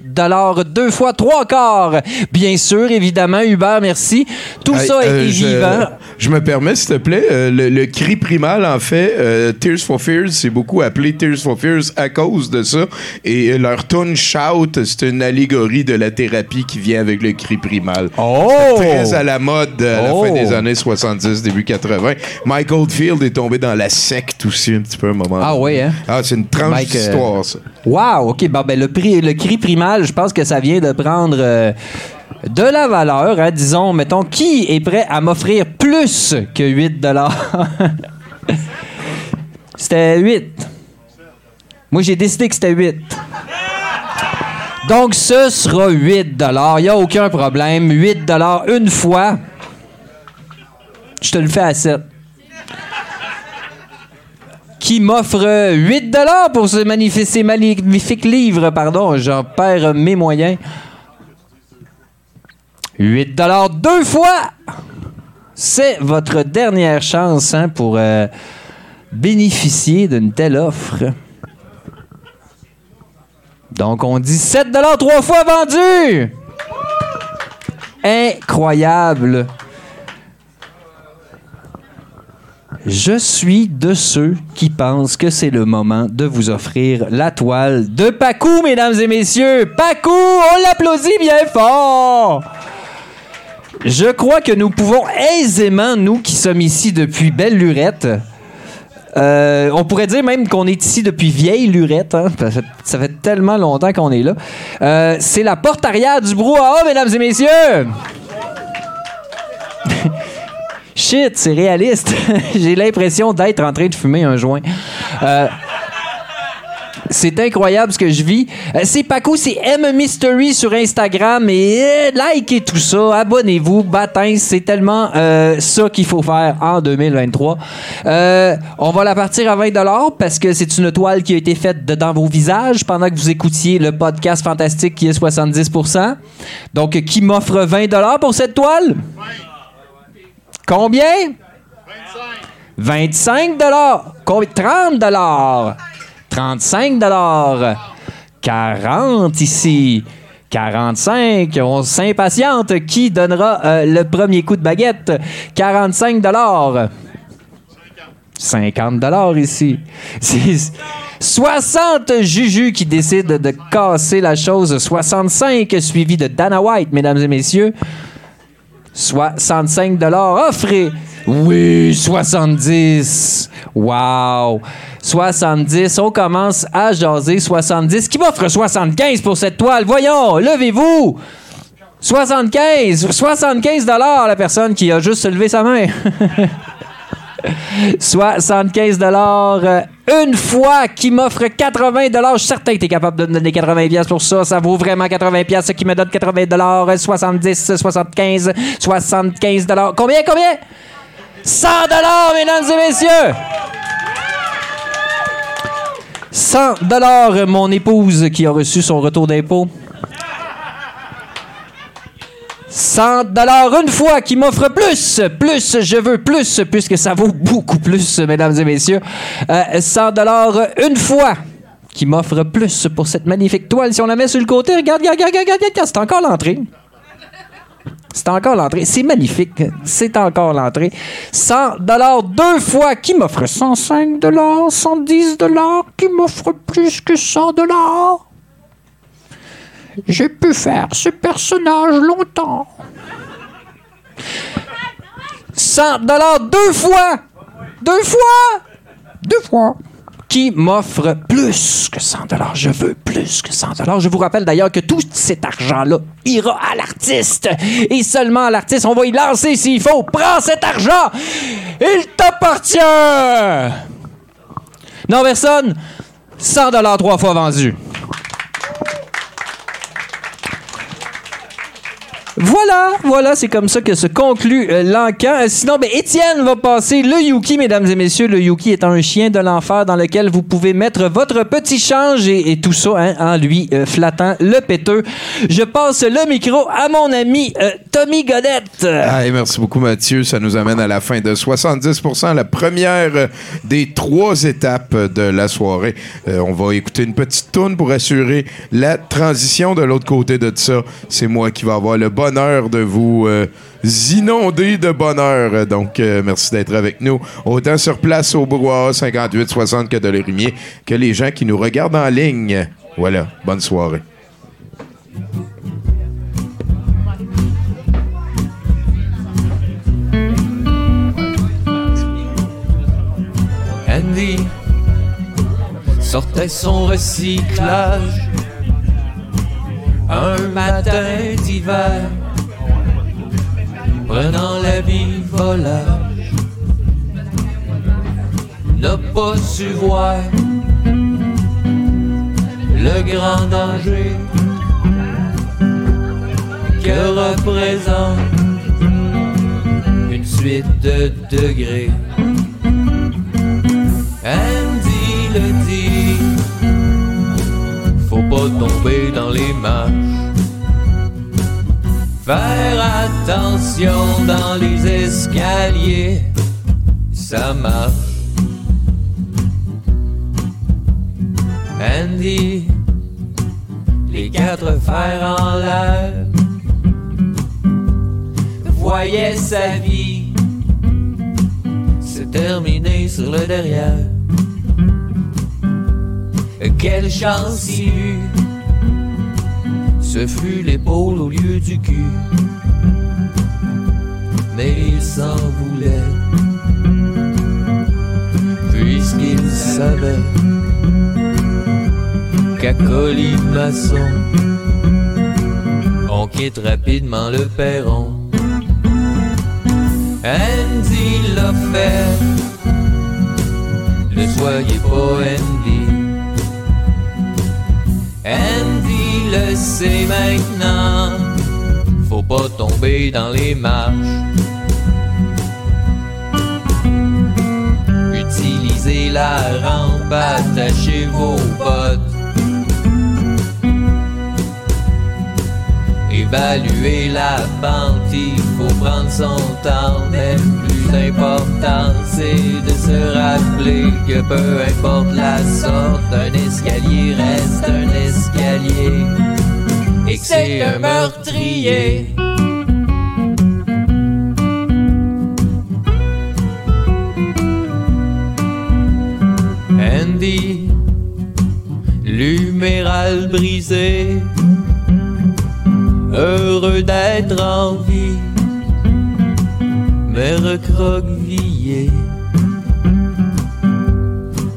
deux fois, trois quarts. Bien sûr, évidemment, Hubert, merci. Tout Hey, ça euh, est je, vivant. je me permets, s'il te plaît, euh, le, le cri primal, en fait, euh, Tears for Fears, c'est beaucoup appelé Tears for Fears à cause de ça. Et euh, leur tune Shout, c'est une allégorie de la thérapie qui vient avec le cri primal. Oh! Très à la mode à la Oh! fin des années 70, début 80. Mike Oldfield est tombé dans la secte aussi un petit peu à un moment. Ah oui, hein? Ah, c'est une tranche euh, d'histoire, ça. Wow, OK. Bon, ben, le, prix, le cri primal, je pense que ça vient de prendre euh, de la valeur. hein. Disons, mettons, qui est prêt à m'offrir plus que 8 C'était 8. Moi, j'ai décidé que c'était 8. Donc, ce sera 8 Il n'y a aucun problème. 8 une fois. Je te le fais à 7 qui m'offre 8 pour ce magnifique, ces magnifiques livres. Pardon, j'en perds mes moyens. 8 deux fois. C'est votre dernière chance hein, pour euh, bénéficier d'une telle offre. Donc, on dit 7 trois fois vendu. Incroyable. Je suis de ceux qui pensent que c'est le moment de vous offrir la toile de Pacou, mesdames et messieurs. Pacou, on l'applaudit bien fort. Je crois que nous pouvons aisément, nous qui sommes ici depuis belle lurette, euh, on pourrait dire même qu'on est ici depuis vieille lurette. hein, ça fait tellement longtemps qu'on est là. Euh, c'est la porte arrière du brouhaha, mesdames et messieurs. Shit, c'est réaliste. J'ai l'impression d'être en train de fumer un joint. Euh, c'est incroyable ce que je vis. Euh, c'est Paco, c'est M Mystery sur Instagram et euh, likez tout ça, abonnez-vous, baptême, c'est tellement ça qu'il faut faire en 2023. Euh, on va la partir à 20 parce que c'est une toile qui a été faite de- dans vos visages pendant que vous écoutiez le podcast fantastique qui est 70% Donc qui m'offre 20 pour cette toile? Combien? 25 Combien? 30 35 40 ici. 45, on s'impatiente. Qui donnera euh, le premier coup de baguette? 45 50 ici. C'est 60 Juju qui décident de casser la chose. 65 suivi de Dana White, mesdames et messieurs. 65 offrez. Oui, 70. Wow. 70. On commence à jaser. 70. Qui m'offre 75 pour cette toile? Voyons, levez-vous. 75. 75 la personne qui a juste levé sa main. 75 euh, une fois qui m'offre 80 Je suis certain que tu es capable de me donner 80 pièces pour ça. Ça vaut vraiment 80 pièces ce qui me donne 80 70, 75, 75 Combien, combien? 100 mesdames et messieurs! 100 mon épouse qui a reçu son retour d'impôt. 100 dollars une fois qui m'offre plus, plus, je veux plus, puisque ça vaut beaucoup plus, mesdames et messieurs. Euh, 100 dollars une fois qui m'offre plus pour cette magnifique toile. Si on la met sur le côté, regarde, regarde, regarde, regarde, regarde, c'est encore l'entrée. C'est encore l'entrée. C'est magnifique. C'est encore l'entrée. 100 dollars deux fois qui m'offre 105 dollars, 110 dollars qui m'offre plus que 100 dollars. J'ai pu faire ce personnage longtemps. 100 dollars deux fois. Deux fois. Deux fois. Qui m'offre plus que 100 dollars. Je veux plus que 100 dollars. Je vous rappelle d'ailleurs que tout cet argent-là ira à l'artiste. Et seulement à l'artiste. On va y lancer s'il faut. Prends cet argent. Il t'appartient. Non, personne. 100 dollars trois fois vendu. Voilà, voilà, c'est comme ça que se conclut euh. Euh, sinon, ben, Étienne va passer le Yuki, mesdames et messieurs. Le Yuki est un chien de l'enfer dans lequel vous pouvez mettre votre petit change et, tout ça hein, en lui euh, flattant le péteux. Je passe le micro à mon ami euh, Tommy Godette. Et merci beaucoup, Mathieu. Ça nous amène à la fin de 70% la première des trois étapes de la soirée. On va écouter une petite tourne pour assurer la transition de l'autre côté de ça. C'est moi qui va avoir le de vous euh, inonder de bonheur. Donc, euh, merci d'être avec nous. Autant sur place au Brouhaha 58-60 que de l'Érimier, que les gens qui nous regardent en ligne. Voilà, bonne soirée. Andy sortait son recyclage un matin d'hiver, prenant l'habit volage, n'a pas su voir le grand danger que représente une suite de degrés. Pas tomber dans les marches. Faire attention dans les escaliers, ça marche. Andy, les quatre fers en l'air, voyait sa vie se terminer sur le derrière. Quelle chance il eut, ce fut l'épaule au lieu du cul. mais il s'en voulait. Puisqu'il savait qu'à Colimaçon, on quitte rapidement le perron. Andy l'a fait, ne soyez pas Andy. Andy le sait maintenant, faut pas tomber dans les marches. Utilisez la rampe, attachez vos bottes. Évaluer la pente, faut prendre son temps, le plus important c'est de se rappeler que peu importe la sorte, un escalier reste un escalier et que c'est un meurtrier. Andy, luméral brisé, heureux d'être en vie, mais recroquevillé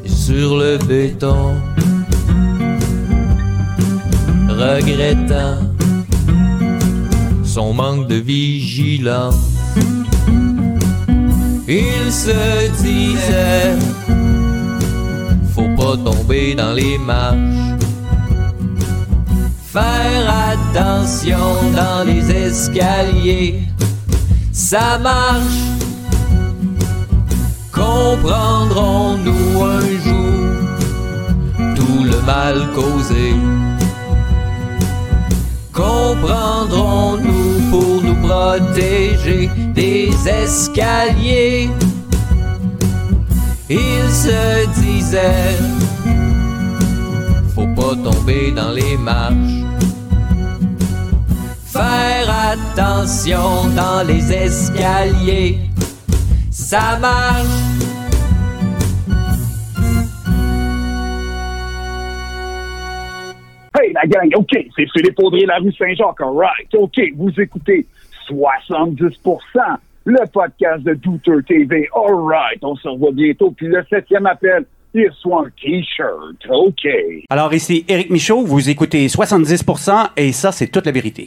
sur le béton, regrettant son manque de vigilance. Il se disait, faut pas tomber dans les marches. Faire attention dans les escaliers, ça marche. Comprendrons-nous un jour tout le mal causé? Comprendrons-nous pour nous protéger des escaliers? Il se disait, faut pas tomber dans les marches. Faire attention dans les escaliers, ça marche. Hey la gang, OK, c'est Philippe Audrey, la rue Saint-Jacques, all right. OK, vous écoutez 70%, le podcast de Douteur TV, all right. On se revoit bientôt, puis le septième appel, il reçoit un T-shirt, OK. Alors ici Éric Michaud, vous écoutez 70% et ça c'est toute la vérité.